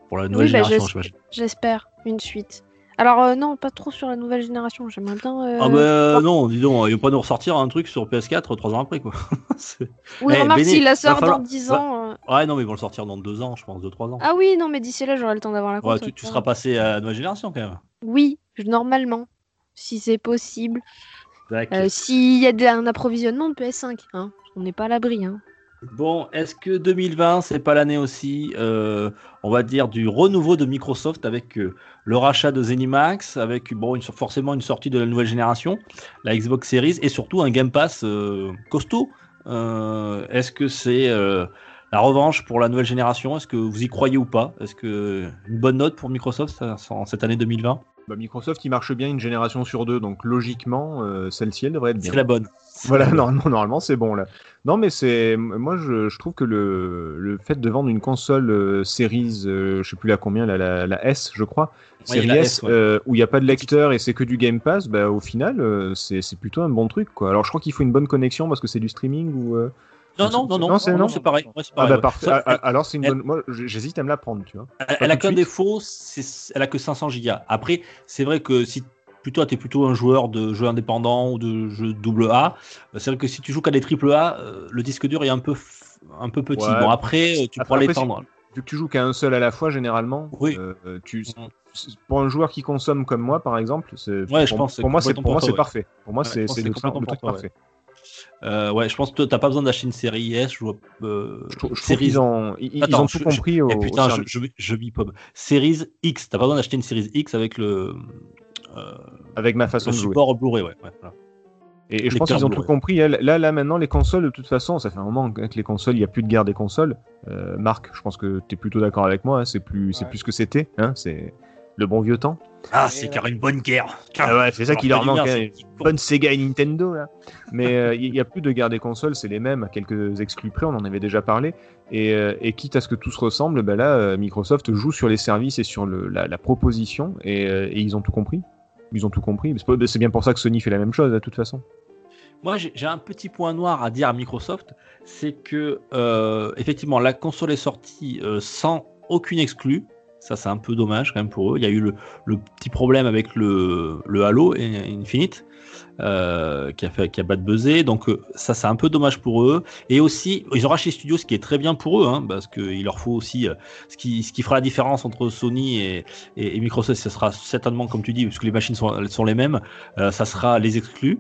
pour la nouvelle Oui, bah, génération. J'espère une suite. Alors euh, non, pas trop sur la nouvelle génération. J'aimerais bien. euh, Ah bah non, dis donc, il va pas nous ressortir un truc sur PS4 trois ans après quoi. Oui, Eh, remarque s'il la sort falloir- dans 10 va- ans. euh, ouais, non, mais ils vont le sortir dans deux ans, je pense, deux trois ans. Ah oui, non, mais d'ici là, j'aurai le temps d'avoir la Ouais, console. tu, tu seras passé à la nouvelle génération quand même. Oui, normalement, si c'est possible. S'il y a un approvisionnement de PS5, hein. on n'est pas à l'abri. Hein. Bon, est-ce que 2020, c'est pas l'année aussi, euh, on va dire, du renouveau de Microsoft avec euh, le rachat de ZeniMax, avec bon, une, forcément une sortie de la nouvelle génération, la Xbox Series, et surtout un Game Pass euh, costaud Est-ce que c'est la revanche pour la nouvelle génération? Est-ce que vous y croyez ou pas? Est-ce que une bonne note pour Microsoft ça, en cette année 2020 Bah, Microsoft, il marche bien une génération sur deux, donc logiquement, celle-ci, elle devrait être bien. C'est la bonne. Voilà, normalement, normalement c'est bon là. Non, mais c'est moi je, je trouve que le, le fait de vendre une console euh, Series, euh, je sais plus la combien, la, la, la S, je crois, Ouais, Series la S, S, ouais. euh, où il n'y a pas de lecteur et c'est que du Game Pass, bah, au final, euh, c'est plutôt un bon truc quoi. Alors je crois qu'il faut une bonne connexion parce que c'est du streaming ou. euh, Non, non, non, non, Non, c'est- non, non. c'est pareil. ouais, Ah bah ouais. parfait. Ça, Ah, ah, alors c'est une elle- bonne. Moi j'hésite à me la prendre, tu vois. Elle, elle a qu'un défaut, c'est- elle a que 500 gigas. Après, c'est vrai que si plutôt t'es plutôt un joueur de jeux indépendants ou de jeux double A, euh, c'est vrai que si tu joues qu'à des triple A, euh, le disque dur est un peu un peu petit. Ouais. Bon après, euh, tu Après- pourras l'étendre. Vu que tu joues qu'à un seul à la fois, généralement, Oui. euh, tu, c'est- pour un joueur qui consomme comme moi, par exemple, c'est- Ouais, je pour, pense que pour moi, c'est pour moi c'est toi, parfait. Pour moi, Ouais, je c'est pense le, truc- parfait. Euh, ouais, je pense que t'as pas besoin d'acheter une série S. Je vois, euh, Je, je série- ont, ils, ont tout je- compris au, Eh au putain, je, service. je, je vis pas. Series X, t'as pas besoin d'acheter une Series X avec le, avec ma le façon de jouer. support Blu-ray. Ouais, ouais, voilà. Et, et je pense qu'ils ont tout compris. Là, là, maintenant, les consoles, de toute façon, ça fait un moment que les consoles, il n'y a plus de guerre des consoles. Euh, Marc, je pense que tu es plutôt d'accord avec moi. hein, c'est plus, c'est plus ce que c'était. Hein, c'est le bon vieux temps. Ah, c'est car une bonne guerre. Ah ouais, c'est ça qui leur manque. hein, une bonne Sega et Nintendo. Là. Mais euh, il n'y a plus de guerre des consoles, c'est les mêmes, à quelques exclus près, on en avait déjà parlé. Et, euh, et quitte à ce que tout se ressemble, ben là, euh, Microsoft joue sur les services et sur le, la, la proposition, et, euh, et ils ont tout compris. Ils ont tout compris. C'est bien pour ça que Sony fait la même chose, de toute façon. Moi, j'ai un petit point noir à dire à Microsoft, c'est que euh, effectivement, la console est sortie euh, sans aucune exclue. Ça, c'est un peu dommage quand même pour eux. Il y a eu le, petit problème avec le, le Halo Infinite euh, qui a fait qui a bad buzzé. Donc euh, ça, c'est un peu dommage pour eux. Et aussi, ils ont racheté studios, ce qui est très bien pour eux, hein, parce qu'il leur faut aussi euh, ce qui ce qui fera la différence entre Sony et, et, Microsoft. Ce sera certainement, comme tu dis, puisque les machines sont, sont les mêmes, euh, ça sera les exclus.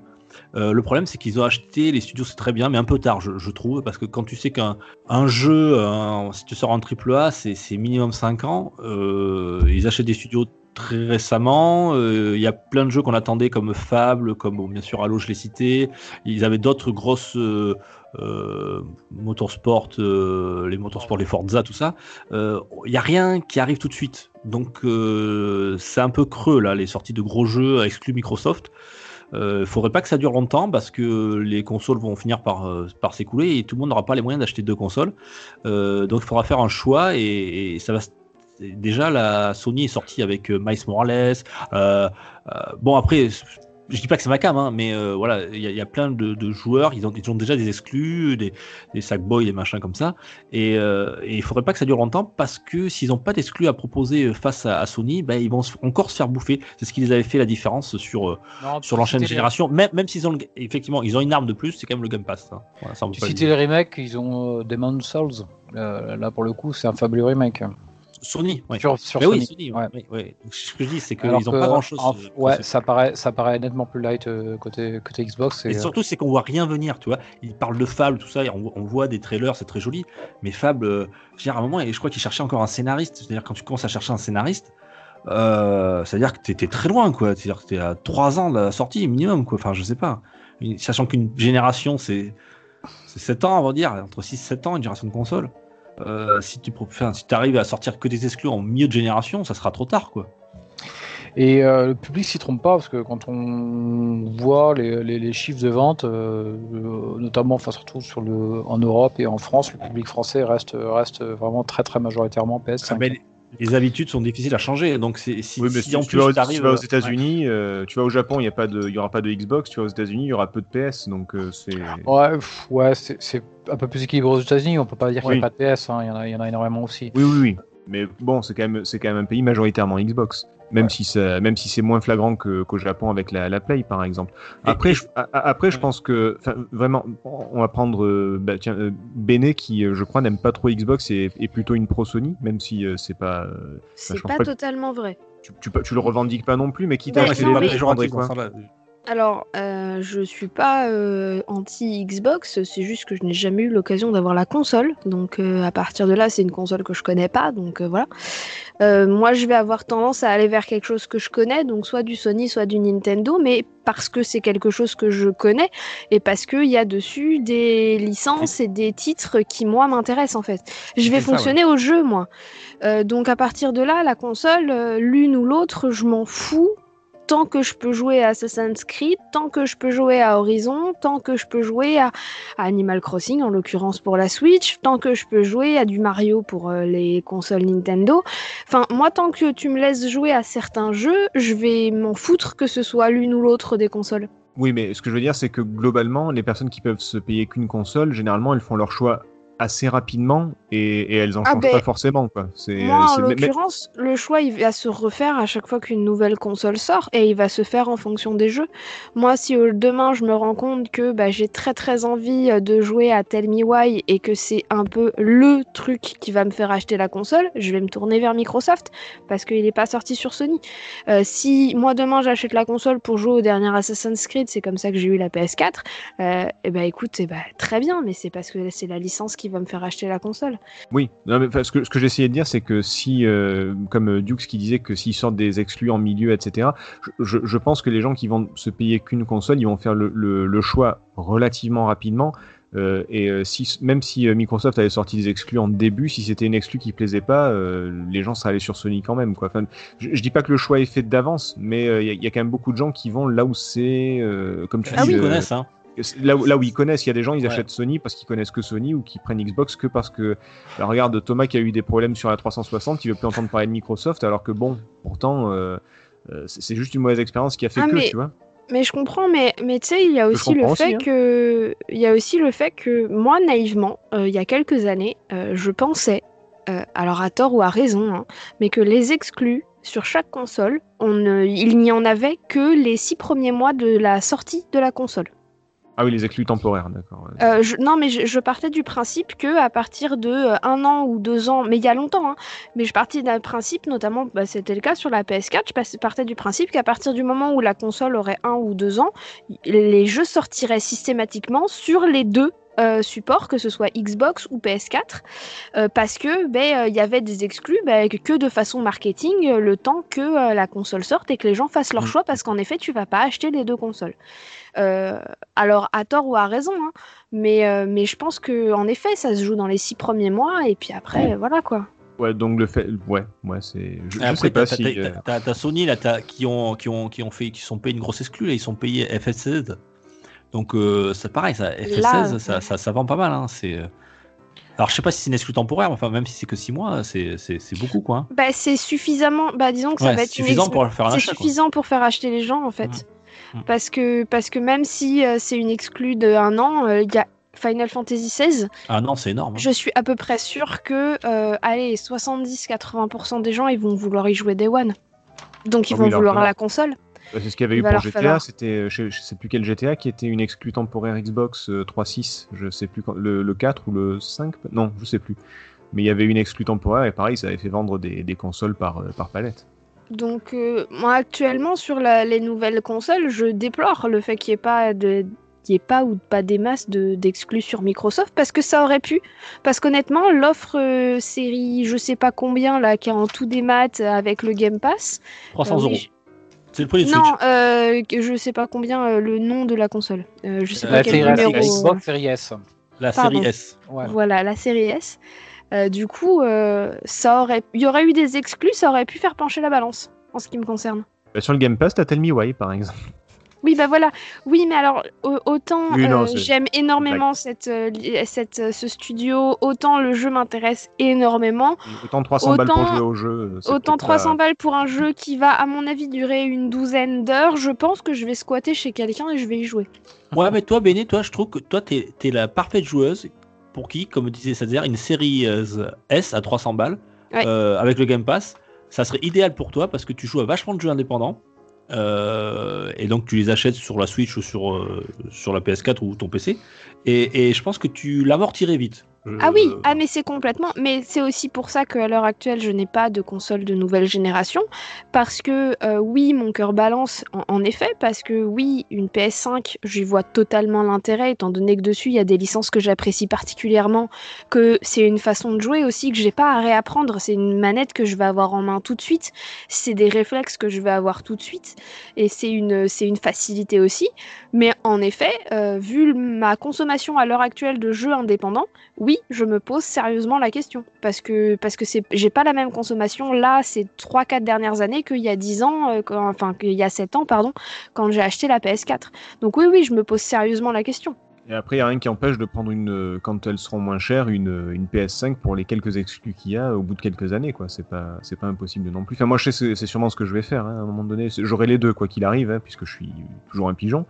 Le problème, c'est qu'ils ont acheté les studios, c'est très bien, mais un peu tard, je, trouve, parce que quand tu sais qu'un un jeu, si tu sors en triple A, c'est minimum 5 ans. ils achètent des studios très récemment. euh, Il y a plein de jeux qu'on attendait comme Fable, comme bien sûr Halo, je l'ai cité. Ils avaient d'autres grosses euh, euh, euh, les motorsports, les Forza, tout ça. Euh, Il y a rien qui arrive tout de suite. Donc euh, c'est un peu creux là, les sorties de gros jeux exclus Microsoft. Euh, faudrait pas que ça dure longtemps parce que les consoles vont finir par, euh, s'écouler et tout le monde n'aura pas les moyens d'acheter deux consoles. Euh, donc il faudra faire un choix et, et ça va. Déjà, la Sony est sortie avec euh, Miles Morales. Euh, euh, bon après, je dis pas que c'est ma cam, hein, mais euh, voilà, il y, a- il y a plein de, de joueurs, ils ont, ils ont déjà des exclus, des, des sackboys, des machins comme ça, et, euh, et il faudrait pas que ça dure longtemps parce que s'ils n'ont pas d'exclus à proposer face à, à Sony, ben, ils vont encore se faire bouffer. C'est ce qui les avait fait la différence sur, Non, sur l'enchaîne génération, même, même s'ils ont le- effectivement, ils ont une arme de plus, c'est quand même le Game Pass. hein. Voilà, ça, Tu citais les remakes, ils ont Demon's Souls. Euh, là, pour le coup, c'est un fabuleux remake. Sony, ouais. Sur, sur Mais Sony. oui, Sony, ouais, ouais. Ce que je dis, c'est qu'ils n'ont pas grand chose. en- ouais, ça paraît, ça paraît nettement plus light euh, côté, côté Xbox. Et Et, euh, surtout, c'est qu'on voit rien venir, tu vois. Ils parlent de Fable, tout ça, et on, on voit des trailers, c'est très joli. Mais Fable, euh, je veux dire, à un moment, et je crois qu'ils cherchaient encore un scénariste. C'est-à-dire, quand tu commences à chercher un scénariste, euh, c'est-à-dire que t'étais très loin, quoi. C'est-à-dire que t'es à 3 ans de la sortie, minimum, quoi. Enfin, je sais pas. Sachant qu'une génération, c'est c'est 7 ans, on va dire, entre 6 et 7 ans, une génération de console. Euh, si tu pro- enfin, si arrives à sortir que des exclus en milieu de génération, ça sera trop tard, quoi. et, euh, le public s'y trompe pas parce que quand on voit les, les- les chiffres de vente, euh, euh, notamment, enfin surtout sur le, en Europe et en France, le public français reste, reste vraiment très très majoritairement PS5. Ah, ben, les- habitudes sont difficiles à changer, donc c'est si, Oui, mais si si en tu plus vas, aux- t'arrives- tu vas aux ouais. États-Unis, euh, tu vas au Japon, il y a pas de, il y aura pas de Xbox. Tu vas aux États-Unis, il y aura peu de PS. Donc euh, c'est. Ouais, pff, ouais, c'est c'est un peu plus équilibré aux États-Unis. On peut pas dire qu'il n'y Oui. a pas de PS. hein, Il y en a, il y en a énormément aussi. Oui, oui, oui. Mais bon, c'est quand même, c'est quand même un pays majoritairement Xbox. Même si ça, même si c'est moins flagrant que- qu'au Japon avec la, la Play, par exemple. Après, et- je, a- après, je pense que, vraiment, on va prendre, euh, bah, tiens, euh, Bene qui, euh, je crois, n'aime pas trop Xbox et est plutôt une pro Sony, même si euh, c'est pas, euh, C'est pas que- totalement vrai. tu, tu, tu le revendiques pas non plus, mais quitte à acheter péjoratif quoi. Alors, euh, je suis pas euh, anti-Xbox, c'est juste que je n'ai jamais eu l'occasion d'avoir la console. Donc, euh, à partir de là, c'est une console que je connais pas. Donc, euh, voilà. Moi, je vais avoir tendance à aller vers quelque chose que je connais, donc soit du Sony, soit du Nintendo, mais parce que c'est quelque chose que je connais et parce qu'il y a dessus des licences et des titres qui, moi, m'intéressent en fait. Je vais ça, fonctionner au jeu, moi. Donc, à partir de là, la console, l'une ou l'autre, je m'en fous tant que je peux jouer à Assassin's Creed, tant que je peux jouer à Horizon, tant que je peux jouer à, Animal Crossing, en l'occurrence pour la Switch, tant que je peux jouer à du Mario pour euh, les consoles Nintendo. Enfin, moi, tant que tu me laisses jouer à certains jeux, je vais m'en foutre que ce soit l'une ou l'autre des consoles. Oui, mais ce que je veux dire, c'est que globalement, les personnes qui peuvent se payer qu'une console, généralement, elles font leur choix assez rapidement et, et elles en Ah changent ben, pas forcément. Quoi. Moi, en mais- l'occurrence, le choix, il va se refaire à chaque fois qu'une nouvelle console sort et il va se faire en fonction des jeux. Moi, si euh, demain je me rends compte que bah, j'ai très très envie euh, de jouer à Tell Me Why et que c'est un peu le truc qui va me faire acheter la console, je vais me tourner vers Microsoft parce qu'il n'est pas sorti sur Sony. Euh, si moi demain j'achète la console pour jouer au dernier Assassin's Creed, c'est comme ça que j'ai eu la PS4, euh, et ben écoute, eh ben, très bien, mais c'est parce que c'est la licence qui va me faire acheter la console. Oui, non, mais, enfin, ce que, ce que j'essayais de dire, c'est que si, euh, comme euh, Dukes qui disait que s'ils sortent des exclus en milieu, etc., je, je- je pense que les gens qui vont se payer qu'une console, ils vont faire le, le- le choix relativement rapidement. euh, et euh, si, même si euh, Microsoft avait sorti des exclus en début, si c'était une exclue qui plaisait pas, euh, les gens seraient allés sur Sony quand même. Quoi. Enfin, je, je dis pas que le choix est fait d'avance, mais euh, il y, a- il y a quand même beaucoup de gens qui vont là où c'est, euh, comme tu Ah dis, oui, ils euh, connaissent, hein. Là où, là où ils connaissent, il y a des gens, ils Ouais. achètent Sony parce qu'ils connaissent que Sony ou qui prennent Xbox que parce que. Bah, regarde, Thomas qui a eu des problèmes sur la 360, il veut plus entendre parler de Microsoft, alors que bon, pourtant, euh, euh, c'est juste une mauvaise expérience qui a fait Ah, que, mais- tu vois. Mais je comprends, mais, mais tu sais, il y a aussi le fait aussi, hein. que il y a aussi le fait que moi naïvement, euh, il y a quelques années, euh, je pensais, euh, alors à tort ou à raison, hein, mais que les exclus sur chaque console, on il n'y en avait que les six premiers mois de la sortie de la console. Ah oui, les exclus temporaires, d'accord. Euh, non, mais je, partais du principe que à partir de euh, un an ou deux ans, mais il y a longtemps, hein, mais je partais d'un principe, notamment, bah, c'était le cas sur la PS4, je partais du principe qu'à partir du moment où la console aurait un ou deux ans, les jeux sortiraient systématiquement sur les deux. Euh, supports, que ce soit Xbox ou PS4, euh, parce que ben euh, il y avait des exclus ben, que- que de façon marketing euh, le temps que euh, la console sorte et que les gens fassent leur Mm. choix, parce qu'en effet tu vas pas acheter les deux consoles. Euh, alors à tort ou à raison, hein, mais, euh, mais je pense que en effet, ça se joue dans les six premiers mois et puis après, euh, voilà quoi. Ouais, donc le fait. Ouais, ouais, c'est. Je, je après, sais pas t'as, si. t'as- Sony là, t'as- qui ont qui ont qui ont fait qui sont payés une grosse exclue là, ils sont payés FS16. Donc euh, c'est pareil, ça FS16 Là, ça, ouais. ça, ça vend pas mal. Hein, c'est euh, alors je sais pas si c'est une exclue temporaire, mais enfin même si c'est que 6 mois, c'est, c'est, c'est beaucoup quoi. hein. Bah, c'est suffisamment, bah, disons que ça Ouais, va être une suffisant ex- pour faire un c'est achat. quoi. suffisant pour faire acheter les gens en fait. Mhm. Hmm. Parce que, parce que même si euh, c'est une exclue de un an, euh, il y a Final Fantasy XVI. Ah non, c'est énorme. hein. Je suis à peu près sûre que, allez, 70-80% des gens, ils vont vouloir y jouer Day One. Donc ils Ah vont oui, vouloir la console. Bah, C'est ce qu'il y avait Il eu pour GTA, falloir- c'était, euh, je, je sais plus quel GTA, qui était une exclue temporaire Xbox euh, 3.6, je sais plus quand, le, le 4 ou le 5, non, je sais plus. Mais il y avait une exclue temporaire et pareil, ça avait fait vendre des, des consoles par, euh, par palette. Donc euh, moi actuellement sur la- les nouvelles consoles, je déplore le fait qu'il n'y ait pas de qu'il y ait pas ou pas des masses de- d'exclus sur Microsoft parce que ça aurait pu. Parce qu'honnêtement, l'offre euh, série je sais pas combien là qui est en tout des maths avec le Game Pass. 300 euh, oui, euros. C'est le prix du Non, euh, je sais pas combien euh, le nom de la console. Euh, je sais pas La quel série, la numéro. série Xbox Series S. La pardon. série S. Ouais. Voilà, la série S. Euh, du coup, euh, ça aurait, il y aurait eu des exclus, ça aurait pu faire pencher la balance en ce qui me concerne. Bah, sur le Game Pass, t'as Tell Me Why, par exemple. Oui, bah voilà. Oui, mais alors, au- autant Oui, euh, j'aime énormément cette, euh, cette, euh, ce studio, autant le jeu m'intéresse énormément. Autant 300 balles pour jouer au jeu. Autant peut-être 300 pas- balles pour un jeu qui va, à mon avis, durer une douzaine d'heures, je pense que je vais squatter chez quelqu'un et je vais y jouer. Ouais, mais toi, Béné, toi, je trouve que toi, t'es es la parfaite joueuse pour qui, comme disait Sadzer, une série S à 300 balles Ouais. euh, avec le Game Pass, ça serait idéal pour toi parce que tu joues à vachement de jeux indépendants. Euh, et donc tu les achètes sur la Switch ou sur, euh, la PS4 ou ton PC. Et, et je pense que tu l'amortirais vite. Ah oui, Euh, ah mais c'est complètement. Mais c'est aussi pour ça qu'à l'heure actuelle, je n'ai pas de console de nouvelle génération. Parce que euh, oui, mon cœur balance en, en effet. Parce que oui, une PS5, j'y vois totalement l'intérêt, étant donné que dessus, il y a des licences que j'apprécie particulièrement. Que c'est une façon de jouer aussi que j'ai pas à réapprendre. C'est une manette que je vais avoir en main tout de suite. C'est des réflexes que je vais avoir tout de suite. Et c'est une, c'est une facilité aussi. Mais en effet, euh, vu ma consommation à l'heure actuelle de jeux indépendants, oui, je me pose sérieusement la question. Parce que, parce que c'est, j'ai pas la même consommation là, ces 3-4 dernières années qu'il y a 10 ans, euh, enfin qu'il y a 7 ans, pardon, quand j'ai acheté la PS4. Donc oui, oui, je me pose sérieusement la question. Et après, il n'y a rien qui empêche de prendre, une, euh, quand elles seront moins chères, une, une PS5 pour les quelques exclus qu'il y a au bout de quelques années. quoi. C'est pas, c'est pas impossible non plus. Enfin, moi, je sais, c'est- sûrement ce que je vais faire. hein, à un moment donné, j'aurai les deux, quoi qu'il arrive, hein, puisque je suis toujours un pigeon.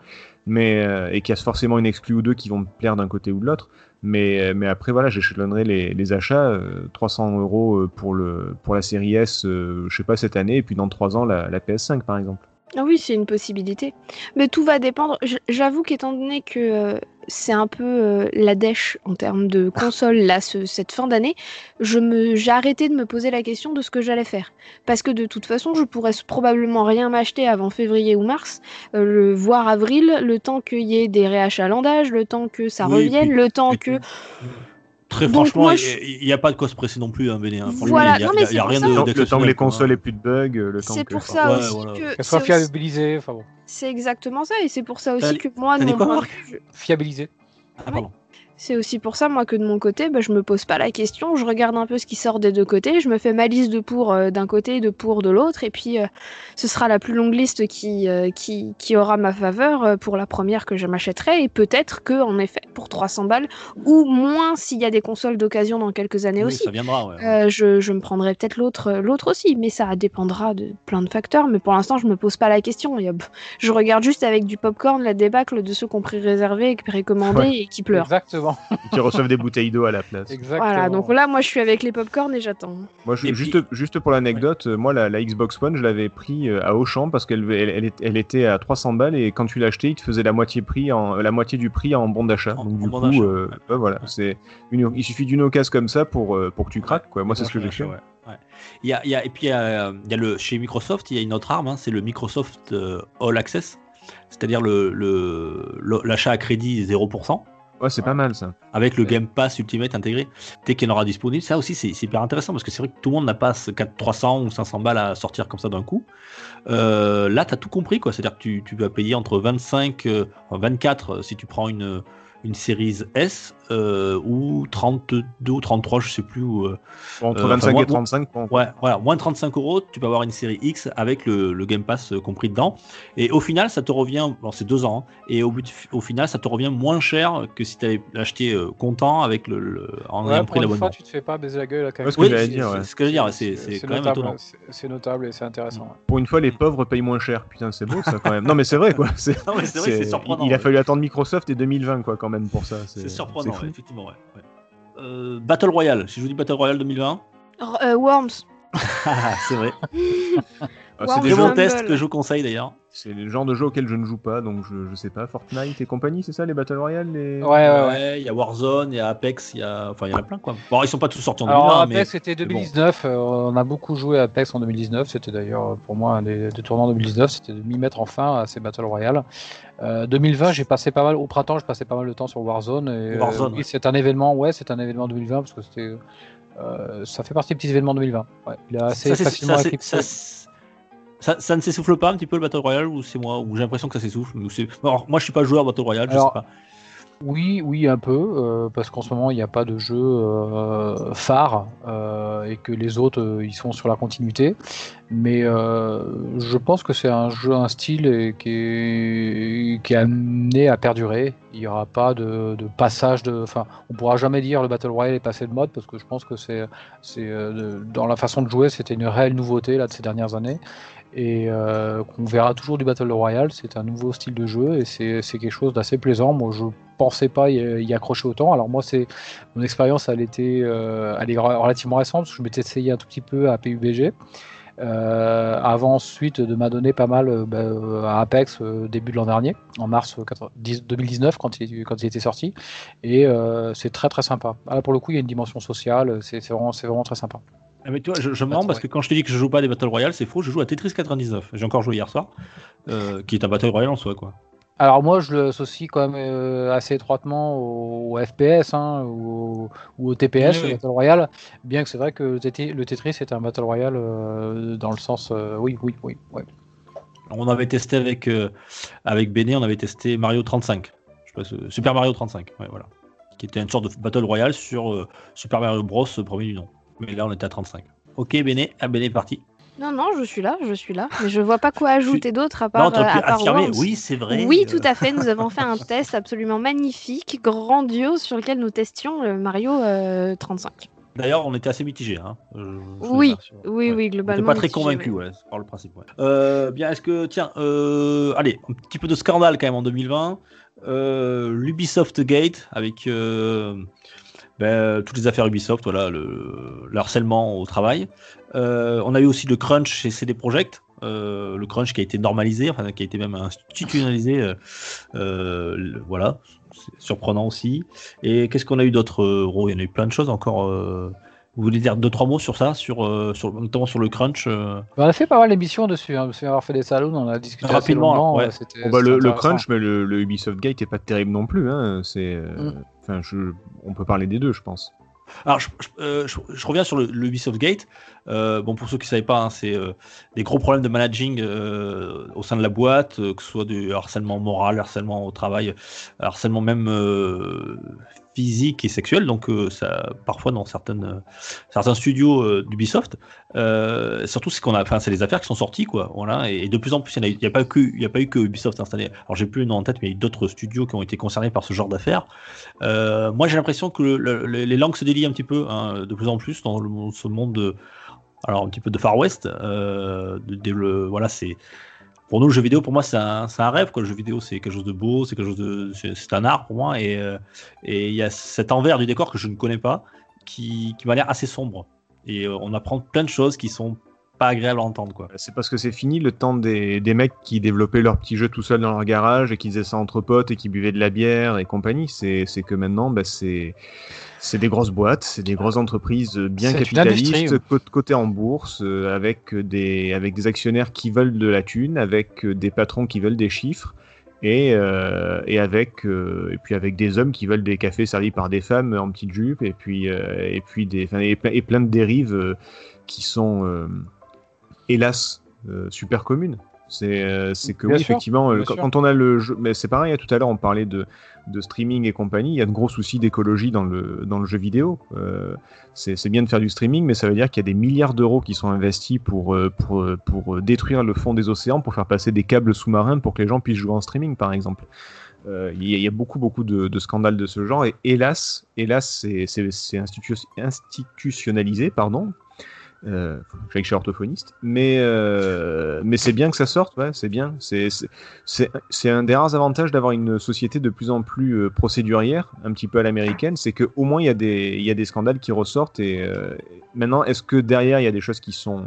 Mais, euh, et qu'il y a forcément une exclue ou deux qui vont me plaire d'un côté ou de l'autre. Mais, euh, mais après, voilà, j'échelonnerai les, achats. euh, 300 euros euh, pour, le, pour la série S, euh, je sais pas, cette année, et puis dans 3 ans, la, la PS5, par exemple. Ah oui, c'est une possibilité. Mais tout va dépendre. J'avoue qu'étant donné que euh, c'est un peu euh, la dèche en termes de console là, ce- cette fin d'année, je me, j'ai arrêté de me poser la question de ce que j'allais faire. Parce que de toute façon, je pourrais probablement rien m'acheter avant février ou mars, euh, le, voire avril, le temps qu'il y ait des réachalandages, le temps que ça Oui, revienne, puis- le temps que. Très Donc, franchement, il n'y a pas de quoi se presser non plus, hein, Béné. hein. Voilà, il y a, c'est rien pour de. Le temps- que les quoi. consoles aient plus de bugs, le temps C'est que... pour enfin, ça Ouais, aussi voilà. que. Qu'elle c'est soit aussi- fiabilisée. Enfin bon, C'est exactement ça, et c'est pour ça aussi que moi, de Marc vue, fiabilisée. Ah, pardon. C'est aussi pour ça, moi, que de mon côté, bah, je me pose pas la question. Je regarde un peu ce qui sort des deux côtés. Je me fais ma liste de pour euh, d'un côté et de pour de l'autre. Et puis, euh, ce sera la plus longue liste qui, euh, qui, qui aura ma faveur euh, pour la première que je m'achèterai. Et peut-être que, en effet, pour 300 balles, ou moins s'il y a des consoles d'occasion dans quelques années Oui, aussi. ça viendra, ouais. Euh, je, je me prendrai peut-être l'autre l'autre aussi, mais ça dépendra de plein de facteurs. Mais pour l'instant, je me pose pas la question. Il y a- je regarde juste avec du popcorn la débâcle de ceux qui ont pris réservé et précommandé Ouais. et qui pleurent. Exactement. qui reçoivent des bouteilles d'eau à la place. Exactement. Voilà, donc là, moi, je suis avec les popcorn et j'attends. Moi, je- Et juste, puis- juste pour l'anecdote, euh, moi, la, la Xbox One, je l'avais pris euh, à Auchan parce qu'elle elle, elle est- elle était à 300 balles et quand tu l'achetais, il te faisait la moitié, prix en, la moitié du prix en bon d'achat. Donc, du bon coup, euh, bah, voilà, c'est une- il suffit d'une occasion comme ça pour, euh, pour que tu craques. Quoi. Moi, c'est ce que j'ai fait. Ouais, ouais. Il y a, il y a- et puis, il y a, il y a le, chez Microsoft, il y a une autre arme, hein, c'est le Microsoft euh, All Access, c'est-à-dire le- le- le- l'achat à crédit 0%. Ouais, c'est pas mal ça. avec le Game Pass Ultimate intégré, dès qu'il en aura disponible. Ça aussi, c'est hyper intéressant parce que c'est vrai que tout le monde n'a pas ce 4 300 ou 500 balles à sortir comme ça d'un coup. Euh, là, tu as tout compris, quoi. C'est-à-dire que tu, tu vas payer entre 25, euh, enfin, 24 euh, si tu prends une, une série S euh, ou 32 ou 33, je sais plus. Où, euh, Entre Euh, 25 enfin, moi- et 35. bon. Ouais, voilà, moins de 35 euros, tu peux avoir une série X avec le, le Game Pass euh, compris dedans. Et au final, ça te revient, bon, c'est deux ans, hein, et au, but, au final, ça te revient moins cher que si tu avais acheté euh, comptant avec le, le- en Ouais, ayant pour pris une fois, l'abonnement. tu te fais pas baiser la gueule là, quand Ouais, même. ce que Oui, j'allais c'est dire, c'est ouais. ce que je veux dire, c'est quand même notable, étonnant. c'est- notable et c'est intéressant. ouais. Pour une fois, les pauvres payent moins cher. Putain, c'est beau ça quand même. Non, mais c'est vrai quoi. C'est surprenant. Il a ouais. fallu attendre Microsoft et 2020 quoi quand même pour ça. C'est surprenant, ouais, effectivement. Ouais, ouais. Euh, Battle Royale, si je vous dis Battle Royale 2020, R- euh, Worms. c'est vrai. Ah, c'est des jeux- Rumble. test que je vous conseille d'ailleurs. C'est le genre de jeu auquel je ne joue pas, donc je, je sais pas. Fortnite et compagnie, c'est ça les Battle Royale les... Ouais, ouais, il y a Warzone, il y a Apex, il y a, enfin, il y en a plein quoi. Bon, ils sont pas tous sortis en Alors 2020, Apex mais c'était bon. 2019, euh, on a beaucoup joué à Apex en 2019, c'était d'ailleurs euh, pour moi un des, des tournants 2019, c'était de m'y mettre enfin à ces Battle Royale. Euh, 2020 j'ai passé pas mal, au printemps je passais pas mal de temps sur Warzone. Et, Warzone, euh, oui, ouais. c'est un événement, ouais c'est un événement 2020 parce que c'était... euh, ça fait partie des petits événements 2020. Ouais, il est assez ça, facilement ça. Ça, ça- ne s'essouffle pas un petit peu le Battle Royale ou c'est moi ou j'ai l'impression que ça s'essouffle Alors, moi je suis pas joueur Battle Royale, je Alors, sais pas. Oui, oui, un peu, euh, parce qu'en ce moment, il n'y a pas de jeu euh, phare euh, et que les autres, ils sont sur la continuité. Mais je pense que c'est un jeu, un style qui, est, qui est amené à perdurer. Il n'y aura pas de, de passage de. Enfin, on pourra jamais dire le Battle Royale est passé de mode parce que je pense que c'est, c'est dans la façon de jouer, c'était une réelle nouveauté là de ces dernières années et euh, qu'on verra toujours du Battle Royale. C'est un nouveau style de jeu et c'est quelque chose d'assez plaisant. Moi, je pensais pas y, accrocher autant. Alors moi, c'est mon expérience, elle était, euh, elle est relativement récente je m'étais essayé un tout petit peu à PUBG. Euh, avant ensuite de m'adonner pas mal euh, bah, à Apex début de l'an dernier, en mars euh, 80 10 2019 quand il, quand il était sorti, et c'est très très sympa. Ah, Là pour le coup il y a une dimension sociale, c'est vraiment, vraiment très sympa. Ah, mais tu vois, je, je me Battle rends parce que quand je te dis que je joue pas à des Battle Royale, c'est faux, je joue à Tetris 99. J'ai encore joué hier soir, euh, qui est un Battle Royale en soi quoi. Alors moi, je l'associe quand même euh, assez étroitement au, au FPS hein, ou, ou au TPS, Oui, le oui. Battle Royale, bien que c'est vrai que le, Tetris est un Battle Royale euh, dans le sens... oui, oui, oui. ouais. On avait testé avec avec Béné, on avait testé Mario 35. Je sais pas, ce- Super Mario 35, ouais, voilà. Qui était une sorte de Battle Royale sur Super Mario Bros, premier du nom. Mais là, on était à 35. Ok, Béné, ah, Béné est parti. Non, non, je suis là, je suis là. Mais je vois pas quoi ajouter d'autre à part, non, euh, à part affirmer, oui, c'est vrai. Oui, euh, tout à fait. Nous avons fait un test absolument magnifique, grandiose, sur lequel nous testions le Mario euh, 35. D'ailleurs, on était assez mitigés. Hein. euh, Oui, sur- Oui, ouais. oui, On globalement. pas très mitigé, ouais. ouais, par le principe. ouais. Euh, bien, est-ce que, tiens, euh, allez, un petit peu de scandale quand même en 2020. Euh, L'Ubisoft Gate avec euh, ben, toutes les affaires Ubisoft, voilà, le, le harcèlement au travail. Euh, on a eu aussi le crunch chez CD Projekt. euh, le crunch qui a été normalisé, enfin qui a été même institutionnalisé, euh, euh, le- voilà, c'est surprenant aussi. Et qu'est-ce qu'on a eu d'autre Il y en a eu plein de choses encore. euh, vous voulez dire deux trois mots sur ça, sur, euh, sur notamment sur le crunch euh, On a fait pas mal d'émissions dessus, hein. souviens avoir fait des salons, on a discuté Rapidement, ouais. bah, le, crunch, mais le, le Ubisoft Gate est pas terrible non plus. Hein. C'est, Mm. Enfin, je, on peut parler des deux, je pense. Alors, je, euh, reviens sur le, le Gate. Euh, bon, pour ceux qui ne savaient pas, hein, c'est euh, des gros problèmes de managing au sein de la boîte, que ce soit du harcèlement moral, harcèlement au travail, harcèlement même physique et sexuel. Donc, euh, ça, parfois dans certaines, euh, certains studios euh, d'Ubisoft, surtout c'est qu'on a, enfin, c'est les affaires qui sont sorties, quoi. Voilà, et, et de plus en plus, il n'y a, pas a pas eu que Ubisoft installé. Alors, j'ai plus le nom en tête, mais il y a d'autres studios qui ont été concernés par ce genre d'affaires. Moi, j'ai l'impression que le- le- le- les langues se délient un petit peu, hein, de plus en plus dans le- ce monde de, alors un petit peu de Far West. de, voilà, c'est pour nous le jeu vidéo. Pour moi, c'est un, rêve. Quoi. Le jeu vidéo, c'est quelque chose de beau, c'est quelque chose de, c'est un art pour moi. Et euh, et il y a cet envers du décor que je ne connais pas, qui, qui m'a l'air assez sombre. Et euh, on apprend plein de choses qui sont pas agréables à entendre, quoi. C'est parce que c'est fini le temps des, des mecs qui développaient leurs petits jeux tout seuls dans leur garage et qui faisaient ça entre potes et qui buvaient de la bière et compagnie. C'est que maintenant, bah, c'est c'est des grosses boîtes, c'est des grosses entreprises bien capitalistes, cotées en bourse, euh, avec des, avec des actionnaires qui veulent de la thune, avec euh, des patrons qui veulent des chiffres. Et, euh, et avec euh, et puis avec des hommes qui veulent des cafés servis par des femmes en petite jupe et puis et puis des et, plein- et plein de dérives qui sont hélas euh, super communes. C'est euh, que Bien oui, sûr, effectivement, euh, quand, on a le jeu, mais c'est pareil, hein, tout à l'heure on parlait de, de streaming et compagnie, il y a de gros soucis d'écologie dans le, dans le jeu vidéo. Euh, c'est bien de faire du streaming, mais ça veut dire qu'il y a des milliards d'euros qui sont investis pour, pour, pour détruire le fond des océans, pour faire passer des câbles sous-marins pour que les gens puissent jouer en streaming, par exemple. Euh, Il y, a- il y a beaucoup, beaucoup de, de scandales de ce genre, et hélas, hélas, c'est- c'est c'est institu- institutionnalisé, pardon. Euh, je que je suis orthophoniste, mais, euh, mais c'est bien que ça sorte, ouais, c'est bien. C'est- c'est- un des rares avantages d'avoir une société de plus en plus euh, procédurière, un petit peu à l'américaine, c'est qu'au moins il y, a des- il y a des scandales qui ressortent. Et euh, maintenant, est-ce que derrière il y a des choses qui sont.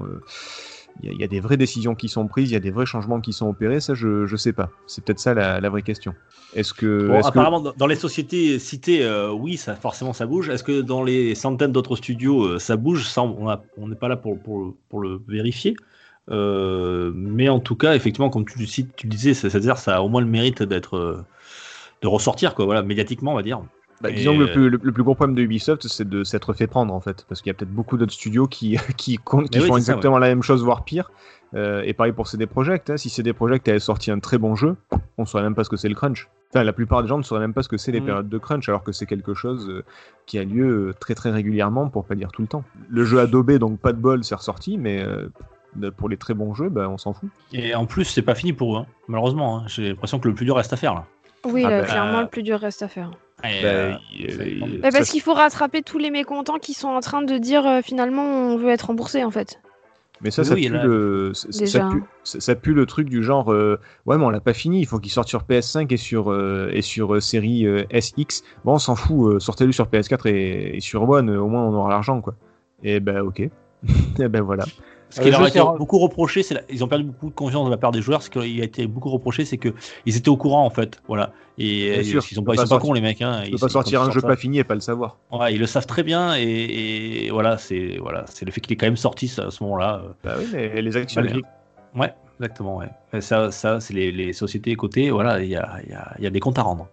Il y, a- il y a des vraies décisions qui sont prises, il y a des vrais changements qui sont opérés, ça je, je sais pas. C'est peut-être ça la, la vraie question. Est-ce que. Bon, apparemment, dans- dans les sociétés citées, euh, oui, ça, forcément ça bouge. Est-ce que dans les centaines d'autres studios, euh, ça bouge? Ça, on n'est pas là pour, pour, pour le vérifier. Euh, mais en tout cas, effectivement, comme tu tu disais, ça- c'est-à-dire ça a au moins le mérite d'être de ressortir, quoi. Voilà, médiatiquement, on va dire. Bah, Et- disons que le plus, le, le plus gros problème de Ubisoft, c'est de s'être fait prendre en fait, parce qu'il y a peut-être beaucoup d'autres studios qui, qui, oui, font ça, exactement la même chose, voire pire. Euh, et pareil pour CD Projekt. Hein. Si CD Projekt avait sorti un très bon jeu, on saurait même pas ce que c'est le crunch. Enfin, la plupart des gens ne sauraient même pas ce que c'est les Mm. périodes de crunch, alors que c'est quelque chose euh, qui a lieu euh, très très régulièrement, pour pas dire tout le temps. Le jeu Adobe, donc pas de bol, c'est ressorti, mais euh, pour les très bons jeux, bah, on s'en fout. Et en plus, c'est pas fini pour eux, hein. malheureusement. hein. J'ai l'impression que le plus dur reste à faire là. Oui, Ah là, bah, clairement, euh, le plus dur reste à faire. Bah, euh, il- Bah, parce qu'il faut rattraper tous les mécontents qui sont en train de dire euh, finalement on veut être remboursé en fait. Mais ça, Oui, ça, oui, pue là- le, ça, ça pue, ça- ça pue le truc du genre euh, ouais mais on l'a pas fini, il faut qu'il sorte sur PS5 et sur euh, et sur euh, série euh, SX. Bon on s'en fout, euh, sortez-le sur PS4 et, et sur One, euh, au moins on aura l'argent quoi. Et ben ok. et ben voilà. Ce qui Euh, leur a été sais- beaucoup reproché, c'est la- ils ont perdu beaucoup de confiance de la part des joueurs. Ce qui a été beaucoup reproché, c'est que ils étaient au courant en fait, voilà. Et Bien euh, sûr, ils sont pas, ils sont pas cons les mecs. Hein. Ils, peux pas sortir un jeu pas fini et pas le savoir. Ouais, ils le savent très bien et, et voilà, c'est voilà, c'est le fait qu'il est quand même sorti ça, à ce moment-là. euh, Bah oui mais les actions. Bah, Ouais, exactement. Ouais. Ça, ça, c'est les, les sociétés cotées. Voilà, il y a, il y, a, il y a des comptes à rendre.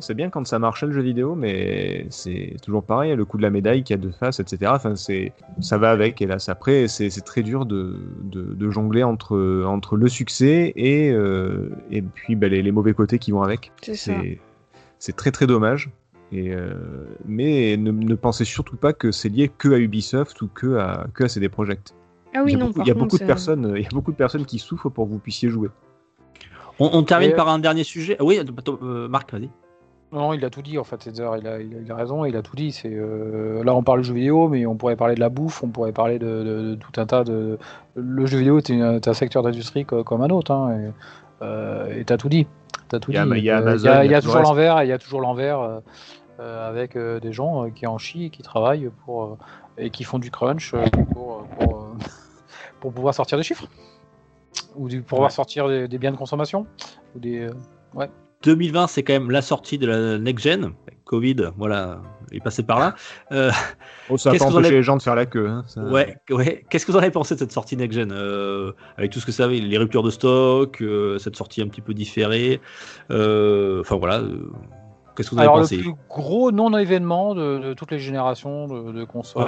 C'est bien quand ça marchait le jeu vidéo, mais c'est toujours pareil, le coup de la médaille qui a deux faces, etc. Enfin, c'est, ça va avec, hélas. Après, c'est c'est très dur de, de, de jongler entre, entre le succès et, euh, et puis bah, les, les mauvais côtés qui vont avec. C'est ça. C'est c'est très très dommage. Et euh, mais ne, ne pensez surtout pas que c'est lié que à Ubisoft ou que à, que à CD Projekt. Ah oui, il y a non, beaucoup, par il y a contre, beaucoup de personnes, il y a beaucoup de personnes qui souffrent pour que vous puissiez jouer. On, on termine Et, euh, par un dernier sujet. Ah Oui, attends, euh, Marc, vas-y. Non, il a tout dit en fait, César, il a, il a- il a raison, il a tout dit. C'est euh, là on parle de jeux vidéo, mais on pourrait parler de la bouffe, on pourrait parler de, de- de tout un tas de. Le jeu vidéo est, une- est un secteur d'industrie co- comme un autre, hein, et euh, et t'as tout dit. T'as tout Il y a- dit. il y a Amazon, il y toujours l'envers, il y a toujours l'envers euh, avec des gens qui en chient et qui travaillent pour et qui font du crunch pour, pour, pour pouvoir sortir des chiffres ou du- pour pouvoir Ouais. sortir des, des biens de consommation ou des. euh, 2020, c'est quand même la sortie de la next gen. Covid, voilà, il est passé par là. Euh, Oh, ça a Qu'est-ce pas que vous en empêché avez- les gens de faire la queue. hein, ça- ouais, ouais. Qu'est-ce que vous en avez pensé de cette sortie next gen euh, Avec tout ce que ça avait, les ruptures de stock, euh, cette sortie un petit peu différée. Enfin voilà. Qu'est-ce que vous avez Alors, pensé le plus gros non-événement de, de toutes les générations de, de consoles.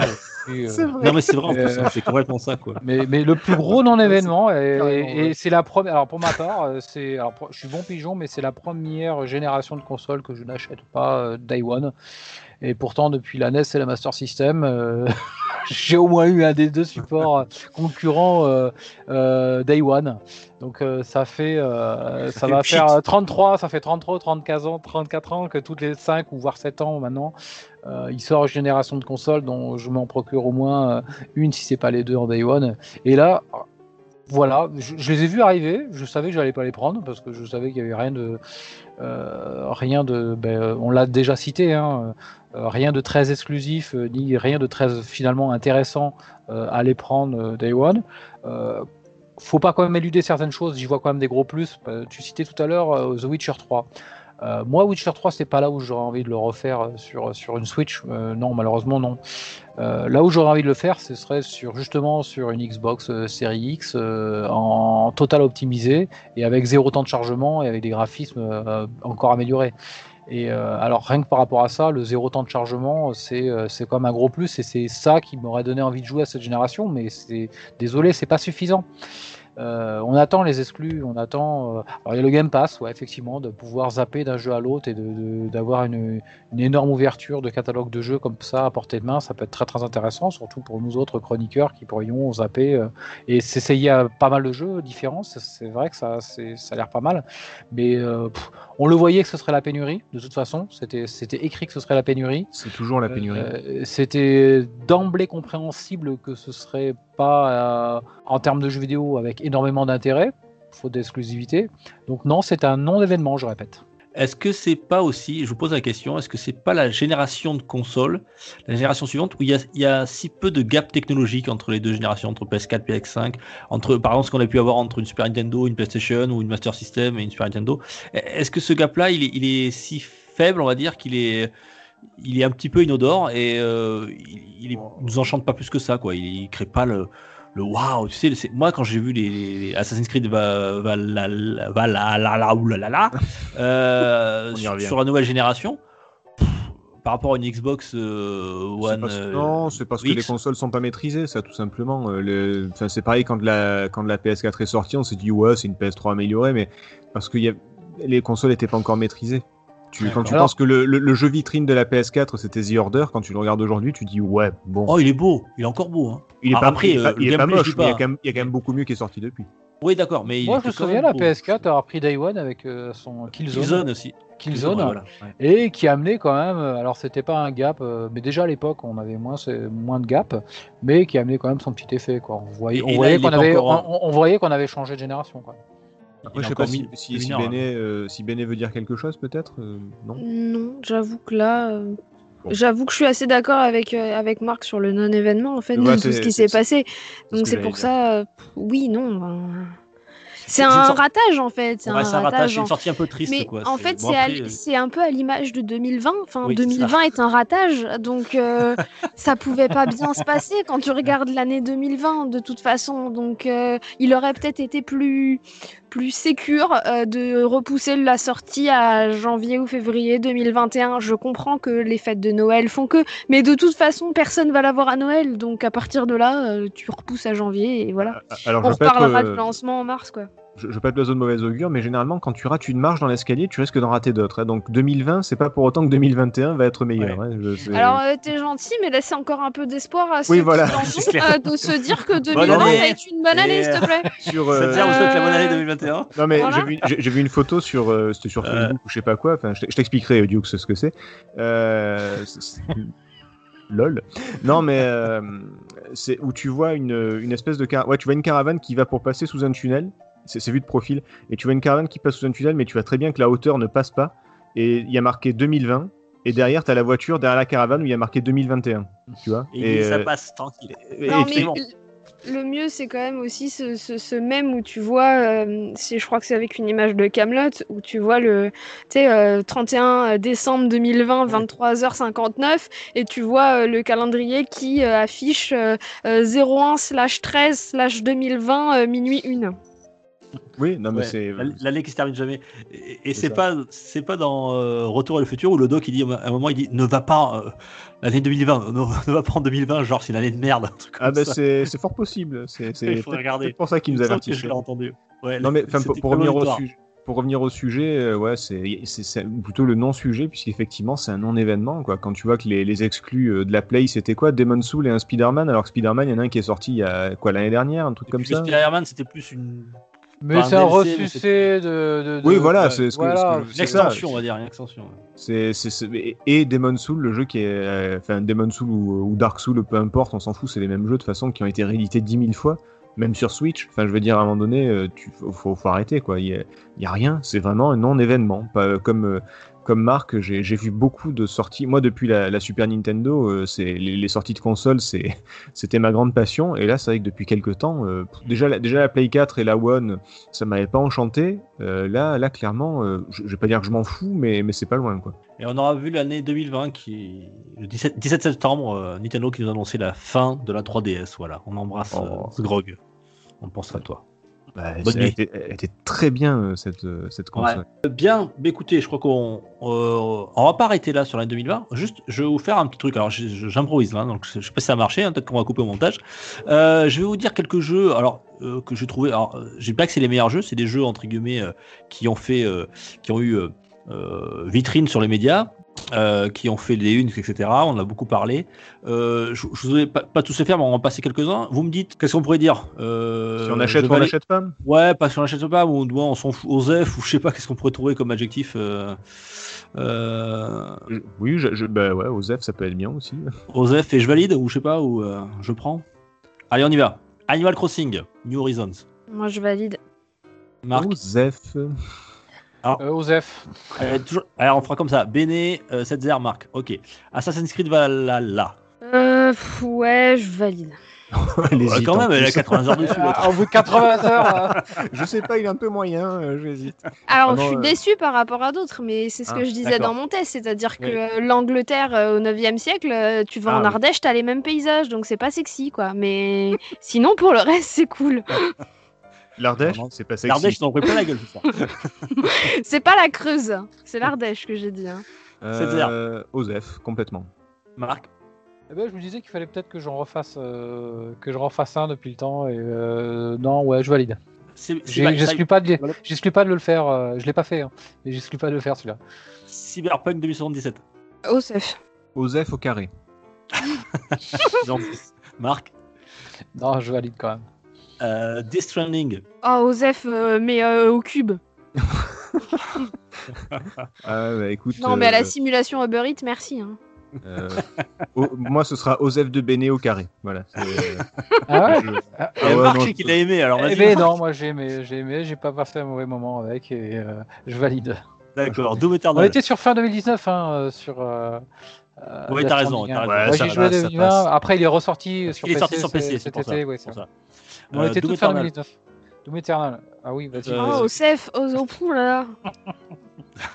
Ouais. euh, vrai. Non mais c'est vrai, en plus, Euh, c'est complètement ça quoi. mais, mais le plus gros non-événement, et, c'est la première. Alors, pour ma part, euh, c'est. Alors, pour- je suis bon pigeon, mais c'est la première génération de consoles que je n'achète pas euh, Day One. Et pourtant, depuis la NES et la Master System, euh, j'ai au moins eu un des deux supports euh, concurrents euh, euh, Day One. Donc ça fait, ça fait va faire euh, 33, ça fait 33, 34 ans, 34 ans que toutes les 5 ou voire 7 ans maintenant, il sort une génération de consoles dont je m'en procure au moins une si c'est pas les deux en Day One. Et là, voilà, je, je les ai vus arriver. Je savais que j'allais pas les prendre parce que je savais qu'il y avait rien de, rien de, ben, euh, on l'a déjà cité, hein, euh, rien de très exclusif euh, ni rien de très finalement intéressant euh, à les prendre euh, Day One. Euh, faut pas quand même éluder certaines choses. J'y vois quand même des gros plus. Euh, Tu citais tout à l'heure euh, The Witcher 3. Euh, moi, Witcher 3, c'est pas là où j'aurais envie de le refaire euh, sur, sur une Switch. Euh, non, malheureusement, non. Euh, là où j'aurais envie de le faire, ce serait sur justement sur une Xbox euh, Series X euh, en total optimisé et avec zéro temps de chargement et avec des graphismes euh, encore améliorés. Et euh, alors rien que par rapport à ça, le zéro temps de chargement, c'est euh, c'est comme un gros plus et c'est ça qui m'aurait donné envie de jouer à cette génération. Mais c'est désolé, c'est pas suffisant. Euh, on attend les exclus, on attend. euh, Alors il y a le Game Pass, ouais, effectivement, de pouvoir zapper d'un jeu à l'autre et d'avoir de, d'avoir une, une énorme ouverture de catalogue de jeux comme ça à portée de main, ça peut être très très intéressant, surtout pour nous autres chroniqueurs qui pourrions zapper euh, et s'essayer à pas mal de jeux différents. C'est- vrai que ça, ça a l'air pas mal, mais euh, pff, on le voyait que ce serait la pénurie. De toute façon, c'était c'était écrit que ce serait la pénurie. C'est toujours la pénurie. C'était d'emblée compréhensible que ce serait euh, en termes de jeux vidéo avec énormément d'intérêt, faute d'exclusivité. Donc non, c'est un non-événement, je répète. Est-ce que c'est pas aussi, je vous pose la question, est-ce que c'est pas la génération de consoles, la génération suivante, où il y a, si peu de gap technologique entre les deux générations, entre PS4 et PS5, entre par exemple ce qu'on a pu avoir entre une Super Nintendo, une PlayStation ou une Master System et une Super Nintendo? Est-ce que ce gap-là, il est si faible, on va dire, qu'il est, il est un petit peu inodore et euh, il, il nous enchante pas plus que ça, quoi. Il, il crée pas le le waouh, tu sais, c'est- moi quand j'ai vu les, les Assassin's Creed Va- Valhalla, Valhalla, oulala, euh, sur, sur la nouvelle génération, pff, par rapport à une Xbox euh, C'est One. parce- euh, non, c'est parce que les consoles sont pas maîtrisées, ça tout simplement. Le- c'est pareil quand la quand la PS4 est sortie, on s'est dit ouais, c'est une PS3 améliorée, mais parce que y a... les consoles n'étaient pas encore maîtrisées. Tu, quand tu Alors- penses que le, le- le jeu vitrine de la PS4 c'était The Order, quand tu le regardes aujourd'hui, tu dis ouais, bon, Oh, il est beau, il est encore beau. Hein. il est ah, pas, après, il est pas, euh, il est pas moche, mais il y, a quand même, il y a quand même beaucoup mieux qui est sorti depuis. Oui, d'accord, mais il Moi, je me souviens, la beau. PS4 avoir pris Day One avec euh, son Killzone, Killzone aussi. Killzone, ouais, voilà. Et qui amenait quand même, euh, alors c'était pas un gap, euh, mais déjà à l'époque on avait moins, moins de gap, mais qui amenait quand même son petit effet. Quoi. On voyait, qu'on avait, on voyait qu'on avait changé de génération. Quoi. Après, je sais pas si, si, si hein. Béné, euh, si Béné veut dire quelque chose, peut-être euh, Non? Non, j'avoue que là, euh, Bon. j'avoue que je suis assez d'accord avec, euh, avec Marc sur le non-événement, en fait, Ouais, de tout ce qui s'est passé. Donc c'est pour ça, euh, oui, non. ben, C'est un sorte- ratage, en fait. C'est Ouais, un ratage, en- une sortie un peu triste. Mais quoi. en fait, bon, c'est à- un peu à l'image de 2020. Enfin, Oui, c'est ça. 2020 est un ratage, donc euh, ça pouvait pas bien se passer quand tu regardes l'année 2020 de toute façon. Donc, euh, il aurait peut-être été plus plus sécure euh, de repousser la sortie à janvier ou février 2021. Je comprends que les fêtes de Noël font que, mais de toute façon, personne va l'avoir à Noël. Donc à partir de là, euh, tu repousses à janvier et voilà. Alors, On reparlera euh, du lancement en mars, quoi. Je, je veux pas être l'oiseau de mauvaise augure, mais généralement, quand tu rates une marche dans l'escalier, tu risques d'en rater d'autres. hein. Donc 2020, c'est pas pour autant que 2021 va être meilleur. hein. Je- Alors, euh, t'es gentil, mais laissez encore un peu d'espoir à ceux Oui, voilà. qui euh, de se dire que 2020 année. va être une bonne année, s'il te plaît. sur, Ça euh, veut dire, on souhaite la bonne année Euh, 2021. Non mais Voilà. j'ai vu, une photo sur, euh, c'était sur Euh. Facebook ou je sais pas quoi. Enfin, je t'expliquerai, Dukes, ce que c'est. Euh, Lol. Non mais euh, c'est où tu vois une, une espèce de car... ouais, tu vois une caravane qui va pour passer sous un tunnel. C'est vu de profil. Et tu vois une caravane qui passe sous un tunnel, mais tu vois très bien que la hauteur ne passe pas. Et il y a marqué 2020. Et derrière, tu as la voiture derrière la caravane où il y a marqué 2021. Tu vois Et, ça euh, passe tranquille. Non, et- mais le- mieux, c'est quand même aussi ce, ce, ce même où tu vois, euh, c'est- je crois que c'est avec une image de Camelot, où tu vois le euh, 31 décembre 2020, 23h59, et tu vois euh, le calendrier qui euh, affiche euh, euh, 01 slash 13 slash 2020 euh, minuit 1. Oui, non mais Ouais, c'est. la- L'année qui se termine jamais. Et, et C'est pas, c'est pas dans euh, Retour à le futur où le doc il dit à un moment il dit ne va pas euh, l'année 2020, ne, ne va pas en 2020, genre c'est une année de merde. Un truc Ah comme bah c'est c'est fort possible. C'est pour ça qu'il Il nous que je l'ai entendu. Ouais, Non mais pour, revenir au sujet. Pour revenir au sujet, ouais, c'est plutôt le non-sujet, puisqu'effectivement, c'est un non-événement. quoi. Quand tu vois que les, les exclus euh, de la Play, c'était quoi? Demon Soul et un Spider-Man, alors que Spider-Man, il y en a un qui est sorti il y a quoi l'année dernière, un truc Et comme ça? Spider-Man c'était plus une, Mais c'est un ressucé de, de, de- Oui, voilà, c'est ce que- voilà. ce que extension, on va dire, une extension. C'est et- et Demon Soul, le jeu qui est, euh, enfin Demon Soul ou, ou Dark Soul, peu importe, on s'en fout, c'est les mêmes jeux de toute façon qui ont été réédités 10 000 fois, même sur Switch. Enfin, je veux dire, à un moment donné, euh, tu faut, faut, faut arrêter quoi. Il y a, il a rien, c'est vraiment un non-événement. Pas comme euh, comme Marc, j'ai vu beaucoup de sorties. Moi, depuis la, la Super Nintendo, euh, c'est les, les sorties de consoles, c'était ma grande passion. Et là, c'est vrai que depuis quelques temps, euh, déjà la, déjà la Play 4 et la One, ça m'avait pas enchanté. Euh, là, là, clairement, euh, je, je vais pas dire que je m'en fous, mais mais c'est pas loin quoi. Et on aura vu l'année 2020 qui le 17, 17 septembre, Nintendo qui nous a annoncé la fin de la 3DS. Voilà, on embrasse Oh. grog. On pense à toi. Bah, Bonne elle, nuit. était, elle était très bien euh, cette, euh, cette console. Bien, bah, écoutez, je crois qu'on euh, on va pas arrêter là sur l'année 2020. Juste, je vais vous faire un petit truc. Alors, j'improvise là, donc je sais pas si ça a marché. hein, Peut-être qu'on va couper au montage. Euh, je vais vous dire quelques jeux. Alors euh, que j'ai trouvé. Alors, euh, j'ai pas que c'est les meilleurs jeux. C'est des jeux entre guillemets euh, qui ont fait, euh, qui ont eu vitrine sur les médias. Euh, qui ont fait des unes, etc. On en a beaucoup parlé. Euh, je, vous ai pas, pas tous les faire, mais on va en passer quelques-uns. Vous me dites, qu'est-ce qu'on pourrait dire Euh, Si on achète ou on n'achète pas Ouais, parce qu'on n'achète pas, ou on s'en fout, Osef, ou je sais pas, qu'est-ce qu'on pourrait trouver comme adjectif. Euh, euh, Je- Oui, je, je- bah ouais, ça peut être bien aussi. Osef et je valide, ou je sais pas, ou euh, je prends. Allez, on y va. Animal Crossing, New Horizons. Moi, je valide. Marc, Osef. Euh, Osef. euh, toujours... Alors, on fera comme ça. Bene, euh, Setzer, Marc. Ok. Assassin's Creed Valhalla. Euh, pff, ouais, je valide. Elle Ouais, quand en même, elle a plus. 80 heures dessus. l'autre. Ah, au bout de 80 heures. euh, Je sais pas, il est un peu moyen, euh, j'hésite. Alors, Ah je suis euh, déçue par rapport à d'autres, mais c'est ce Ah, que je disais dans mon test, c'est-à-dire que Oui. l'Angleterre euh, au 9e siècle, euh, tu vas Ah en oui. Ardèche, t'as les mêmes paysages, donc c'est pas sexy, quoi. Mais sinon, pour le reste, c'est cool. L'Ardèche, c'est pas sexy. L'Ardèche, t'en pris plein la gueule c'est pas la Creuse, c'est l'Ardèche que j'ai dit. hein. Euh, Osef, complètement. Marc. eh ben, je me disais qu'il fallait peut-être que j'en refasse, euh, que je refasse un depuis le temps. Et euh, non, ouais, je valide. J'exclus pas, de... J'exclus pas de le faire. euh, je l'ai pas fait, hein, mais j'exclus pas de le faire celui-là. Cyberpunk 2077. Osef. Osef au carré. Marc. Non, je valide quand même. Euh, Death Stranding. Oh, Osef, euh, mais euh, au cube. Ah, bah, écoute. Non, mais à la euh, simulation Uber Eats, merci. hein. euh, moi, ce sera Osef de Béné au carré. Voilà. euh, Ah ouais? je- Ah, Il y a ouais, Marc non, je sais qu'il a aimé, alors Eh ben non, moi j'ai aimé, j'ai aimé, j'ai pas passé un mauvais moment avec et euh, je valide. D'accord, Doom On Eternal. était sur fin 2019 hein, sur. Oui, t'as raison, hein. raison. Ouais, Moi ça j'ai joué passe, ça 2020, passe. après il est ressorti sur Il est PC, sorti sur PC, c'est pour ça. On Euh, était Doom toute fin Eternal. 2019. Doom Eternal. Ah oui, vas-y. Euh, Oh, Osef, oh, oh, là là.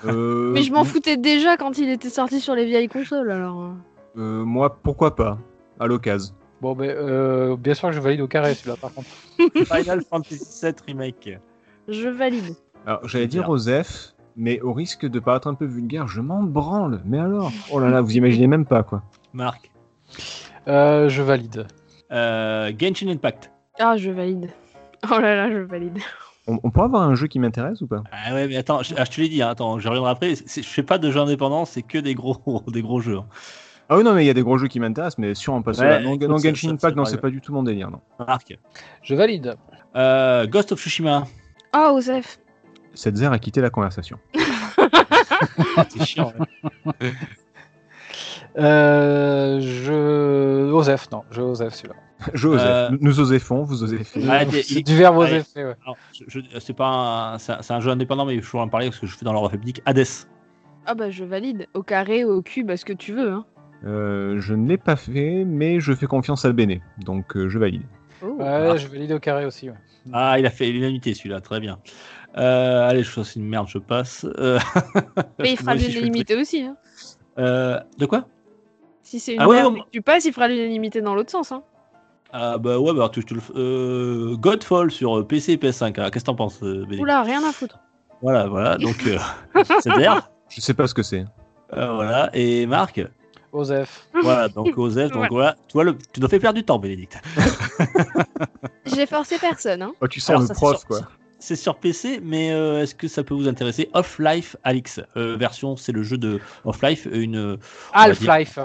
euh, Mais je m'en foutais déjà quand il était sorti sur les vieilles consoles, alors. euh, moi, pourquoi pas À l'occasion. Bon, ben, euh, bien sûr que je valide au carré celui-là par contre. Final Fantasy VII Remake. Je valide. Alors, j'allais dire Osef, mais au risque de paraître un peu vulgaire, je m'en branle. Mais alors? Oh là là, vous imaginez même pas, quoi. Marc. Euh, je valide. Euh, Genshin Impact. Ah, je valide. Oh là là, je valide. On, on pourrait avoir un jeu qui m'intéresse ou pas? Ah ouais, mais attends, je, ah, je te l'ai dit, hein, attends, je reviendrai après. Je fais pas de jeux indépendants, c'est que des gros, des gros jeux. hein. Ah oui, non, mais il y a des gros jeux qui m'intéressent, mais sûr, on passe Ouais, là. Non, écoute, non, ça- Genshin Impact, non, c'est pas du tout mon délire, non. Marc. Je valide. Euh, Ghost of Tsushima. Oh, Osef. Cette zère a quitté la conversation. C'est chiant. Euh, je. Osef, non, je Osef celui-là. Je Osef. Euh, Nous osefons, vous osefez. C'est il- du verbe. Osef, ouais. C'est pas un, c'est un- jeu indépendant, mais il faut en parler parce que je fais dans l'ordre alphabétique. Hades. Ah bah, je valide. Au carré, au cube, à ce que tu veux. Hein. Euh, je ne l'ai pas fait, mais je fais confiance à Béné, donc euh, je valide. Oh. Ouais, Ah. je valide au carré aussi. Ouais. Ah, il a fait l'unanimité celui-là, très bien. Euh, allez, je c'est une merde, je passe. Euh, Mais il fera l'unanimité aussi. Hein. euh, de quoi? Si c'est une Ah ouais, merde que tu passes, il fera l'unanimité dans l'autre sens. Hein. Ah bah ouais, bah alors, tu, tu euh, Godfall sur PC et PS5. hein. Qu'est-ce que t'en penses, euh, Béné Oula, rien à foutre. Voilà, voilà. Donc, euh, c'est d'air. Je sais pas ce que c'est. Euh, voilà. Et Marc, Osef. voilà. Donc Osef, donc Ouais. voilà. Tu vois, le, tu dois faire perdre du temps, Bénédicte. J'ai forcé personne. Hein. Oh, tu sens Alors, le ça, c'est prof, sur- quoi. C'est sur PC, mais euh, est-ce que ça peut vous intéresser? Off-Life Alix. Euh, version, c'est le jeu de Off-Life, une Half-Life.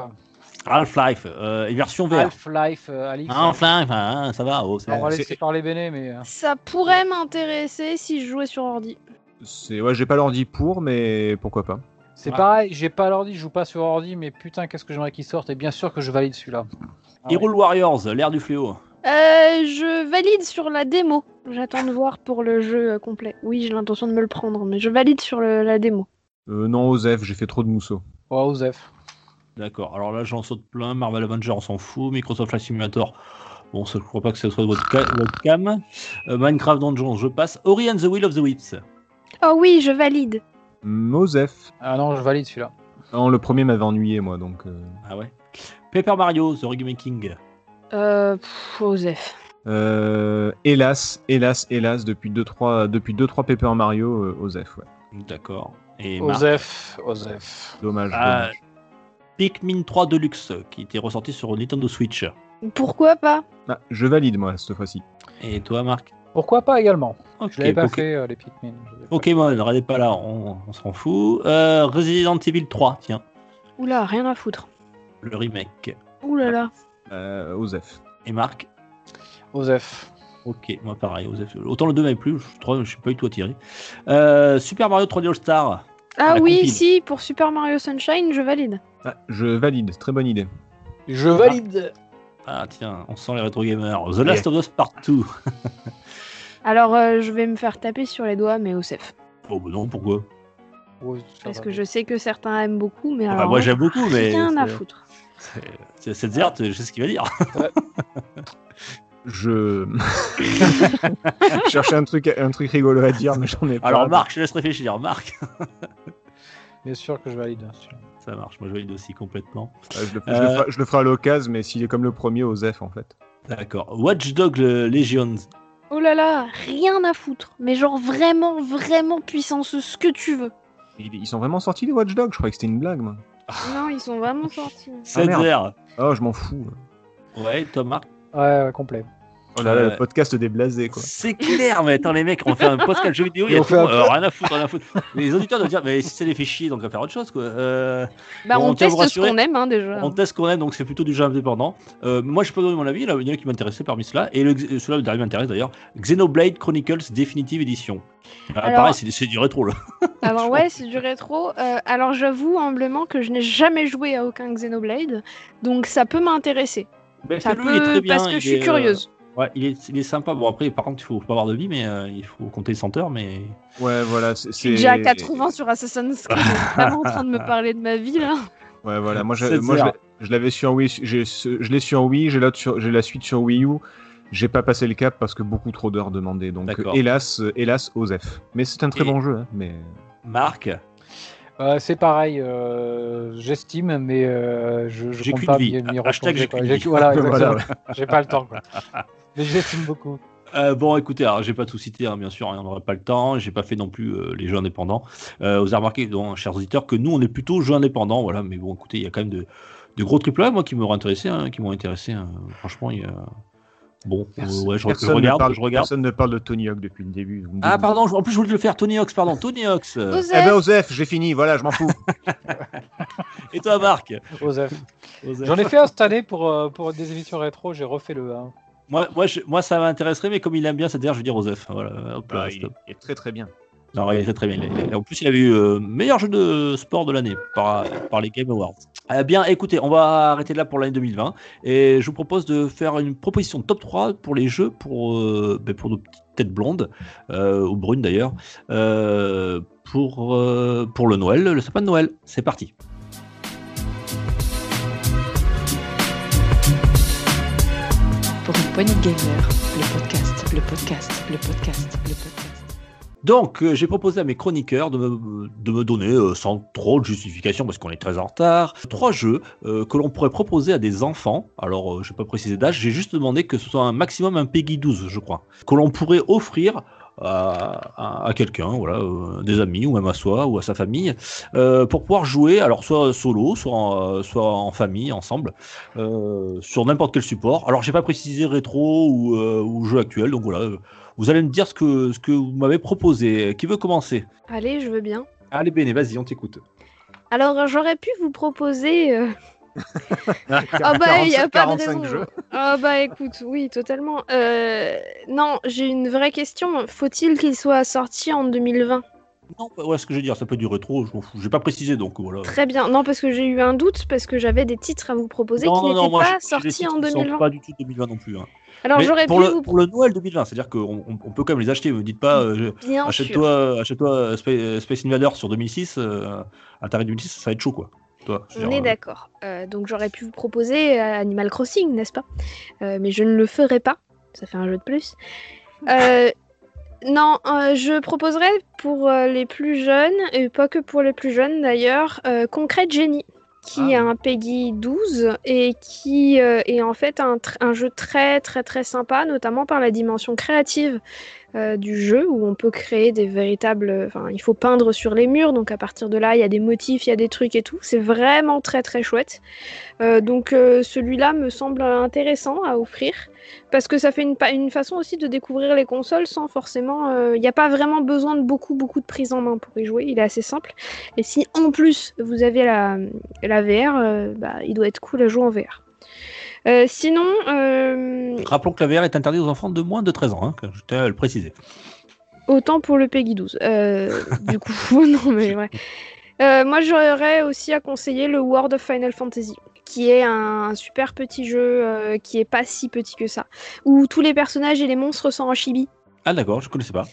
Half-Life, euh, version VR. Half-Life, euh, Alix. Half-Life, hein, ça va. Oh, c'est- On va laisser parler Béné, mais. euh, Ça pourrait m'intéresser si je jouais sur ordi. C'est ouais, j'ai pas l'ordi pour, mais pourquoi pas. C'est Ouais. pareil, j'ai pas l'ordi, je joue pas sur ordi, mais putain, qu'est-ce que j'aimerais qu'il sorte, et bien sûr que je valide celui-là. Ah Hyrule Warriors, l'ère du fléau. Euh, je valide sur la démo. J'attends de voir pour le jeu euh, complet. Oui, j'ai l'intention de me le prendre, mais je valide sur le- la démo. Euh, non, Osef, j'ai fait trop de mousseau. Oh, Osef. D'accord. Alors là, j'en saute plein. Marvel Avenger, on s'en fout. Microsoft Flight Simulator. Bon, ça, je crois pas que ce soit votre ca- votre cam. Euh, Minecraft Dungeons, je passe. Ori and the Will of the Wisps. Oh oui, je valide. Mm, Osef. Ah non, je valide celui-là. Non, le premier m'avait ennuyé, moi, donc. euh, Ah ouais. Paper Mario, The Remaking. Euh, pff, Osef. Euh, hélas, hélas, hélas, depuis 2-3 depuis deux, trois Paper Mario, euh, Osef, ouais. D'accord. Et Marc Osef, Osef. Dommage. Ah, dommage. Pikmin 3 Deluxe, qui était ressorti sur Nintendo Switch. Pourquoi pas Ah, je valide, moi, cette fois-ci. Et toi, Marc Pourquoi pas également Ok, Je l'avais pas fait, euh, les Pikmin. Pokémon, regardez pas là, on, on s'en fout. Euh, Resident Evil 3, tiens, Oula, rien à foutre. le remake. Oula là. Euh, Osef. Et Marc. Osef. Ok, moi pareil. Osef. Autant le 2 m'avait plu, je, trouve- je suis pas du tout attiré. Euh, Super Mario 3D All Star. Ah oui, compile. si, pour Super Mario Sunshine, je valide. Ah, je valide, très bonne idée. Je valide. Ah tiens, on sent les rétro gamers. The Last of Us Part 2. Alors, euh, je vais me faire taper sur les doigts, mais Osef. Oh bah non, pourquoi? Parce que je sais que certains aiment beaucoup, mais Enfin, alors. Moi là, j'aime beaucoup, mais. Rien à c'est- foutre. c'est Zert, je sais ce qu'il va dire. Je je cherchais un truc, un truc rigolo à dire, mais j'en ai pas. Alors Marc, je te laisse réfléchir. Marc, Bien sûr que je valide. Ça marche, moi je valide aussi complètement. Ouais, je, le, je Euh, le ferai, je le ferai à l'occasion, mais s'il est comme le premier, Osef, en fait. D'accord. Watch Dogs euh, Legions. Oh là là, rien à foutre. Mais genre vraiment, vraiment puissance, ce que tu veux. Ils, ils sont vraiment sortis, les Watch Dogs Je croyais que c'était une blague, moi. Non, ils sont vraiment sortis. C'est. Zert. Oh, je m'en fous. Ouais. Ouais, ouais, complet. Oh là là, Euh, le podcast déblasé, quoi. C'est clair, mais attends les mecs, on fait un podcast jeu vidéo, il y a on tout, fait un euh, rien à foutre, rien à foutre. Les auditeurs doivent dire, mais si ça les fait chier, donc on va faire autre chose quoi. Euh, Bah, Bon, on teste ce qu'on aime, hein, déjà. on teste ce qu'on aime, donc c'est plutôt du jeu indépendant. Euh, moi je peux donner mon avis, là, il y en a qui m'intéressaient parmi cela, et le, celui-là le dernier m'intéresse d'ailleurs, Xenoblade Chronicles Definitive Edition. Ah, Alors- Pareil, c'est du rétro là. Alors ouais, c'est du rétro. Euh, alors j'avoue humblement que je n'ai jamais joué à aucun Xenoblade, donc ça peut m'intéresser. Ça fais-le, peut parce que il je suis est, euh, curieuse. Ouais, il est, il est sympa. Bon après, par contre, il faut pas avoir de vie, mais euh, il faut compter les senteurs, mais. Ouais, voilà. c'est- Je suis déjà à 80 sur Assassin's Creed. je suis vraiment en train de me parler de ma vie là. Ouais, voilà. Moi, je, moi, je, l'avais sur Wii. Je l'ai sur Wii. J'ai l'autre sur- j'ai la suite sur Wii U. J'ai pas passé le cap parce que beaucoup trop d'heures demandées. Donc, hélas, euh, hélas, Osef. Mais c'est un très Et- bon jeu. hein, mais Marc, Euh, c'est pareil, euh, j'estime, mais euh, je, je compte pas m'y replonger, j'ai. Voilà. Voilà. Pas le temps. Quoi. Mais j'estime beaucoup. Euh, bon, écoutez, alors j'ai pas tout cité, hein, bien sûr, hein, on n'aurait pas le temps. J'ai pas fait non plus les jeux indépendants. Vous avez remarqué, donc, chers auditeurs, que nous, on est plutôt jeux indépendants, voilà. Mais bon, écoutez, il y a quand même de, de gros triple A, moi, qui m'auraient intéressé, hein, qui m'ont intéressé. hein. Franchement, il y a. Bon, euh, ouais, je, je personne, ne regarde, parle, je regarde. personne ne parle de Tony Hawk depuis le début. Ah, pardon, je- en plus, je voulais le faire. Tony Hawks, pardon, Tony Hawks. euh. Eh ben, Osef, j'ai fini. Voilà, je m'en fous. Et toi, Marc? Osef. J'en ai fait un cette année pour, euh, pour des émissions rétro, j'ai refait le 1. Moi, moi, je- moi, ça m'intéresserait, mais comme il aime bien, c'est-à-dire, je vais dire Osef. Voilà, hop là, Ah, il, stop. il est très très bien. Non, il est très très bien. Il En plus, il avait eu euh, meilleur jeu de sport de l'année par, par les Game Awards. Eh bien, écoutez, on va arrêter là pour l'année 2020 et je vous propose de faire une proposition top 3 pour les jeux pour, euh, ben, pour nos petites têtes blondes, euh, ou brunes d'ailleurs, euh, pour, pour le Noël, le sapin de Noël. C'est parti. Pour une poignée de gamers, le podcast, le podcast, le podcast, le podcast. Donc, euh, j'ai proposé à mes chroniqueurs de me, de me donner, euh, sans trop de justification, parce qu'on est très en retard, trois jeux euh, que l'on pourrait proposer à des enfants. Alors, je n'ai pas précisé d'âge, j'ai juste demandé que ce soit un maximum un PEGI 12, je crois, que l'on pourrait offrir à, à- à quelqu'un, voilà, euh, des amis ou même à soi ou à sa famille, euh, pour pouvoir jouer, alors soit solo, soit en, euh, soit en famille, ensemble, euh, sur n'importe quel support. Alors, j'ai pas précisé rétro ou, ou jeu actuel, donc voilà. vous allez me dire ce que, ce que vous m'avez proposé. Qui veut commencer? Allez, je veux bien. Allez, Béné, vas-y, on t'écoute. Alors j'aurais pu vous proposer. Euh, Ah bah, y a pas de 45 raison. Ah bah écoute, oui, totalement. Euh, non, j'ai une vraie question. Faut-il qu'il soit sorti en 2020 Non, bah, ouais, ce que je veux dire, ça peut être du rétro, je m'en fous. J'ai pas précisé, donc voilà. Très bien. Non, parce que j'ai eu un doute, parce que j'avais des titres à vous proposer qui n'étaient pas des sortis en qui sont 2020. Pas du tout 2020 non plus. hein. Alors j'aurais pu pour, le, vous pour le Noël 2020, c'est-à-dire qu'on on, on peut quand même les acheter. Me dites pas, euh, je- achète-toi achète Space, Space Invaders sur 2006, euh, à tarif 2006, ça va être chaud, quoi. Toi, On dire, est euh, d'accord. Euh, donc j'aurais pu vous proposer euh, Animal Crossing, n'est-ce pas? Euh, Mais je ne le ferai pas. Ça fait un jeu de plus. Euh, non, euh, je proposerais pour euh, les plus jeunes, et pas que pour les plus jeunes d'ailleurs, euh, Concrete Genie. qui est Ah. un Peggy 12 et qui euh, est en fait un jeu très très très sympa, notamment par la dimension créative euh, du jeu où on peut créer des véritables. Enfin, il faut peindre sur les murs, donc à partir de là, il y a des motifs, il y a des trucs et tout. C'est vraiment très très chouette. Euh, donc euh, celui-là me semble intéressant à offrir parce que ça fait une, façon aussi de découvrir les consoles sans forcément. Il n'y a pas vraiment besoin de beaucoup beaucoup de prise en main pour y jouer. Il est assez simple. Et si en plus vous avez la, la VR, bah, il doit être cool à jouer en VR. Euh, sinon, euh, Rappelons que la VR est interdite aux enfants de moins de 13 ans, hein, je tiens à le préciser. autant pour le Peggy 12. Euh, du coup, non mais ouais. Moi, j'aurais aussi à conseiller le World of Final Fantasy, qui est un super petit jeu euh, qui est pas si petit que ça, où tous les personnages et les monstres sont en chibi. Ah d'accord, je connaissais pas.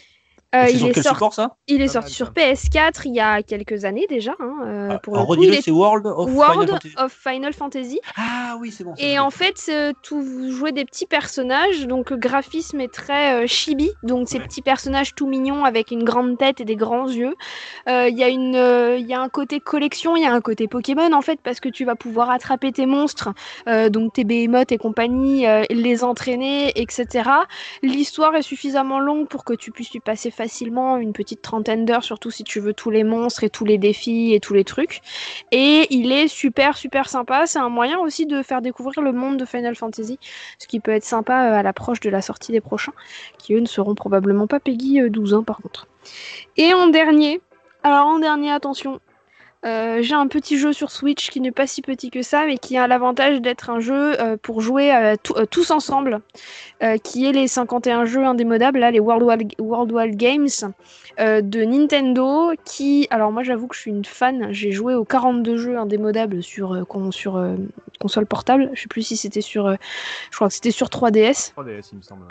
Euh, il, sur est quel sorti, support ça? il est Pas sorti mal, sur ça. PS4 il y a quelques années déjà. hein, euh, Ah, pour le coup, est World of World Final Fantasy. of Final Fantasy. Ah oui, c'est bon. Et en fait, euh, tout, vous jouez des petits personnages, donc le graphisme est très euh, chibi, donc ces Ouais. petits personnages tout mignons avec une grande tête et des grands yeux. Euh, Il y, a une, euh, il y a un côté collection, il y a un côté Pokémon en fait, parce que tu vas pouvoir attraper tes monstres, euh, donc tes behemoths et compagnie, euh, les entraîner, etc. L'histoire est suffisamment longue pour que tu puisses y passer facilement une petite trentaine d'heures, surtout si tu veux tous les monstres et tous les défis et tous les trucs. Et il est super super sympa. C'est un moyen aussi de faire découvrir le monde de Final Fantasy, ce qui peut être sympa euh, à l'approche de la sortie des prochains, qui eux ne seront probablement pas Peggy euh, 12 ans par contre. Et en dernier, alors en dernier attention, euh, j'ai un petit jeu sur Switch qui n'est pas si petit que ça, mais qui a l'avantage d'être un jeu euh, pour jouer euh, tous ensemble, qui est les 51 jeux indémodables, là, les World Wide, World Wide Games de Nintendo, qui, alors moi j'avoue que je suis une fan, j'ai joué aux 42 jeux indémodables sur, con- sur console portable, je sais plus si c'était sur, je crois que c'était sur 3DS. 3DS, il me semble.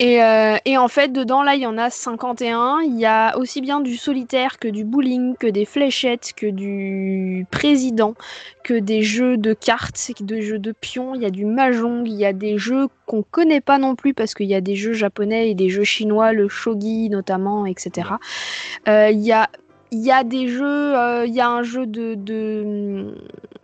Et, euh, et en fait, dedans, là, il y en a 51. Il y a aussi bien du solitaire que du bowling, que des fléchettes, que du président, que des jeux de cartes, des jeux de pions. Il y a du mahjong, il y a des jeux qu'on connaît pas non plus parce qu'il y a des jeux japonais et des jeux chinois, le shogi notamment, etc. Euh, Il y a il y a des jeux, euh, il y a un jeu de, de,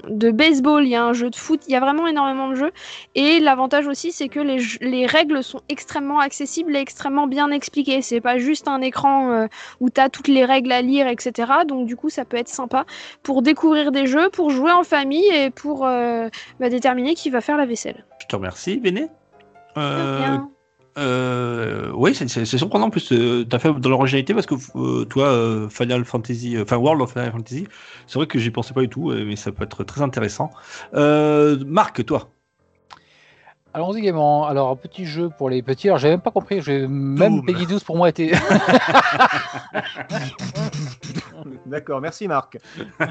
de baseball, il y a un jeu de foot, il y a vraiment énormément de jeux. Et l'avantage aussi, c'est que les, les règles sont extrêmement accessibles et extrêmement bien expliquées. C'est pas juste un écran euh, où tu as toutes les règles à lire, etc. Donc du coup, ça peut être sympa pour découvrir des jeux, pour jouer en famille et pour euh, bah, déterminer qui va faire la vaisselle. Je te remercie, Béné. Euh. Euh, oui, c'est- surprenant en plus. tu as fait dans l'originalité parce que euh, toi, euh, Final Fantasy, euh, enfin World of Final Fantasy, c'est vrai que j'y pensais pas du tout, euh, mais ça peut être très intéressant. Euh, Marc, toi Allons-y gaiement. Alors, petit jeu pour les petits. Alors, j'ai même pas compris. Même Doom. Peggy 12 pour moi était. D'accord, merci Marc.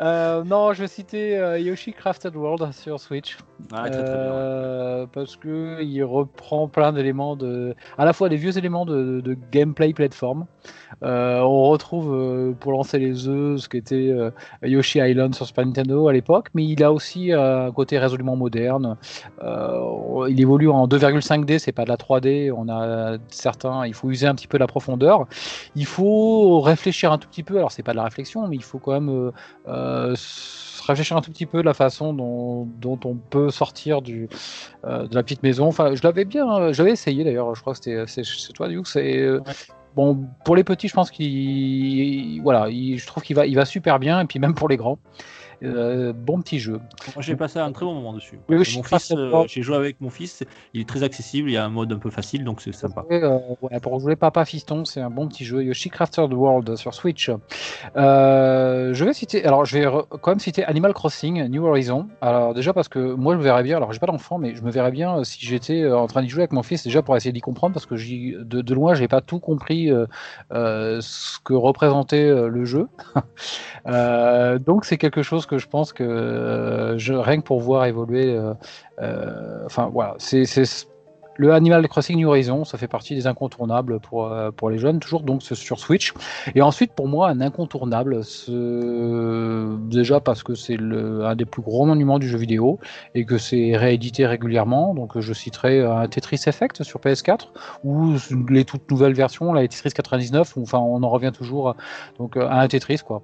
Euh, non, je vais citer euh, Yoshi Crafted World sur Switch. Ah, très, très bien. Euh, parce que il reprend plein d'éléments de, à la fois des vieux éléments de, de gameplay plateforme. Euh, on retrouve euh, pour lancer les œufs ce qu'était euh, Yoshi Island sur Super Nintendo à l'époque, mais il a aussi euh, un côté résolument moderne. Il évolue en 2,5D, c'est pas de la 3D. On a certains, il faut user un petit peu la profondeur. Il faut réfléchir un tout petit peu. Alors c'est pas de la réflexion, mais il faut quand même réfléchir un tout petit peu la façon dont, on peut sortir de la petite maison. Enfin, je l'avais bien, je l'avais essayé d'ailleurs. Je crois que c'était c'est toi du coup. Bon pour les petits, je pense qu'il voilà, il- je trouve qu'il va, va super bien et puis même pour les grands. Euh, bon petit jeu. Moi, j'ai passé un très bon moment dessus. Oui, oui, mon fils, euh, j'ai joué avec mon fils. Il est très accessible. Il y a un mode un peu facile, donc c'est sympa. Et, euh, ouais, pour jouer Papa Fiston, c'est un bon petit jeu. Yoshi Crafted World sur Switch. Euh, je vais citer, alors je vais quand même citer Animal Crossing New Horizon. Alors déjà parce que moi je me verrais bien, alors j'ai pas d'enfant, mais je me verrais bien euh, si j'étais en train d'y jouer avec mon fils déjà pour essayer d'y comprendre parce que de, de loin j'ai pas tout compris ce que représentait le jeu. Donc c'est quelque chose que je pense que euh, je, rien que pour voir évoluer, euh, euh, enfin voilà, c'est c'est le Animal Crossing New Horizons, ça fait partie des incontournables pour, euh, pour les jeunes, toujours donc sur Switch. Et ensuite, pour moi, un incontournable, déjà parce que c'est un des plus gros monuments du jeu vidéo et que c'est réédité régulièrement. Donc je citerai un Tetris Effect sur PS4 ou les toutes nouvelles versions, la Tetris 99, où, enfin on en revient toujours donc, à un Tetris. Quoi.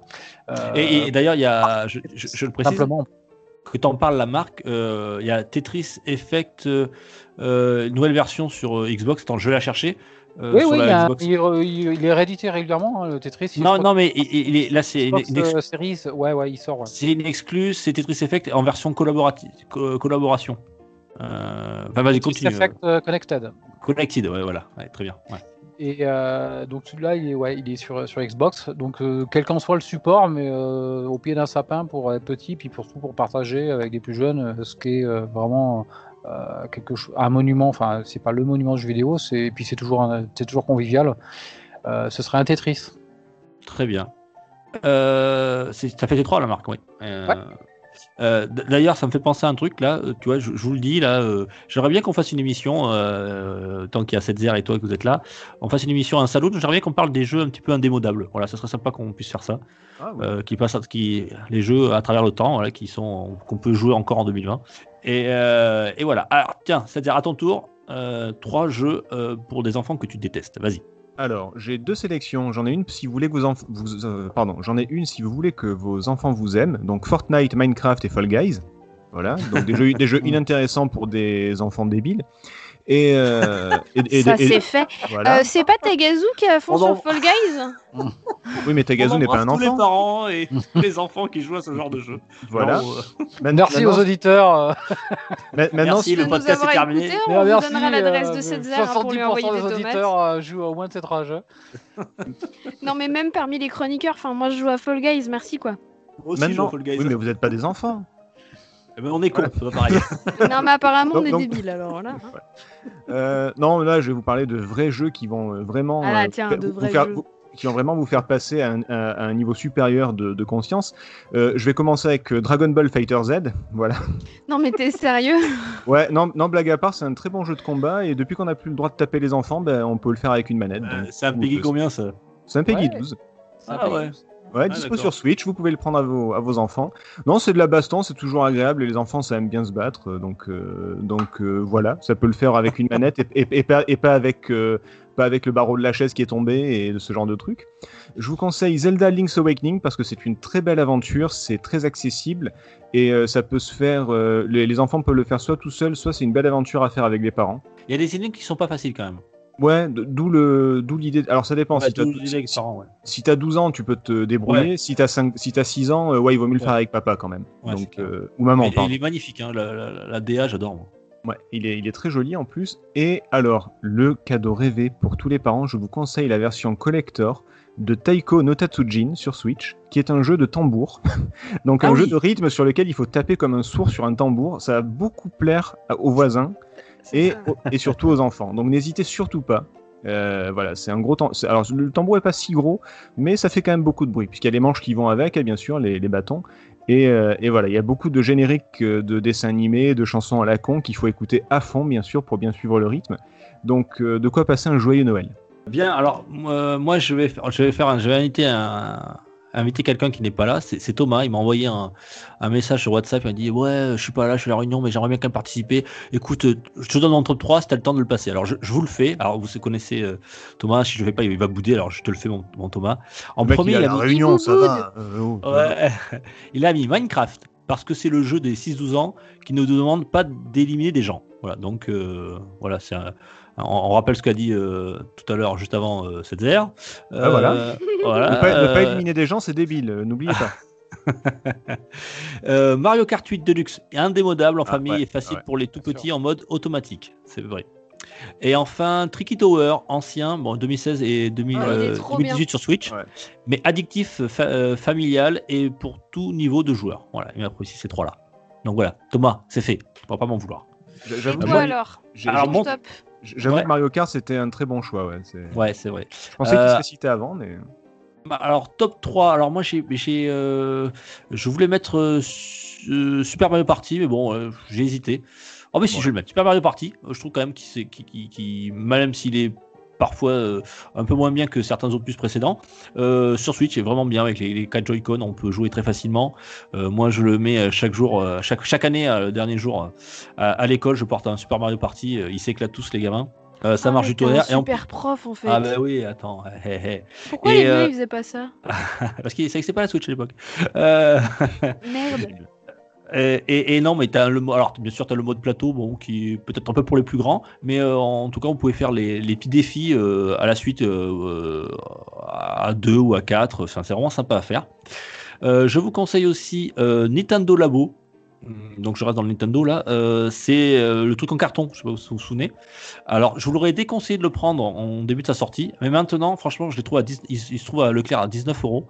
et, d'ailleurs, il y a, je, je, le précise, Simplement que tu en parles la marque, euh, il y a Tetris Effect, euh, euh, une nouvelle version sur Xbox. Attends, je vais la chercher. oui, oui, il, est réédité régulièrement, hein, le Tetris. Non, non, mais il, est, là, c'est une, une ouais, ouais, il sort. C'est une exclue, c'est Tetris Effect en version collaborative, collaboration. Enfin, vas-y, continue. Tetris Effect Connected. Connected, ouais, voilà, très bien. Ouais. Et euh, donc celui-là, il est, ouais, il est sur, sur Xbox. Donc euh, quel qu'en soit le support, mais euh, au pied d'un sapin pour être petit, puis surtout pour partager avec des plus jeunes, ce qui est vraiment quelque chose, un monument. Enfin, c'est pas le monument du jeu vidéo, c'est puis c'est toujours c'est toujours convivial. ce serait un Tetris. Très bien. ça fait les trois la marque, oui. Euh, d'ailleurs, ça me fait penser à un truc là. Euh, tu vois, je, vous le dis là. Euh, j'aimerais bien qu'on fasse une émission tant qu'il y a cette zère et toi que vous êtes là. On fasse une émission à un salon. J'aimerais bien qu'on parle des jeux un petit peu indémodables. Voilà, ça serait sympa qu'on puisse faire ça. Ah, qui passe, qui les jeux à travers le temps, voilà, qui sont qu'on peut jouer encore en 2020. Et, et voilà. Alors tiens, c'est-à-dire à ton tour, trois jeux pour des enfants que tu détestes. Vas-y. Alors, j'ai deux sélections. J'en ai une si vous voulez que vos vous, euh, pardon, j'en ai une si vous voulez que vos enfants vous aiment. Donc Fortnite, Minecraft et Fall Guys. Voilà, donc des jeux, des jeux inintéressants pour des enfants débiles. Et, euh, ça c'est fait. Euh, c'est pas Tagazu qui a fond sur Fall Guys Oui, mais Tagazu n'est pas un enfant. Tous les parents et tous les enfants qui jouent à ce genre de jeu. Voilà. merci aux auditeurs. maintenant, merci, le podcast est terminé. Écouté, on vous donnera l'adresse de cette zère pour lui envoyer des, des auditeurs jouent au moins de cette rage. non, mais même parmi les chroniqueurs, enfin moi je joue à Fall Guys, merci quoi. Moi aussi, maintenant, Fall Guys. Oui, mais vous n'êtes pas des enfants. Eh ben, on est con, ça va pareil. non, mais apparemment, on est débiles alors là. Euh, non, là, je vais vous parler de vrais jeux qui vont euh, vraiment. Ah, euh, tiens, de vrais faire, jeux. qui vont vraiment vous faire passer à un, niveau supérieur de, conscience. je vais commencer avec Dragon Ball Fighter Z. Voilà. Non, mais t'es sérieux? Ouais, non, non, blague à part, c'est un très bon jeu de combat. Et depuis qu'on n'a plus le droit de taper les enfants, ben, on peut le faire avec une manette. c'est un Peggy combien ça? C'est un Peggy 12. Ah ouais. Ouais, ah, dispo sur Switch, vous pouvez le prendre à vos, à vos enfants. Non, c'est de la baston, c'est toujours agréable et les enfants, ça aime bien se battre. Euh, donc, euh, donc euh, voilà, ça peut le faire avec une manette et, et, pas, et pas, avec, pas avec le barreau de la chaise qui est tombé et ce genre de truc. Je vous conseille Zelda Link's Awakening parce que c'est une très belle aventure, c'est très accessible et ça peut se faire. Les, les, enfants peuvent le faire soit tout seuls, soit c'est une belle aventure à faire avec les parents. Il y a des énigmes qui sont pas faciles quand même. Ouais, d'où le d'où l'idée. Alors ça dépend. si tu as, 12 ans, tu peux te débrouiller. Si tu as, si as 6 ans, euh, ouais, il vaut mieux le faire avec papa quand même. Donc, euh, ou maman. Il, il est magnifique, hein, la, la, DA, j'adore. Ouais, il est, il est très joli en plus. Et alors, le cadeau rêvé pour tous les parents, je vous conseille la version collector de Taiko no Tatsujin sur Switch, qui est un jeu de tambour. Donc un ah jeu de rythme sur lequel il faut taper comme un sourd sur un tambour. Ça va beaucoup plaire aux voisins et, et surtout aux enfants. Donc n'hésitez surtout pas. Euh, voilà, c'est un gros temps. Alors le tambour est pas si gros, mais ça fait quand même beaucoup de bruit puisqu'il y a les manches qui vont avec, et bien sûr les, les bâtons. Et, euh, et, voilà, il y a beaucoup de génériques euh, de dessins animés, de chansons à la con qu'il faut écouter à fond, bien sûr, pour bien suivre le rythme. Donc de quoi passer un joyeux Noël. Bien, alors moi je vais, je vais faire, je vais inviter un, inviter quelqu'un qui n'est pas là. C'est Thomas. Il m'a envoyé un, message sur WhatsApp. Il m'a dit Ouais, je suis pas là, je suis à la réunion, mais j'aimerais bien quand même participer. Écoute, je te donne mon top 3 si tu as le temps de le passer. Alors, je, vous le fais. Alors, vous connaissez euh, Thomas. Si je ne fais pas, il va bouder. Alors, je te le fais, mon, Thomas. En premier, il a, mis... réunion, ça va. Euh, oh, il a mis Minecraft parce que c'est le jeu des 6-12 ans qui ne demande pas d'éliminer des gens. Voilà, donc euh, voilà, c'est un, on, rappelle ce qu'a dit euh, tout à l'heure, juste avant euh, cette zère. Ah, voilà. Euh, ne, pas, éliminer des gens, c'est débile, n'oubliez pas. Mario Kart 8 Deluxe est indémodable en ah, famille et facile pour les tout petits en mode automatique, c'est vrai. Et enfin, Tricky Tower, ancien, bon 2016 et 2018 sur Switch, mais addictif, familial et pour tout niveau de joueur. Voilà, il m'a précisé ces trois-là. Donc voilà, Thomas, c'est fait. Tu pourras pas m'en vouloir. J'avoue. alors, alors mon, J'avoue que Mario Kart, c'était un très bon choix. Ouais, c'est ouais, vrai. Je pensais qu'il euh, serait cité avant, mais. Bah, alors, top 3. Alors, moi, j'ai, euh, je voulais mettre euh, Super Mario Party, mais bon, j'ai hésité. Oh, mais si, Ouais. je vais le mettre. Super Mario Party, je trouve quand même qu'il qui- même s'il est parfois euh, un peu moins bien que certains opus précédents, euh, sur Switch, il est vraiment bien avec les, les 4 Joy-Con, on peut jouer très facilement. Euh, moi, je le mets chaque jour, chaque, chaque année, le dernier jour, à, à l'école, je porte un Super Mario Party, ils s'éclatent tous les gamins. Euh, ça Ah, marche du un tonnerre. Et super prof en fait. Ah bah oui, attends. hé, hé. Pourquoi et, les euh, ils faisaient pas ça? Parce qu'il c'est que c'est pas la Switch à l'époque. Euh, Merde. Et, et- et non, mais t'as le alors bien sûr t'as le mode plateau, bon, qui est peut-être un peu pour les plus grands, mais euh, en tout cas vous pouvez faire les, les petits défis euh, à la suite euh, à deux ou à quatre. Enfin, c'est vraiment sympa à faire. Je vous conseille aussi Nintendo Labo. Hum, Donc je reste dans le Nintendo là. Euh, c'est euh, le truc en carton. Je sais pas si vous vous souvenez. Alors je vous l'aurais déconseillé de le prendre en début de sa sortie, mais maintenant franchement je l'ai trouvé à 10, il, il se trouve à Leclerc à 19 euros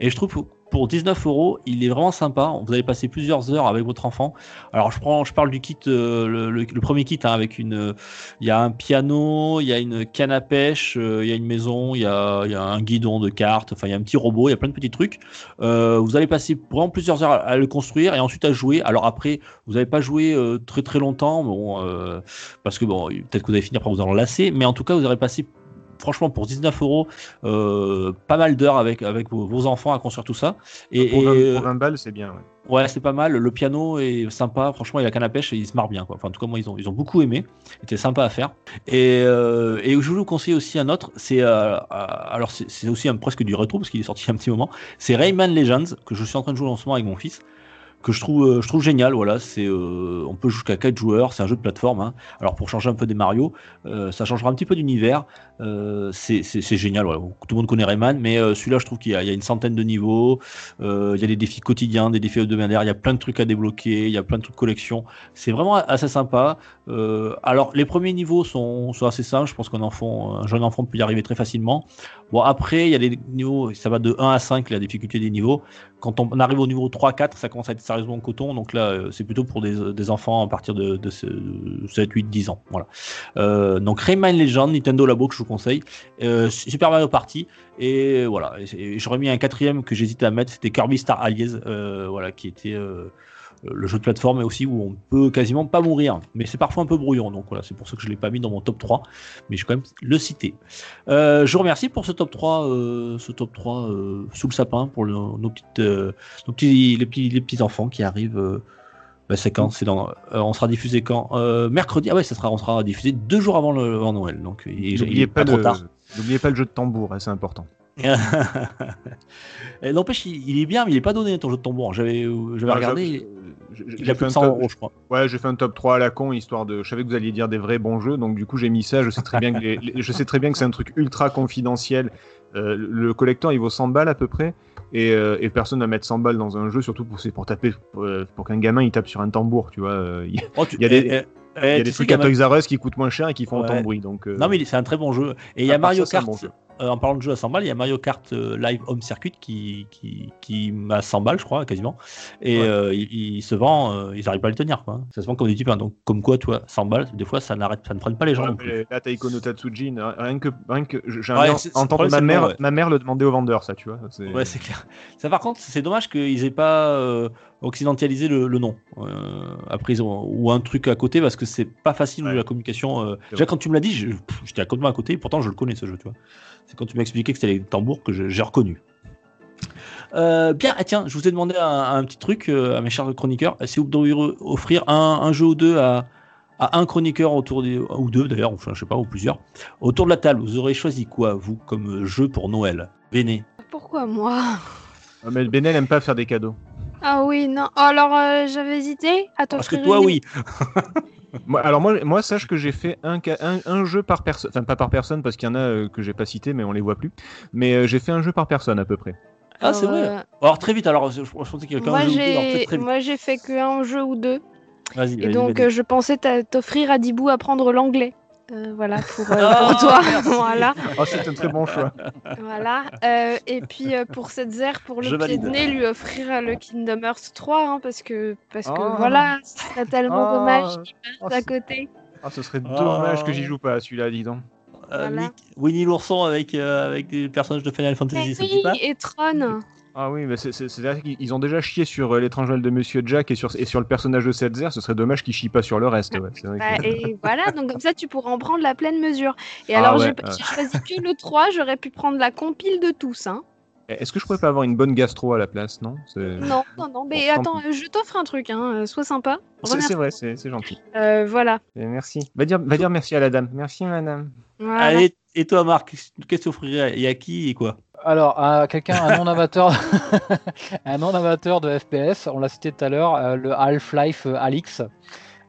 et je trouve pour 19 euros, il est vraiment sympa. Vous allez passer plusieurs heures avec votre enfant. Alors, je prends, je parle du kit, euh, le, premier kit, hein, avec une, il y a un piano, il y a une canne à pêche, euh, il y a une maison, il y a, un guidon de cartes. Enfin, il y a un petit robot, il y a plein de petits trucs. Euh, vous allez passer vraiment plusieurs heures à, le construire et ensuite à jouer. Alors après, vous n'avez pas joué très très longtemps, bon, parce que bon, peut-être que vous allez finir par vous en lasser, mais en tout cas, vous aurez passé franchement pour 19 euros euh, pas mal d'heures avec avec vos, vos enfants à construire tout ça et, pour, et, 20, euh, pour 20 balles, c'est bien. ouais. Ouais, c'est pas mal. Le piano est sympa. Franchement, il a canne à pêche et il se marre bien. Quoi. Enfin, en tout cas, moi, ils ont, ils ont beaucoup aimé. C'était sympa à faire. Et, euh, et je vous conseille aussi un autre. C'est euh, euh, alors c'est c'est aussi un, presque du rétro parce qu'il est sorti il y a un petit moment. C'est Rayman Legends que je suis en train de jouer en ce moment avec mon fils. Que je trouve, euh, je trouve génial. Voilà, c'est euh, on peut jouer jusqu'à 4 joueurs. C'est un jeu de plateforme. hein. Alors pour changer un peu des Mario, euh, ça changera un petit peu d'univers. C'est génial. Tout le monde connaît Rayman, mais celui-là, je trouve qu'il y, y a une centaine de niveaux. Il y a des défis quotidiens, des défis hebdomadaires, il y a plein de trucs à débloquer, il y a plein de trucs collection. C'est vraiment assez sympa. Alors, les premiers niveaux sont, sont assez simples. Je pense qu'un enfant, un jeune enfant peut y arriver très facilement. Bon, après, il y a des niveaux, ça va de 1 à 5, la difficulté des niveaux. Quand on arrive au niveau 3, 4, ça commence à être sérieusement coton. Donc là, euh, c'est plutôt pour des, enfants à partir de, de ce- 7, 8, 10 ans. Euh, donc, Rayman Legend, Nintendo Labo, que je vous conseille. Euh, Super Mario Party. Et voilà, j'aurais mis un quatrième que j'hésitais à mettre, c'était Kirby Star Allies, euh, voilà, qui était le jeu de plateforme et aussi où on peut quasiment pas mourir, mais c'est parfois un peu brouillon, donc voilà, c'est pour ça que je l'ai pas mis dans mon top 3, mais je vais quand même le citer. Euh, je vous remercie pour ce top 3, euh, ce top 3 euh, sous le sapin pour le- nos petites, nos petits, les petits, les petits enfants qui arrivent. bah, c'est quand? C'est dans. euh, on sera diffusé quand? Euh, Mercredi. Ah ouais, ça sera. On sera diffusé deux jours avant le avant Noël. Donc il, il est N'oubliez pas, pas trop le- tard. n'oubliez pas le jeu de tambour, hein, c'est important. N'empêche, il, il est bien, mais il est pas donné ton jeu de tambour. J'avais, euh, j'avais regardé. Il a plus un de 100 top- euros, je crois. Ouais, j'ai fait un top 3 à la con, histoire de. Je savais que vous alliez dire des vrais bons jeux, donc du coup j'ai mis ça. Je sais très bien que, les- les- je sais très bien que c'est un truc ultra confidentiel. Euh, le collector il vaut 100 balles à peu près, et, euh, et personne va mettre 100 balles dans un jeu, surtout pour, pour taper, pour, euh, pour qu'un gamin il tape sur un tambour, tu vois. Il y a, Oh, tu- il y a des- eh, eh, y a eh, des trucs à Toys R Us qui coûtent moins cher et qui font autant Ouais. de bruit, donc. euh, Non, mais c'est un très bon jeu. Et il y a Mario Kart. bon en parlant de jeu à 100 balles, il y a Mario Kart euh, Live Home Circuit qui, qui, qui m'a 100 balles, je crois, quasiment. Et Ouais. euh, il, il se vend, euh, ils n'arrivent pas à le tenir. Quoi. Ça se vend comme des types. hein. Donc, comme quoi, toi, 100 balles, des fois, ça n'arrête, ça ne freine pas les gens. Ouais, non plus. mais là, Taiko no Tatsujin, rien que, rien que j'ai Ouais, problème, ma mère, ma mère le demander au vendeur, ça, tu vois. c'est- Ouais, c'est clair. Ça, par contre, c'est dommage qu'ils aient pas euh, occidentalisé le, le nom. Euh, après, ils ont, ou un truc à côté parce que c'est pas facile Ouais. la communication. euh. Déjà, quand tu me l'as dit, j'étais à complètement à côté. Pourtant, je le connais ce jeu, tu vois. C'est quand tu m'as expliqué que c'était les tambours que j'ai reconnu. Euh, bien, ah, tiens, je vous ai demandé un, un petit truc euh, à mes chers chroniqueurs. Si vous devriez offrir un, un jeu ou deux à, à un chroniqueur autour des ou deux d'ailleurs, enfin je sais pas, ou plusieurs, autour de la table, vous aurez choisi quoi vous comme jeu pour Noël? Véné. Pourquoi moi? Ah, Mais Benel aime pas faire des cadeaux. Ah oui, non. Alors euh, j'avais hésité à Parce que toi, une- oui. Moi, alors moi, moi, sache que j'ai fait un, ca- un, un jeu par personne, enfin pas par personne parce qu'il y en a euh, que j'ai pas cité, mais on les voit plus. Mais euh, j'ai fait un jeu par personne à peu près. Ah, c'est vrai. euh, Alors très vite, alors je, je pensais qu'il y avait moi qu'un j'ai moi j'ai fait que un jeu ou deux Vas-y, et vas-y, donc vas-y. euh, je pensais t'a- t'offrir à Dibou apprendre l'anglais. Euh, voilà pour, euh, pour toi. voilà. Oh, c'est un très bon choix. Voilà. Euh, et puis euh, pour cette zère, pour le Je pied de nez, lui offrir euh, le Kingdom Hearts 3, hein, parce que, parce que Oh. voilà, ce serait tellement Oh. dommage qu'il Oh, passe à côté. Ah, ce serait Oh. dommage que j'y joue pas, celui-là, dis donc. Euh, voilà. Winnie l'ourson avec, euh, avec des personnages de Final Fantasy, Mais ça dit pas et Tron. Ah oui, mais c'est- c'est- c'est-à-dire qu'ils ont déjà chié sur euh, l'étrange Noël de Monsieur Jack et sur, et sur le personnage de Setzer. Ce serait dommage qu'ils chient pas sur le reste. Ouais. Que- Bah, et voilà, donc comme ça tu pourras en prendre la pleine mesure. Et Ah alors ouais, j'ai choisi que le 3, j'aurais pu prendre la compile de tous. Hein. Est-ce que je pourrais pas avoir une bonne gastro à la place, non? Non, non, non, mais attends, je t'offre un truc, hein. euh, sois sympa. c'est- vrai, c'est c'est gentil. Euh, voilà. Et merci. Va dire, va dire merci à la dame. Merci, madame. voilà. Allez, et toi, Marc, qu'est-ce que tu offrirais Et à qui et quoi? Alors, à quelqu'un, un non-amateur, un non-amateur de FPS, on l'a cité tout à l'heure, euh, le Half-Life euh, Alix,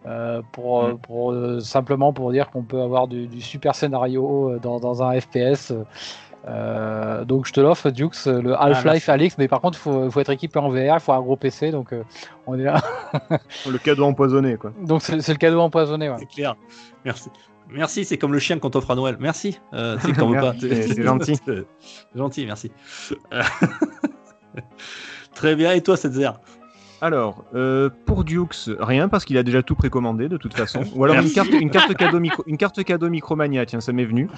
euh, pour, euh, pour euh, simplement pour dire qu'on peut avoir du, du super scénario euh, dans, dans un FPS. Euh, donc je te l'offre, Dukes, le Half-Life merci. Alix, mais par contre, il faut, faut être équipé en VR, il faut un gros PC, donc euh, on est là. Le cadeau empoisonné, quoi. donc c'est c'est le cadeau empoisonné. ouais. C'est clair. Merci. Merci, c'est comme le chien qu'on t'offre à Noël. Merci. Euh, tu sais que t'en veux pas. C'est gentil. Gentil, merci. Très bien. Et toi, Setzer Alors, euh, pour Dukes, rien parce qu'il a déjà tout précommandé de toute façon. Ou alors une Merci. carte, une carte cadeau micro, une carte cadeau Micromania, tiens, ça m'est venu.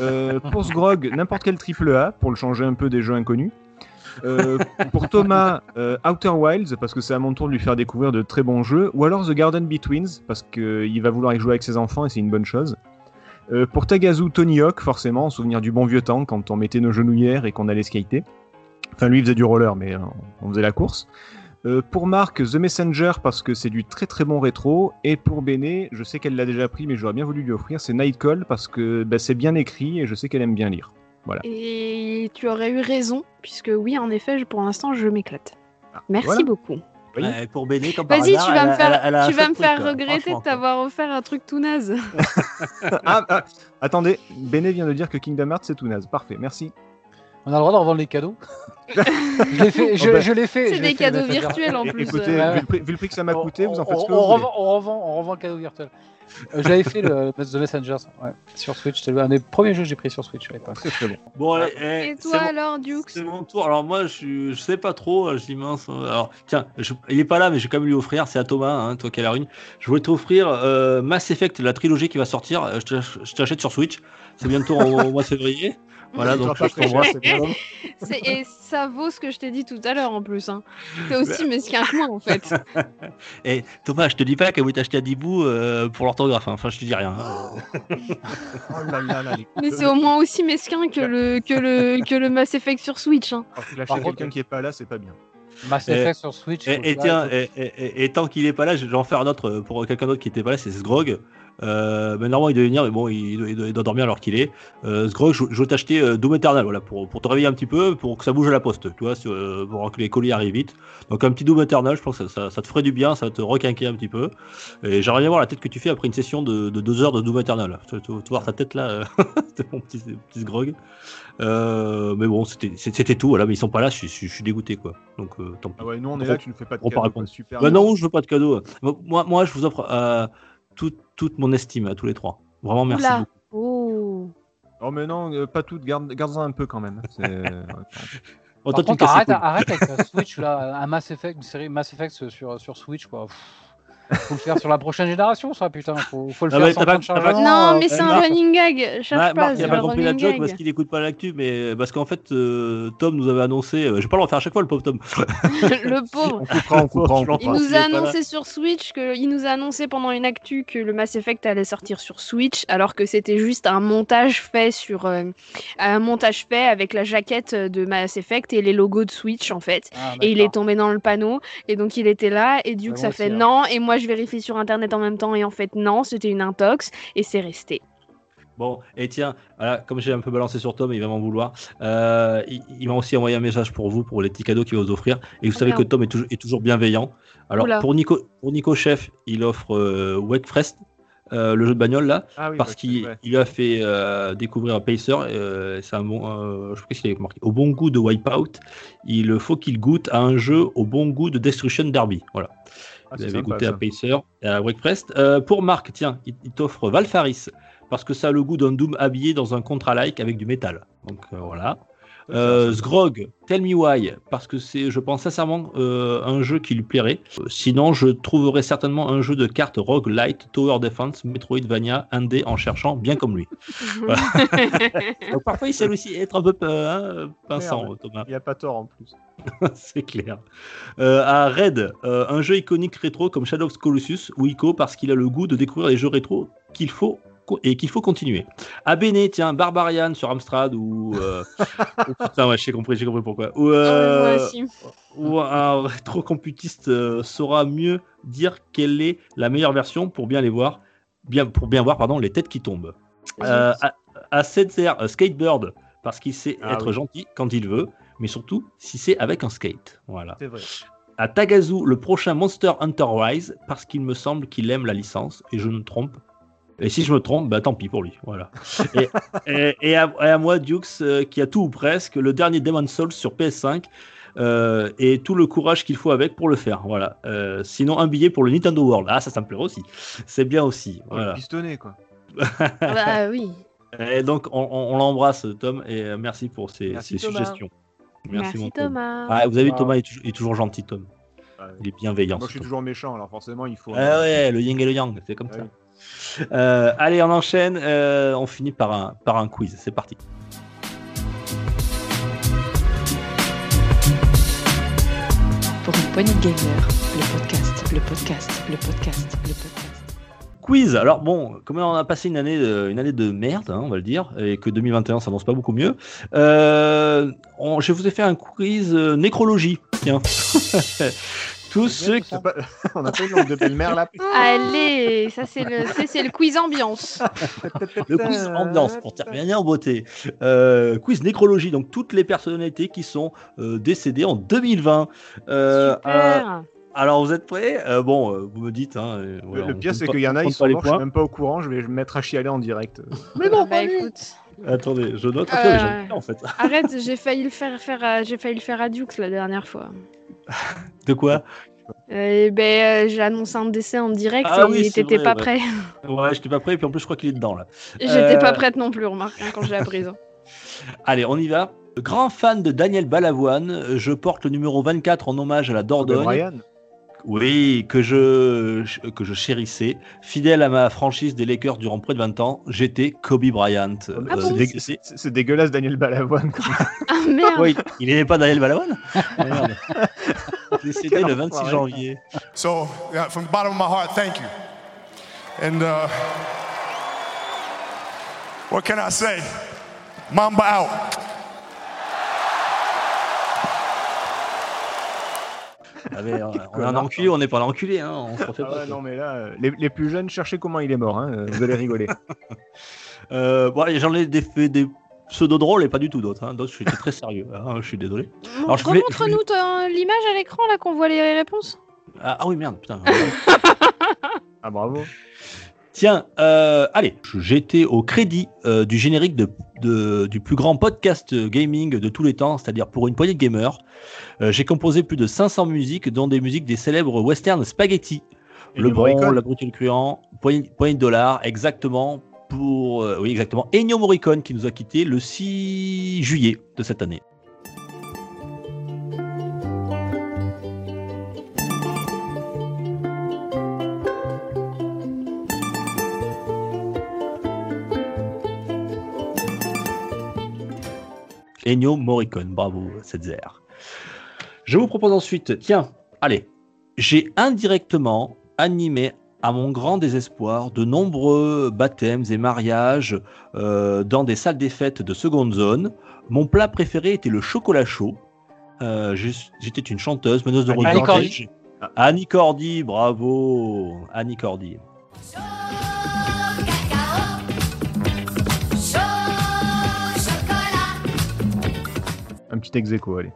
Euh, pour Sgrog, n'importe quel triple A pour le changer un peu des jeux inconnus. Euh, pour Thomas, euh, Outer Wilds parce que c'est à mon tour de lui faire découvrir de très bons jeux. Ou alors The Garden Betweens parce qu'il va vouloir y jouer avec ses enfants et c'est une bonne chose. Euh, pour Tagazu, Tony Hawk, forcément, en souvenir du bon vieux temps quand on mettait nos genouillères et qu'on allait skater. Enfin, lui, il faisait du roller, mais euh, on faisait la course. Euh, pour Marc, The Messenger parce que c'est du très très bon rétro. Et pour Béné, je sais qu'elle l'a déjà pris, mais j'aurais bien voulu lui offrir, c'est Nightcall parce que bah, c'est bien écrit et je sais qu'elle aime bien lire. Et tu aurais eu raison, puisque oui, en effet, je- pour l'instant, je m'éclate. Merci voilà. beaucoup. Oui. Pour Béné, comme par Vas-y, tu vas me faire, elle a- elle a un tu vas me faire regretter de t'avoir offert un truc tout naze. ah, ah, attendez, Béné vient de dire que Kingdom Hearts c'est tout naze. Parfait, merci. On a le droit de revendre les cadeaux Je l'ai fait, je, Oh bah. je l'ai fait. C'est des fait, cadeaux virtuels en plus. Écoutez, euh. ouais. vu, le prix, vu le prix que ça m'a On- coûté, vous en faites on, ce que on vous voulez. revend, on, revend, on revend le cadeau virtuel. Euh, J'avais fait le The Messengers ouais, sur Switch. C'était un des premiers jeux que j'ai pris sur Switch l'époque. Très très bon. Bon, allez, eh, Et c'est toi bon. alors, Dukes? C'est mon tour. Alors moi, je, je sais pas trop. Je dis mince. euh, Alors tiens, je- il est pas là, mais je vais quand même lui offrir. C'est à Thomas, hein, toi qui as la rune. Je voulais t'offrir euh, Mass Effect, la trilogie qui va sortir. Euh, Je te- je t'achète sur Switch. C'est bientôt au, au mois de février. Voilà, donc pas je C'est- Et ça vaut ce que je t'ai dit tout à l'heure en plus. Hein. T'es aussi mesquin que moi en fait. Et Thomas, je te dis pas qu'elle voulait t'acheter à Dibou euh, pour l'orthographe. hein. Enfin, je te dis rien. Oh là là là, les- Mais c'est au moins aussi mesquin que le, que le, que le Mass Effect sur Switch. Hein. Parce qu'il achète Par contre- quelqu'un qui est pas là, c'est pas bien. Mass Et- Effect sur Switch. Et, tiens, faut- et, et- et- et tant qu'il est pas là, je vais en faire un autre euh, pour quelqu'un d'autre qui était pas là, c'est Sgrog. Euh, mais normalement, il doit venir, mais bon, il doit, il dormir alors qu'il est. Euh, Sgrog, je, je vais t'acheter euh, Doom Eternal, voilà, pour, pour te réveiller un petit peu, pour que ça bouge à la poste, tu vois, sur- euh, pour que les colis arrivent vite. Donc un petit Doom Eternal, je pense que ça, ça- ça te ferait du bien, ça va te requinquer un petit peu. Et j'aimerais bien voir la tête que tu fais après une session de, de deux heures de Doom Eternal. Tu, tu- tu voir ta tête là, c'était mon petit, petit Sgrog. Euh, mais bon, c'était c'était tout, voilà, mais ils sont pas là, je, suis- je suis- je suis dégoûté, quoi. Donc euh, tant pis. Ah ouais, nous on est là, tu ne fais pas de cadeau, super. Bah non, je veux pas de cadeau. Moi, moi, je vous offre euh, toute, toute mon estime à tous les trois. Vraiment, merci Oula. beaucoup. Oh. Oh mais non, euh, pas tout, garde, garde-en un peu quand même. C'est- Oh, Par contre, arrête, arrête avec la Switch là, un Mass Effect, une série Mass Effect sur, sur Switch quoi. Pff, Faut le faire sur la prochaine génération, ça putain. Faut, faut le Ah faire sans pas- pas-. Non, euh, mais c'est un Marc- running gag. Cherche Marc, pas. il a pas compris la running joke gag. parce qu'il écoute pas l'actu, mais parce qu'en fait, euh, Tom nous avait annoncé. euh, je vais pas le refaire à chaque fois, le pauvre Tom. le pauvre. on coupera, on coupera, on Je l'en Il nous a annoncé sur Switch que il nous a annoncé pendant une actu que le Mass Effect allait sortir sur Switch, alors que c'était juste un montage fait sur euh, un montage fait avec la jaquette de Mass Effect et les logos de Switch en fait. Ah, Et il est tombé dans le panneau et donc il était là et Duke ça fait aussi, hein. non et moi je vérifie sur internet en même temps et en fait non c'était une intox et c'est resté. Bon, et tiens, voilà, comme j'ai un peu balancé sur Tom, il va m'en vouloir. Euh, il il m'a aussi envoyé un message pour vous, pour les petits cadeaux qu'il va vous offrir. Et vous savez que. Tom est toujours, est toujours bienveillant. Alors, Oula. pour Nico, pour Nico Chef, il offre euh, Wakefest, euh, le jeu de bagnole là. Ah oui, parce qu'il ouais. lui a fait euh, découvrir un Pacer. euh, c'est un bon, euh, je sais pas s'il avait marqué. Au bon goût de Wipeout, il faut qu'il goûte à un jeu au bon goût de Destruction Derby. Voilà. Ah, Vous avez sympa, goûté ça. à Pacer et à Wakefest. Euh, pour Marc, tiens, il, il t'offre Valfaris parce que ça a le goût d'un Doom habillé dans un contrat-like avec du métal. Donc euh, voilà. Euh, Sgrog, Tell Me Why, parce que c'est, je pense sincèrement, euh, un jeu qui lui plairait. Euh, Sinon, je trouverais certainement un jeu de cartes roguelite, Tower Defense, Metroidvania, indé en cherchant bien comme lui. Donc, parfois, il sait aussi être un peu euh, hein, pinçant, Merde. Thomas. Il n'y a pas tort en plus. c'est clair. Euh, à Red, euh, un jeu iconique rétro comme Shadow of Colossus ou Ico parce qu'il a le goût de découvrir les jeux rétro qu'il faut et qu'il faut continuer. À Béné, tiens, Barbarian sur Amstrad ou euh, oh, putain, ouais, j'ai compris, j'ai compris pourquoi. Ou, Ah ouais, euh, ou un rétrocomputiste euh, saura mieux dire quelle est la meilleure version pour bien les voir, bien pour bien voir pardon les têtes qui tombent. Euh, à, à Setzer, euh, Skatebird parce qu'il sait Ah être oui. gentil quand il veut, mais surtout si c'est avec un skate. Voilà. C'est vrai. À Tagazu, le prochain Monster Hunter Rise parce qu'il me semble qu'il aime la licence et je me trompe. Et si je me trompe, bah tant pis pour lui. Voilà. et, et- et à, et à moi, Dukes, euh, qui a tout ou presque, le dernier Demon's Souls sur PS5 euh, et tout le courage qu'il faut avec pour le faire. Voilà. Euh, sinon, un billet pour le Nintendo World. Ah, ça, ça me plairait aussi. C'est bien aussi. Voilà. pistonné, quoi. bah oui. Et donc, on, on- on l'embrasse, Tom, et merci pour ces, Merci, suggestions. Merci, mon Tom. Thomas. Ah, vous avez vu, Wow. Thomas est, toujours- est toujours gentil, Tom. Ouais. Il est bienveillant. Moi, je suis Tom. toujours méchant, alors forcément, il faut. Ah ouais, le yin et le yang, c'est comme Ah ça. Euh, allez, on enchaîne. euh, on finit par un, par un quiz. C'est parti. Pour une poignée de gamers, le podcast, le podcast, le podcast, le podcast. Quiz. Alors bon, comme on a passé une année, de, une année de merde, hein, on va le dire, et que 2021 s'annonce pas beaucoup mieux, euh, on- je vous ai fait un quiz nécrologie. Tiens. Tous ceux qui On a pas- On a pas une langue de belle-mère là. Allez, ça c'est le, c'est- c'est le quiz ambiance. Le quiz ambiance pour terminer en beauté. Euh, quiz nécrologie, donc toutes les personnalités qui sont euh, décédées en 2020. Euh, Super. alors vous êtes prêts? Euh, Bon, euh, vous me dites. Hein, euh, Le, voilà, le pire, c'est pas- qu'il y en a, on ils sont pas morts, je suis même pas au courant, je vais me mettre à chialer en direct. Mais bon, bah écoute, Attendez, je note. Euh, ai en fait. arrête, j'ai failli le faire, faire à- j'ai failli le faire à Dux la dernière fois. De quoi? Et ben, euh, j'ai annoncé un décès en direct Ah et oui, t'étais vrai, pas ouais. prêt. Ouais, j'étais pas prêt, et puis en plus, je crois qu'il est dedans là. J'étais Euh, pas prête non plus, remarque, hein, quand je l'ai apprise. hein. Allez, on y va. Grand fan de Daniel Balavoine, je porte le numéro 24 en hommage à la Dordogne. Oui, que je, que je chérissais. Fidèle à ma franchise des Lakers durant près de 20 ans, j'étais Kobe Bryant. Ah bon dé- C'est- c'est- C'est c'est dégueulasse, Daniel Balavoine. quand même. Ah merde Ouais, il n'aimait pas Daniel Balavoine Merde. Décédé le 26 enfoiré. janvier. So, yeah, from the bottom of my heart, thank you. And uh, what can I say? Mamba out. Ah, mais, euh, on est un enculé, on n'est pas un enculé, hein, on se refait Ah pas. ouais, non, mais là, euh, les, les plus jeunes, cherchez comment il est mort. hein, euh, Vous allez rigoler. Euh, bon, j'en ai des, fait des pseudo drôles et pas du tout d'autres. Hein. D'autres, j'étais très sérieux. hein, je suis désolé. Voulais- Remontre-nous ton- l'image à l'écran là qu'on voit les réponses. Ah, ah oui, merde, putain. Ah, bravo. Tiens, euh, allez, j'étais au crédit euh, du générique de, de- du plus grand podcast gaming de tous les temps, c'est-à-dire pour une poignée de gamers. Euh, J'ai composé plus de 500 musiques, dont des musiques des célèbres western spaghetti. Et le bon, la brute et le cruant, poignée, poignée de dollars, exactement. Pour, euh, oui, exactement. Ennio Morricone qui nous a quitté le 6 juillet de cette année. Ennio Morricone, bravo, Setzer. Je vous propose ensuite, tiens, allez, j'ai indirectement animé à mon grand désespoir de nombreux baptêmes et mariages euh, dans des salles des fêtes de seconde zone. Mon plat préféré était le chocolat chaud. Euh, J'étais une chanteuse, meneuse de Annie. Cordy. Annie Cordy, bravo, Annie Cordy. Un petit ex aequo, allez.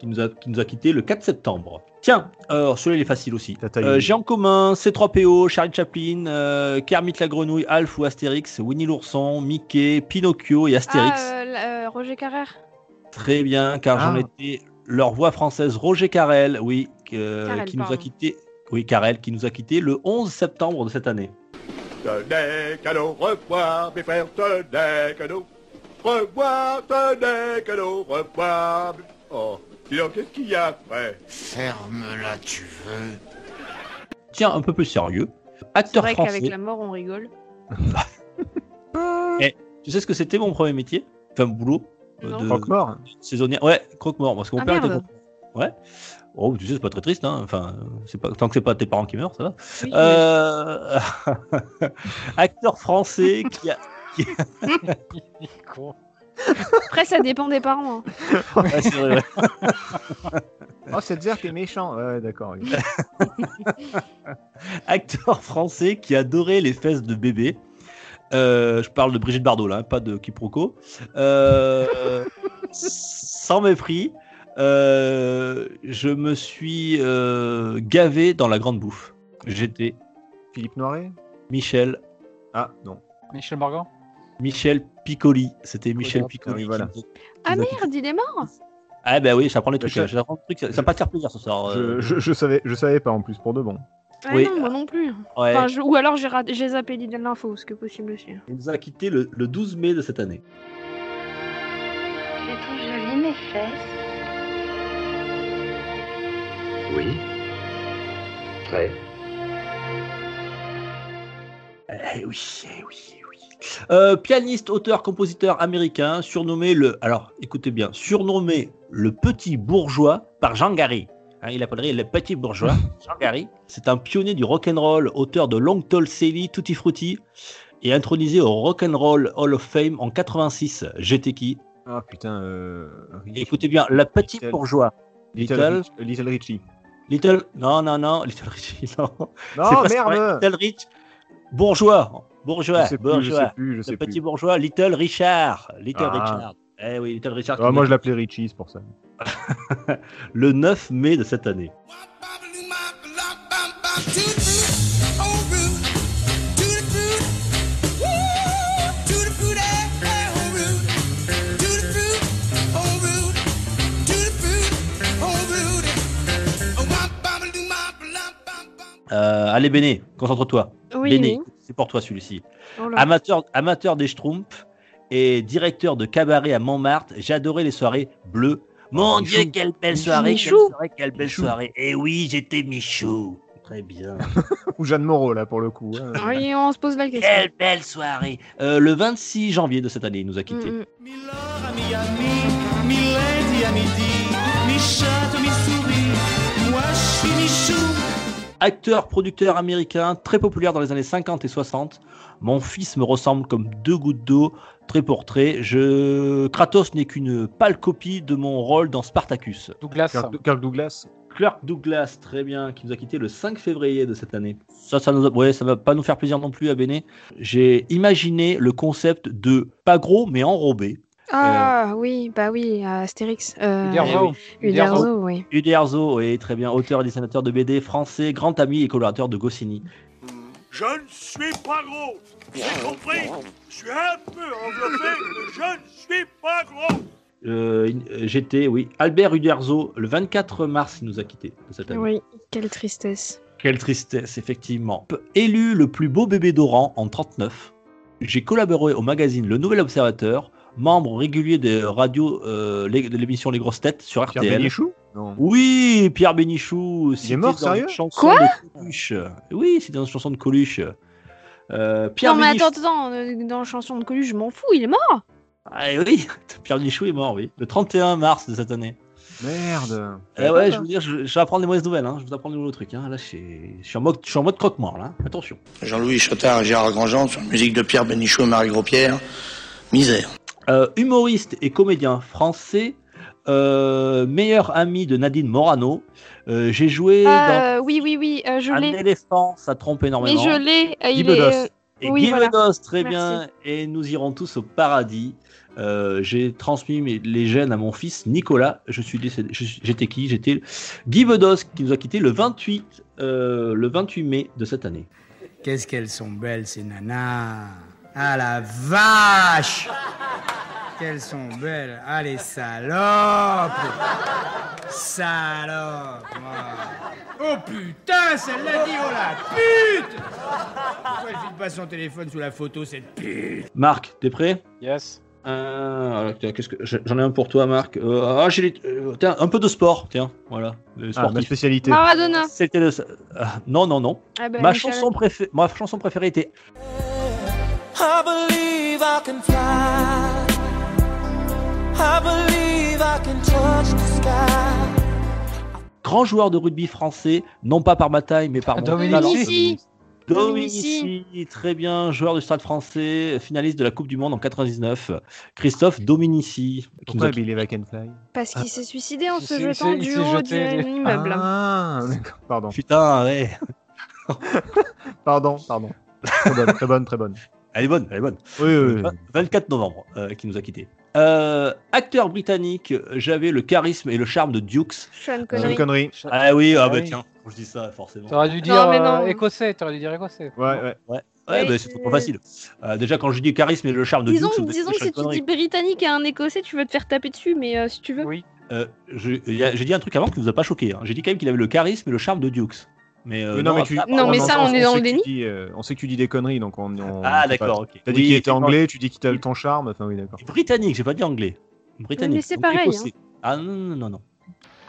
qui nous a, qui nous a quitté le 4 septembre. Tiens, euh, celui-là il est facile aussi. Euh. J'ai en commun C3PO, Charlie Chaplin, euh, Kermit la grenouille, Alf ou Astérix, Winnie l'ourson, Mickey, Pinocchio et Astérix. Ah, euh, euh, Roger Carrère. Très bien, car j'en Ah. étais leur voix française Roger Carrel, oui, Carrel, qui nous a quitté. Oui, Carel, qui nous a quitté le 11 septembre de cette année. Tenez cadeau, revoir mes frères, tenez cadeau. revoir, n'est qu'un au revoir. Oh, dis donc, qu'est-ce qu'il y a après? Ferme-la, tu veux. Tiens, un peu plus sérieux. C'est Acteur vrai français. qu'avec la mort, on rigole. Tu sais ce que c'était mon premier métier? Enfin, boulot euh, Non. de Croque-mort. saisonnier. Ouais, croque-mort. Parce que mon Ah, père merde. Ouais. Oh, tu sais, c'est pas très triste, hein. Enfin, c'est pas tant que c'est pas tes parents qui meurent, ça va. Oui, Euh... Acteur français qui a. Con. Après, ça dépend des parents. hein. Ouais, c'est vrai. Oh, cette zère qui est méchant. Ouais, d'accord. oui. Acteur français qui adorait les fesses de bébé. Euh, je parle de Brigitte Bardot là, pas de quiproquo. Euh, sans mépris, euh, je me suis euh, gavé dans la grande bouffe. J'étais Philippe Noiret? Michel, Ah, non. Michel Morgan? Michel Piccoli. C'était Michel Regarde. Piccoli. Ah oui, voilà. qui- Ah merde, il est mort Ah ben oui, j'apprends les trucs. je- J'apprends des trucs. Ça, va pas te faire plaisir ce soir. Je, euh, je, je savais, je savais pas en plus pour de bon. Ah Oui. non, moi non plus. ouais. Enfin, je- Ou alors j'ai raté- j'ai zappé l'idée de l'info, ce que possible aussi. Il nous a quitté le, le 12 mai de cette année. Trouve jolies mes fesses. Oui. Très. Eh oui, eh oui, eh oui. Euh, pianiste, auteur, compositeur américain, surnommé le. Alors, écoutez bien, surnommé le petit bourgeois par Jean Gary. Hein, il appellerait le petit bourgeois, Jean Gary. C'est un pionnier du rock and roll, auteur de Long Tall Sally, Tutti Frutti, et intronisé au Rock and Roll Hall of Fame en 86. J'étais qui? Ah putain. Euh, Écoutez bien, le petit Little- bourgeois. Little, Little, Rich- Little Richie. Little, non, non, non, Little Richie, non. Non, merde Little Rich, bourgeois, bourgeois, Je sais plus, je bourgeois. sais plus, je Le sais petit plus. bourgeois, Little Richard. Little Ah. Richard. Eh oui, Little Richard. Ah, moi, je l'appelais Richie, c'est pour ça. Le 9 mai de cette année. Euh, allez, Béné, concentre-toi. Oui, Béné, oui. c'est pour toi celui-ci. Oh. Amateur, amateur des Schtroumpfs et directeur de cabaret à Montmartre, j'adorais les soirées bleues. Mon Michou. Dieu, quelle belle soirée, Michou. quelle soirée, quelle belle Michou. soirée. Et oui, j'étais Michou. Très bien. Ou Jeanne Moreau, là, pour le coup. hein. Oui, on se pose la question. Quelle belle soirée. Euh, le 26 janvier de cette année, il nous a quittés. Mm, mm. Mi-Laure à Miami, mi-Lady à midi, mi-chatte, Acteur, producteur américain, très populaire dans les années 50 et 60. Mon fils me ressemble comme deux gouttes d'eau, trait pour trait. Je... Kratos n'est qu'une pâle copie de mon rôle dans Spartacus. Douglas. Kirk, Kirk Douglas. Clark Douglas, très bien, qui nous a quitté le 5 février de cette année. Ça, ça, nous a- ouais, ça va pas nous faire plaisir non plus à Béné. J'ai imaginé le concept de pas gros mais enrobé. Ah oui, bah oui, Astérix. Euh, Uderzo. Uderzo, oui. Uderzo, oui, très bien, auteur et dessinateur de BD français, grand ami et collaborateur de Goscinny. Je ne suis pas gros. J'ai compris. Je suis un peu enveloppé, mais je ne suis pas gros. Euh, J'étais, oui, Albert Uderzo, le 24 mars, il nous a quitté de cette année. Oui, quelle tristesse. Quelle tristesse, effectivement. Élu le plus beau bébé d'Oran en 39, j'ai collaboré au magazine Le Nouvel Observateur, membre régulier des radios euh, de l'émission Les Grosses Têtes sur Pierre RTL. Bénichou Non. Oui, Pierre Bénichou. cité mort, dans sérieux une chanson Quoi de Coluche. Oui, c'est dans une chanson de Coluche. Euh, Pierre non mais Bénichou. attends, attends, euh, dans la chanson de Coluche, je m'en fous, il est mort Ah oui, Pierre Bénichou est mort, oui. Le 31 mars de cette année. Merde. Eh ouais, je veux dire, je, je vais apprendre des mauvaises nouvelles. Hein. Je vous apprends des nouveaux trucs. Hein. Là, je suis, je suis en mode, je suis en mode croque-mort là. Attention. Jean-Louis Chotard et Gérard Grandjean sur la musique de Pierre Bénichou et Marie Gros-Pierre. Misère. Euh, humoriste et comédien français, euh, meilleur ami de Nadine Morano. Euh, J'ai joué Euh, Oui, oui, oui, euh, je dans Un éléphant, ça trompe Mais énormément. je l'ai. euh, Guy il est. Bedos. Et oui, Guy voilà. Bedos, très Merci. bien. Et nous irons tous au paradis. Euh, J'ai transmis mes- les gènes à mon fils Nicolas. Je suis J'étais qui? J'étais Guy Bedos qui nous a quitté le 28, euh, le 28 mai de cette année. Qu'est-ce qu'elles sont belles ces nanas Ah la vache Qu'elles sont belles Ah les salopes Salopes moi. Oh putain, celle-là dit oh la pute Pourquoi elle file pas son téléphone sous la photo cette pute? Marc, t'es prêt? Yes. Euh, tiens, qu'est-ce que j'en ai un pour toi, Marc. Euh, ah, j'ai les- euh, tiens, un peu de sport. Tiens, voilà. Le Ah, ma spécialité. Maradona. C'était de ça. Ah, non, non, non. Ah bah, ma chanson préférée, ma chanson préférée était I believe I can fly. I believe I can touch the sky. grand joueur de rugby français, non pas par ma taille, mais par mon Dominici. talent. Dominici. Dominici, très bien, joueur du Stade français, finaliste de la Coupe du Monde en 99. Christophe Dominici. qui nous Pourquoi a- Fly Parce qu'il s'est suicidé en Il se s'est- jetant il du haut jeté. d'un immeuble. Ah, d'accord. Pardon. Putain, ouais. Pardon, pardon. Très bonne, très bonne, très bonne. Elle est bonne, elle est bonne. Oui, oui, oui. 24 novembre, euh, qui nous a quittés. Euh, acteur britannique, j'avais le charisme et le charme de Dukes. Sean C'est Connery. une connerie. Ah oui, ah Ah bah oui. tiens, je dis ça forcément. T'aurais dû Non, dire mais euh, non. écossais, t'aurais dû dire écossais. Ouais, ouais. Ouais, Oui, bah, c'est trop facile. Euh, déjà, quand je dis charisme et le charme de Disons, Dukes, disons que si Sean tu dis Connery. britannique et un écossais, tu veux te faire taper dessus, mais euh, si tu veux. Oui. Euh, J'ai dit un truc avant qui vous a pas choqué. hein. J'ai dit quand même qu'il avait le charisme et le charme de Dukes. Mais, euh, non, mais non, tu... après- Non, mais ça, on est dans le déni. dis, euh, on sait que tu dis des conneries, donc on. on- Ah, d'accord, ok. T'as dit Oui, qu'il était anglais, tu dis qu'il a ton charme. Enfin, oui, d'accord. Britannique, j'ai pas dit anglais. Britannique. Mais c'est pareil, hein. Ah non, non, non, non.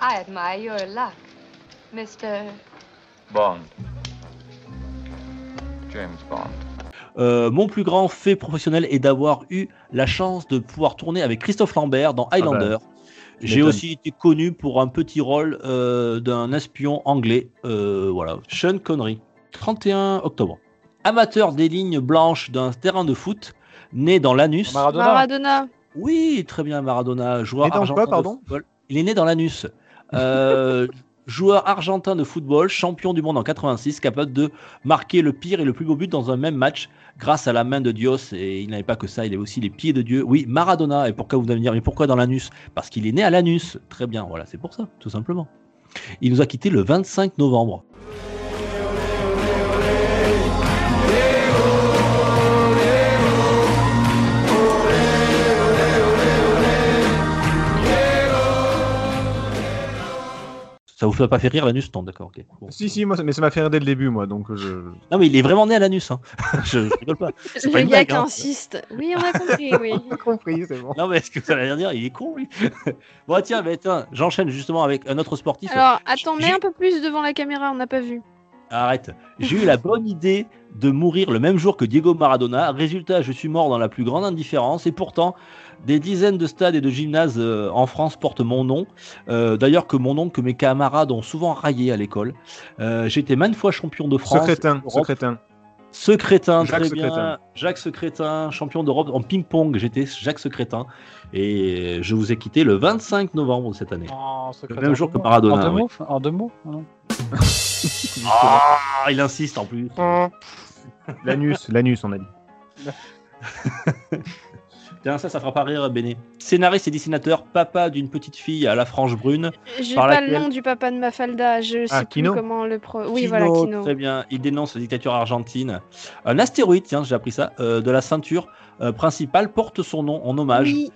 I admire your luck, Mr. Bond. James Bond. Euh, mon plus grand fait professionnel est d'avoir eu la chance de pouvoir tourner avec Christophe Lambert dans Highlander. J'ai aussi été connu pour un petit rôle euh, d'un espion anglais. Euh, voilà, Sean Connery. 31 octobre. Amateur des lignes blanches d'un terrain de foot, né dans l'anus. Maradona. Maradona. Oui, très bien, Maradona, joueur argentin quoi, pardon de football. Il est né dans l'anus. Euh, joueur argentin de football, champion du monde en 86, capable de marquer le pire et le plus beau but dans un même match grâce à la main de Dios. Et il n'avait pas que ça, il avait aussi les pieds de Dieu. Oui, Maradona. Et pourquoi vous allez me dire, mais pourquoi dans l'anus? Parce qu'il est né à l'anus. Très bien, voilà, c'est pour ça, tout simplement. Il nous a quitté le 25 novembre. Ça vous fait pas fait rire l'anus? Non, d'accord, ok. Bon. Si, si, moi, mais ça m'a fait rire dès le début, moi, donc je. Non, mais il est vraiment né à l'anus. Hein. je, je rigole pas. C'est pas Le gars qui insiste. Oui, on a compris, oui. compris, c'est bon. Non, mais est-ce que vous allez dire Il est con, lui? bon, tiens, mais tiens, j'enchaîne justement avec un autre sportif. Alors, attends, mets un peu plus devant la caméra, on n'a pas vu. Arrête. J'ai eu la bonne idée de mourir le même jour que Diego Maradona. Résultat, je suis mort dans la plus grande indifférence. Et pourtant, des dizaines de stades et de gymnases euh, en France portent mon nom. Euh, D'ailleurs, que mon nom, que mes camarades ont souvent raillé à l'école. Euh, J'étais maintes fois champion de France. Secrétin, secrétin. Secrétin, Jacques très Secrétin. bien. Jacques Secrétin, champion d'Europe en ping-pong. J'étais Jacques Secrétin. Et je vous ai quitté le 25 novembre de cette année. En Le secrétaire même jour que en- Maradona. En deux oui. mots En deux mots non Ah, il insiste en plus. L'anus, l'anus, on a dit. Tiens, ça, ça fera pas rire Béné. Scénariste et dessinateur, papa d'une petite fille à la frange brune. J'ai pas laquelle- le nom du papa de Mafalda, je sais Ah, plus Kino comment le pro. Oui, Kino, voilà, Kino. Très bien. Il dénonce la dictature argentine. Un astéroïde, tiens, j'ai appris ça, euh, de la ceinture euh, principale porte son nom en hommage Oui,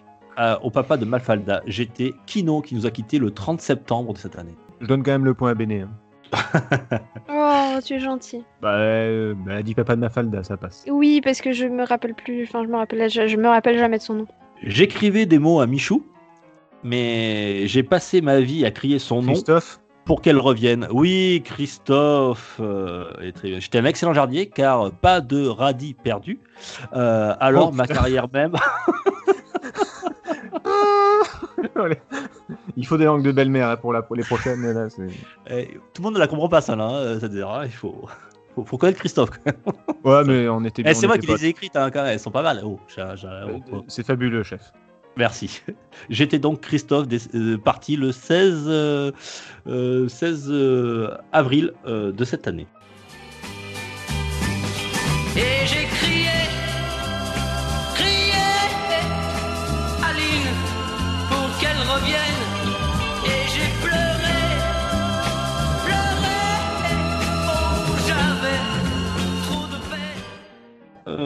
au papa de Mafalda. J'étais Kino qui nous a quitté le 30 septembre de cette année. Je donne quand même le point à Béné. hein. oh, tu es gentil. Bah, euh, bah, dis papa de Mafalda, ça passe. Oui, parce que je me rappelle plus, enfin, je me rappelle, je, je me rappelle jamais de son nom. J'écrivais des mots à Michou, mais j'ai passé ma vie à crier son nom Christophe pour qu'elle revienne. Oui, Christophe. euh. J'étais un excellent jardinier car pas de radis perdu. Euh, alors Oh, ma carrière même. Allez. Il faut des langues de belle-mère pour, la, pour les prochaines. Là, c'est- Eh, tout le monde ne la comprend pas ça là. C'est-à-dire, hein, il faut, faut, faut connaître Christophe. ouais, mais on était Eh, on c'est moi qui les ai écrites hein, quand même. Elles sont pas mal. Oh, oh, oh. C'est fabuleux, chef. Merci. J'étais donc Christophe, des- euh, parti le 16, euh, euh, 16 euh, avril euh, de cette année. Et j'ai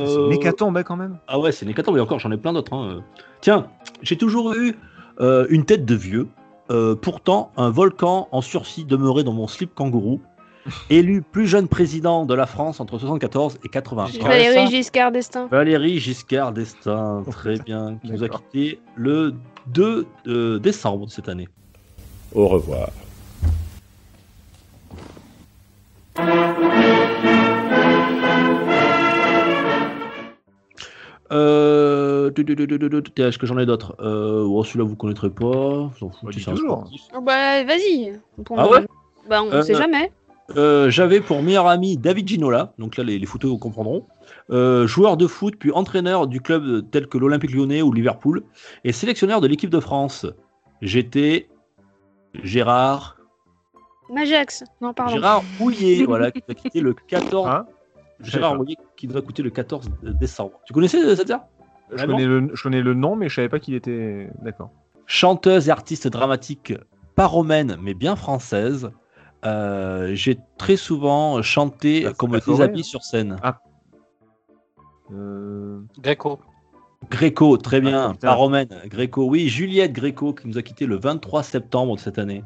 C'est Euh, une hécatombe hein, quand même. Ah ouais, c'est une hécatombe, mais encore, j'en ai plein d'autres. hein. Tiens, j'ai toujours eu euh, une tête de vieux. Euh, pourtant, un volcan en sursis demeurait dans mon slip kangourou. Élu plus jeune président de la France entre 74 et 80. Valérie Giscard d'Estaing. Valérie Giscard d'Estaing, très bien, qui nous a quitté le 2 euh, décembre de cette année. Au revoir. Est-ce que j'en ai d'autres euh, oh, Celui-là, vous connaîtrez pas. Vous. Oh, bah, vas-y. Ah ouais Bah, on Euh, sait jamais. Euh, J'avais pour meilleur ami David Ginola, donc là les, les footeux comprendront, Euh, joueur de foot puis entraîneur du club tel que l'Olympique lyonnais ou Liverpool, et sélectionneur de l'équipe de France. J'étais Gérard, Majax. Non, pardon. Gérard Houillet, voilà, qui a quitté le 14. Hein Gérard D'accord. Houillet qui nous a coûté le 14 décembre. Tu connaissais euh, cette heure Je connais, le, je connais le nom, mais je savais pas qu'il était. D'accord. chanteuse et artiste dramatique pas romaine mais bien française. Euh, J'ai très souvent chanté comme forêt, déshabillé hein. sur scène. Ah. Euh, Gréco. Gréco, très bien, Ah, pas romaine. Gréco, oui, Juliette Gréco qui nous a quitté le 23 septembre de cette année.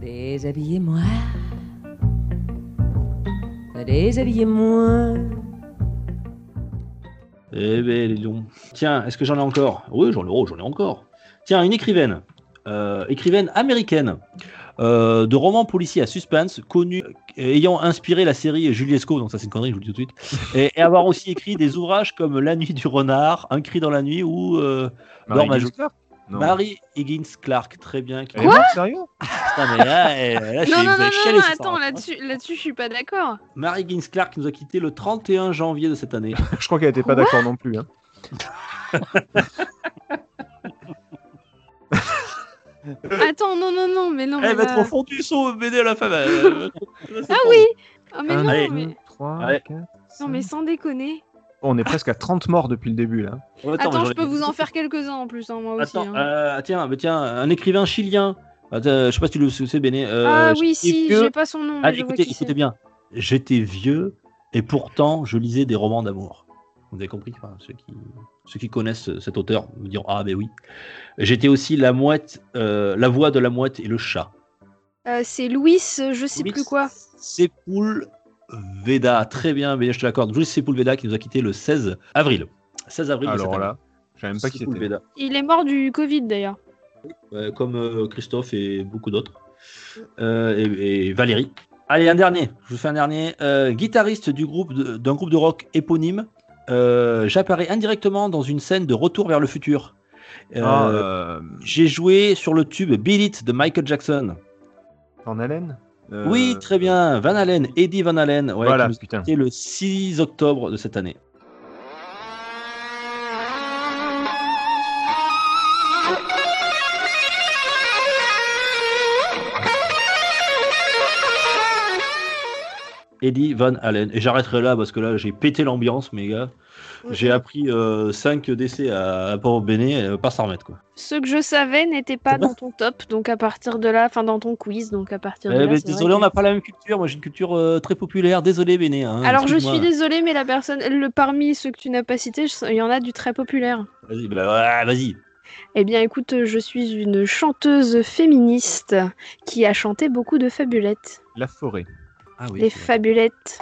Déshabillez-moi. Déshabillez-moi. Eh ben, les lions. Tiens, est-ce que j'en ai encore? Oui, j'en ai, oh, j'en ai encore. Tiens, une écrivaine, euh, écrivaine américaine, euh, de romans policiers à suspense, connue, euh, ayant inspiré la série Juliesco, donc ça c'est une connerie, je vous le dis tout de suite, et, et avoir aussi écrit des ouvrages comme La nuit du renard, Un cri dans la nuit ou euh, Marie Non. Marie Higgins Clark, très bien. qui- Elle morte, sérieux? Putain, mais là, eh, là, je Non, suis- non, non, chialé non, non, attends, hein. là-dessus, là-dessus, je suis pas d'accord. Marie Higgins Clark nous a quitté le 31 janvier de cette année. Je crois qu'elle était pas Quoi d'accord non plus. Hein. Attends, non, non, non, mais non. Elle va là- être au fond du seau, BD à la fin. euh, Ah oui Ah, mais Un, non, mais... 3, Ouais. 4. non, mais sans déconner. On est presque à 30 morts depuis le début là. Attends, je peux vous en faire quelques-uns en plus, hein, moi aussi. Attends, hein. euh, tiens, mais tiens, un écrivain chilien. Attends, je sais pas si tu le sais, Béné. euh, ah oui, j'étais si, vieux. j'ai pas son nom, mais Ah, je vois écoutez, qui écoutez c'est. bien. J'étais vieux et pourtant je lisais des romans d'amour. Vous avez compris enfin, ceux, qui, ceux qui connaissent cet auteur me diront Ah, ben oui. J'étais aussi la mouette, euh, la voix de la mouette et le chat. Euh, c'est Louis, euh, je sais Louis plus quoi. Sepulveda, très bien, mais je te l'accorde. Louis Sepulveda qui nous a quitté le 16 avril. 16 avril Alors là, je même pas qui c'était. Il est mort du Covid d'ailleurs. Ouais, comme euh, Christophe et beaucoup d'autres. Euh, et, et Valérie. Allez, un dernier. Je vous fais un dernier. Euh, guitariste du groupe d'un groupe de rock éponyme. Euh, J'apparais indirectement dans une scène de Retour vers le futur. Euh, Ah, euh, J'ai joué sur le tube Beat It de Michael Jackson. Van Halen? Euh, Oui, très bien. Van Halen, Eddie Van Halen. Ouais, Voilà, putain. quitté le 6 octobre de cette année. Eddie Van Halen. Et j'arrêterai là parce que là, j'ai pété l'ambiance, mes gars. J'ai appris 5 décès à, à pauvre Béné, elle va pas s'en remettre, quoi. Ceux que je savais n'étaient pas dans ton top, donc à partir de là, enfin dans ton quiz, donc à partir de Eh là. ben, désolé, que- on n'a pas la même culture. Moi, j'ai une culture euh, très populaire. Désolé, Béné. hein, Alors je suis désolée, mais la personne, le parmi ceux que tu n'as pas cités, il y en a du très populaire. Vas-y, bah, vas-y. Eh bien, écoute, je suis une chanteuse féministe qui a chanté beaucoup de fabulettes. La forêt. Ah oui. Les fabulettes.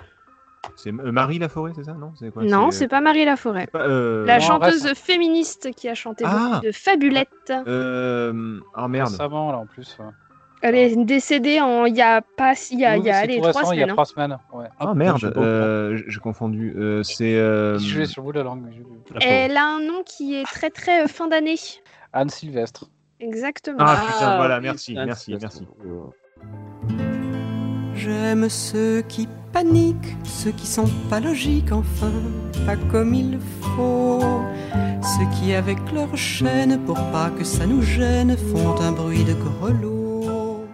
C'est euh, Marie Laforêt, c'est ça Non, c'est quoi? Non, c'est pas Marie Laforêt. pas, euh, La non, chanteuse reste- féministe qui a chanté Ah beaucoup de fabulettes. Euh... Ah merde. Récemment, là, en plus. ouais. Elle est décédée en il y a pas il y a, Oui, il y a c'est allez, tout trois récent, semaines. Il y a trois semaines. Ouais. Ah je merde, euh, j'ai confondu. Euh, c'est. euh, Je suis sur de la langue. je- Elle a un nom qui est très très euh, fin d'année. Anne Sylvestre. Exactement. Ah putain, voilà, merci, merci, merci. J'aime ceux qui paniquent, ceux qui sont pas logiques, enfin, pas comme il faut. Ceux qui, avec leur chaîne, pour pas que ça nous gêne, font un bruit de grelot.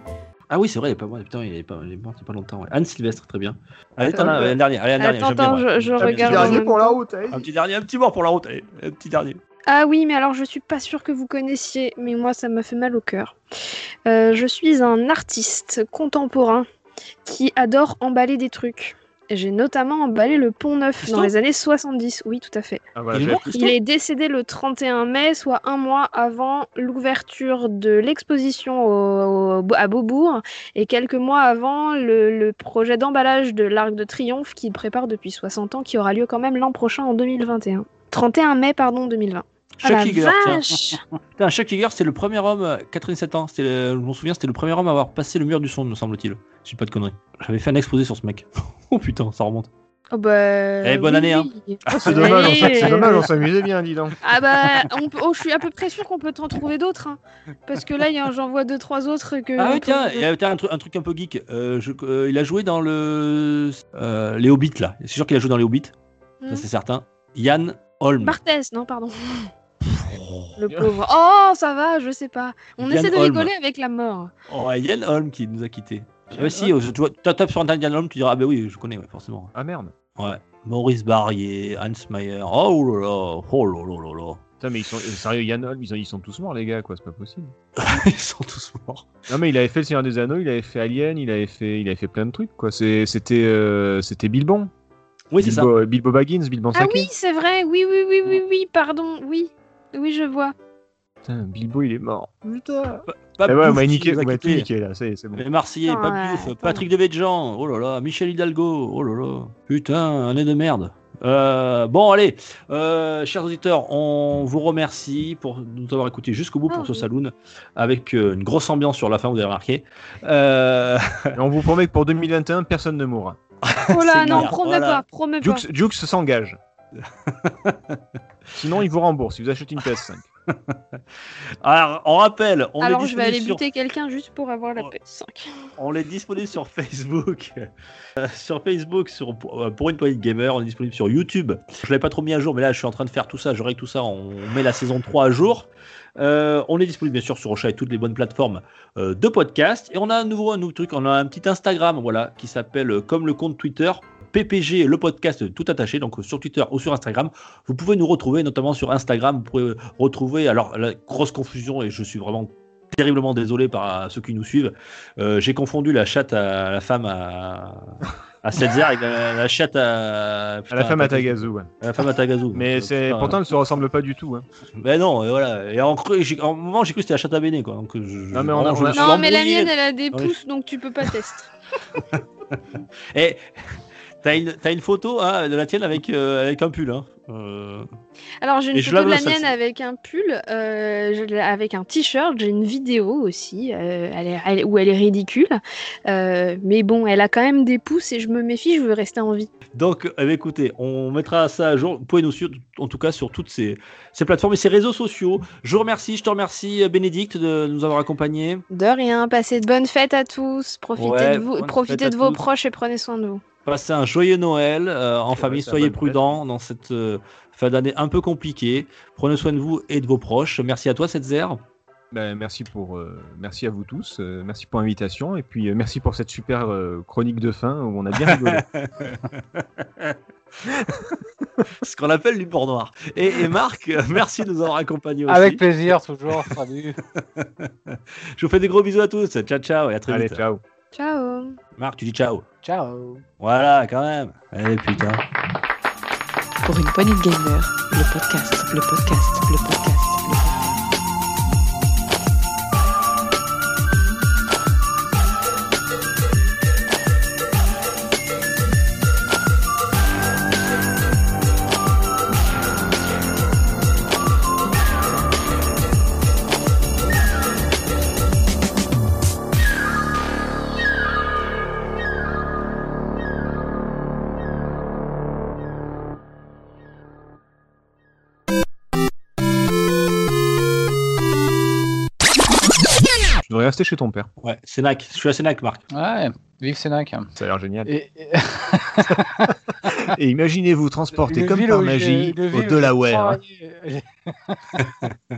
Ah oui, c'est vrai, il est pas, putain, il est pas, il est mort il y a pas longtemps. ouais. Anne Sylvestre, très bien. Allez, t'en as Ouais. un dernier. Allez, un dernier. Attends, je, je Un petit regarde. en dernier pour temps. route, Un petit dernier, un petit mort pour la route. Allez, un petit dernier. Ah oui, mais alors je suis pas sûre que vous connaissiez, mais moi ça m'a fait mal au cœur. Euh, je suis un artiste contemporain qui adore emballer des trucs. J'ai notamment emballé le Pont Neuf dans les années 70. Oui, tout à fait. Ah, voilà, Il est Il est décédé le 31 mai, soit un mois avant l'ouverture de l'exposition au- au- à Beaubourg et quelques mois avant le, le projet d'emballage de l'Arc de Triomphe qu'il prépare depuis 60 ans, qui aura lieu quand même l'an prochain en 2021. 31 mai, pardon, 2020. Ah Chuck Yeager, Chuck Yeager, c'est le premier homme, euh, 87 ans, c'était le- je m'en souviens, c'était le premier homme à avoir passé le mur du son, me semble-t-il. Je dis pas de conneries. J'avais fait un exposé sur ce mec. oh putain, ça remonte. Oh bah, Eh, bonne oui, année, hein. Ah, c'est Bonne dommage, on année, s'est- c'est dommage, on s'amusait bien, dis donc. Ah bah, on oh, je suis à peu près sûr qu'on peut t'en trouver d'autres. hein. Parce que là, il y a- j'en vois deux, trois autres que. Ah oui, que- tiens, il y a un, truc, un truc un peu geek. Euh, je- euh, il a joué dans le euh, les Hobbits là. C'est sûr qu'il a joué dans les Hobbits, ça Hmm. c'est certain. Yann Holm. Barthès, non, pardon. Le pauvre. Oh, ça va, je sais pas. On Yann essaie de Holm. rigoler avec la mort. Oh, ouais, Yann Holm qui nous a quittés. Ah bah si, euh, tu vois, sur Yann Holm, tu diras ah bah oui, je connais, ouais, forcément. Ah merde. Ouais. Maurice Barrier, Hans Meyer. Oh là là, oh là là là là. Putain, mais ils sont, euh, sérieux, Yann Holm, ils, sont- ils sont tous morts, les gars, quoi, c'est pas possible. Ils sont tous morts. Non, mais il avait fait Le Seigneur des Anneaux, il avait fait Alien, il avait fait, il avait fait plein de trucs, quoi. C'est- C'était euh, c'était Bilbon. Oui, c'est ça. Bilbo, Bilbo Baggins, Bilbo Ah Sacré. oui, c'est vrai. Oui, oui, oui, oui, oui, pardon. Oui. Oui, je vois. Putain, Bilbo, il est mort. Putain. Pas Eh ouais, Pouf niqué, a niqué, là, c'est bon. Les Marseillais, Ah, pas ouais, Pouf, attends. Patrick Devedjian, oh là là, Michel Hidalgo, oh là là, putain, un nez de merde. Euh, bon, allez, euh, chers auditeurs, on vous remercie pour nous avoir écoutés jusqu'au bout Ah pour ce oui. saloon, avec euh, une grosse ambiance sur la fin, vous avez remarqué. Euh, on vous promet que pour 2021, personne ne mourra. Oh là, non, voilà. pas, promets pas. Jux, Jux s'engage. Sinon, il vous rembourse si vous achetez une PS5. Alors, on rappelle, on Alors, est je vais aller disponible sur buter quelqu'un juste pour avoir la Oh. PS5. On est disponible sur Facebook, Euh, sur Facebook, sur euh, pour une poignée de gamer. On est disponible sur YouTube. Je l'avais pas trop mis à jour, mais là, je suis en train de faire tout ça. Je règle tout ça. On met la saison 3 à jour. Euh, on est disponible bien sûr sur Ocha et toutes les bonnes plateformes euh, de podcast. Et on a un nouveau, un nouveau truc. On a un petit Instagram, voilà, qui s'appelle euh, comme le compte Twitter. PPG, le podcast tout attaché, donc sur Twitter ou sur Instagram. Vous pouvez nous retrouver, notamment sur Instagram. Vous pouvez retrouver, alors la grosse confusion, et je suis vraiment terriblement désolé par ceux qui nous suivent. Euh, J'ai confondu la chatte à la femme à, à Setzer avec la, la chatte à. À la femme à Tagazu. Ouais. À la femme à Tagazu. Mais Donc, c'est putain, pourtant, elles se ressemblent pas du tout. Hein. Mais non, et voilà. Et en, cru- en moment, j'ai cru que c'était la chatte à Béné, quoi. Donc, je, Non, mais on a- on a- Non, mais la mienne, elle a des Ouais. pouces, donc tu peux pas tester. Et t'as une, t'as une photo hein, de la tienne avec, euh, avec un pull. Hein. Euh, Alors j'ai une Et photo de la mienne avec un pull, euh, avec un t-shirt, j'ai une vidéo aussi, elle est, elle- où elle est ridicule. Mais bon, elle a quand même des pouces et je me méfie, je veux rester en vie. Donc, bien, écoutez, on mettra ça à jour. Vous pouvez nous suivre, en tout cas, sur toutes ces, ces plateformes et ces réseaux sociaux. Je vous remercie, je te remercie, Bénédicte, de nous avoir accompagnés. De rien, passez de bonnes fêtes à tous, profitez Ouais, de, vous, profitez de vos tous. proches et prenez soin de vous. Passez un joyeux Noël euh, en famille. Soyez prudents dans cette euh, fin d'année un peu compliquée. Prenez soin de vous et de vos proches. Merci à toi, Setzer. Ben, merci pour, euh, merci à vous tous, euh, merci pour l'invitation et puis euh, merci pour cette super euh, chronique de fin où on a bien rigolé. Ce qu'on appelle l'humour noir. Et, et Marc, merci de nous avoir accompagnés aussi. Avec plaisir, toujours. Salut. Je vous fais des gros bisous à tous. Ciao, ciao et à très Allez, vite. ciao. Ciao Marc, tu dis ciao. Ciao. Voilà, quand même. Eh putain. Pour une poignée de gamers, le podcast, le podcast, le podcast, devrais rester chez ton père. Ouais, Sénac. Je suis à Sénac, Marc. Ouais, vive Sénac. Ça a l'air génial. Et, Et imaginez-vous transporter comme par magie au Delaware.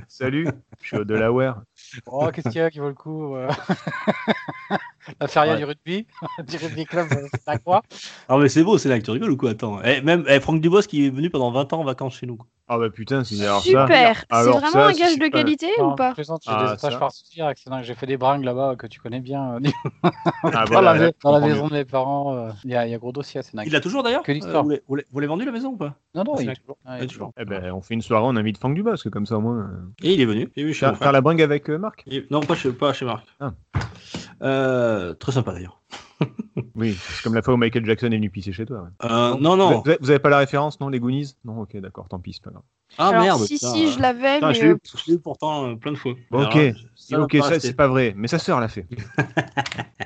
Salut, je suis au Delaware. Oh, qu'est-ce qu'il y a qui vaut le coup euh? La feria Ouais. du rugby, du rugby club, euh, c'est à quoi? Ah, mais c'est beau, Sénac. Tu rigoles ou quoi? Attends. Eh, même eh, Franck Dubos qui est venu pendant 20 ans en vacances chez nous. Ah bah putain, c'est alors ça. Super. C'est vraiment ça, un gage c'est de qualité Non, ou pas? je j'ai Ah, des avec Sénat. J'ai fait des bringues là-bas que tu connais bien. euh, Ah, dans voilà, la, là, dans maison mieux. de mes parents, euh, il y, a, il y a gros dossier à Sénac. Il l'a toujours d'ailleurs? Que l'histoire. Euh, vous l'avez- vendu la maison ou pas? Non, non, C'est il toujours. Eh ben, on fait une soirée, on invite Franck Dubosc, comme ça au moins. euh, Et il est venu. Il est venu faire la bringue avec euh, Marc? Et- Non, pas chez, pas chez Marc. Ah. Euh, très sympa d'ailleurs. Oui, c'est comme la fois où Michael Jackson est venu pisser chez toi. ouais. Euh, non, non. Vous avez, vous avez pas la référence, non Les Goonies? Non, ok, d'accord, tant pis, c'est pas grave. Ah Alors, merde. si, putain. si, je l'avais, mais. je l'ai pourtant euh, plein de fois. Bon, Alors ok, ça va ok, pas ça c'est pas vrai, mais sa sœur l'a fait.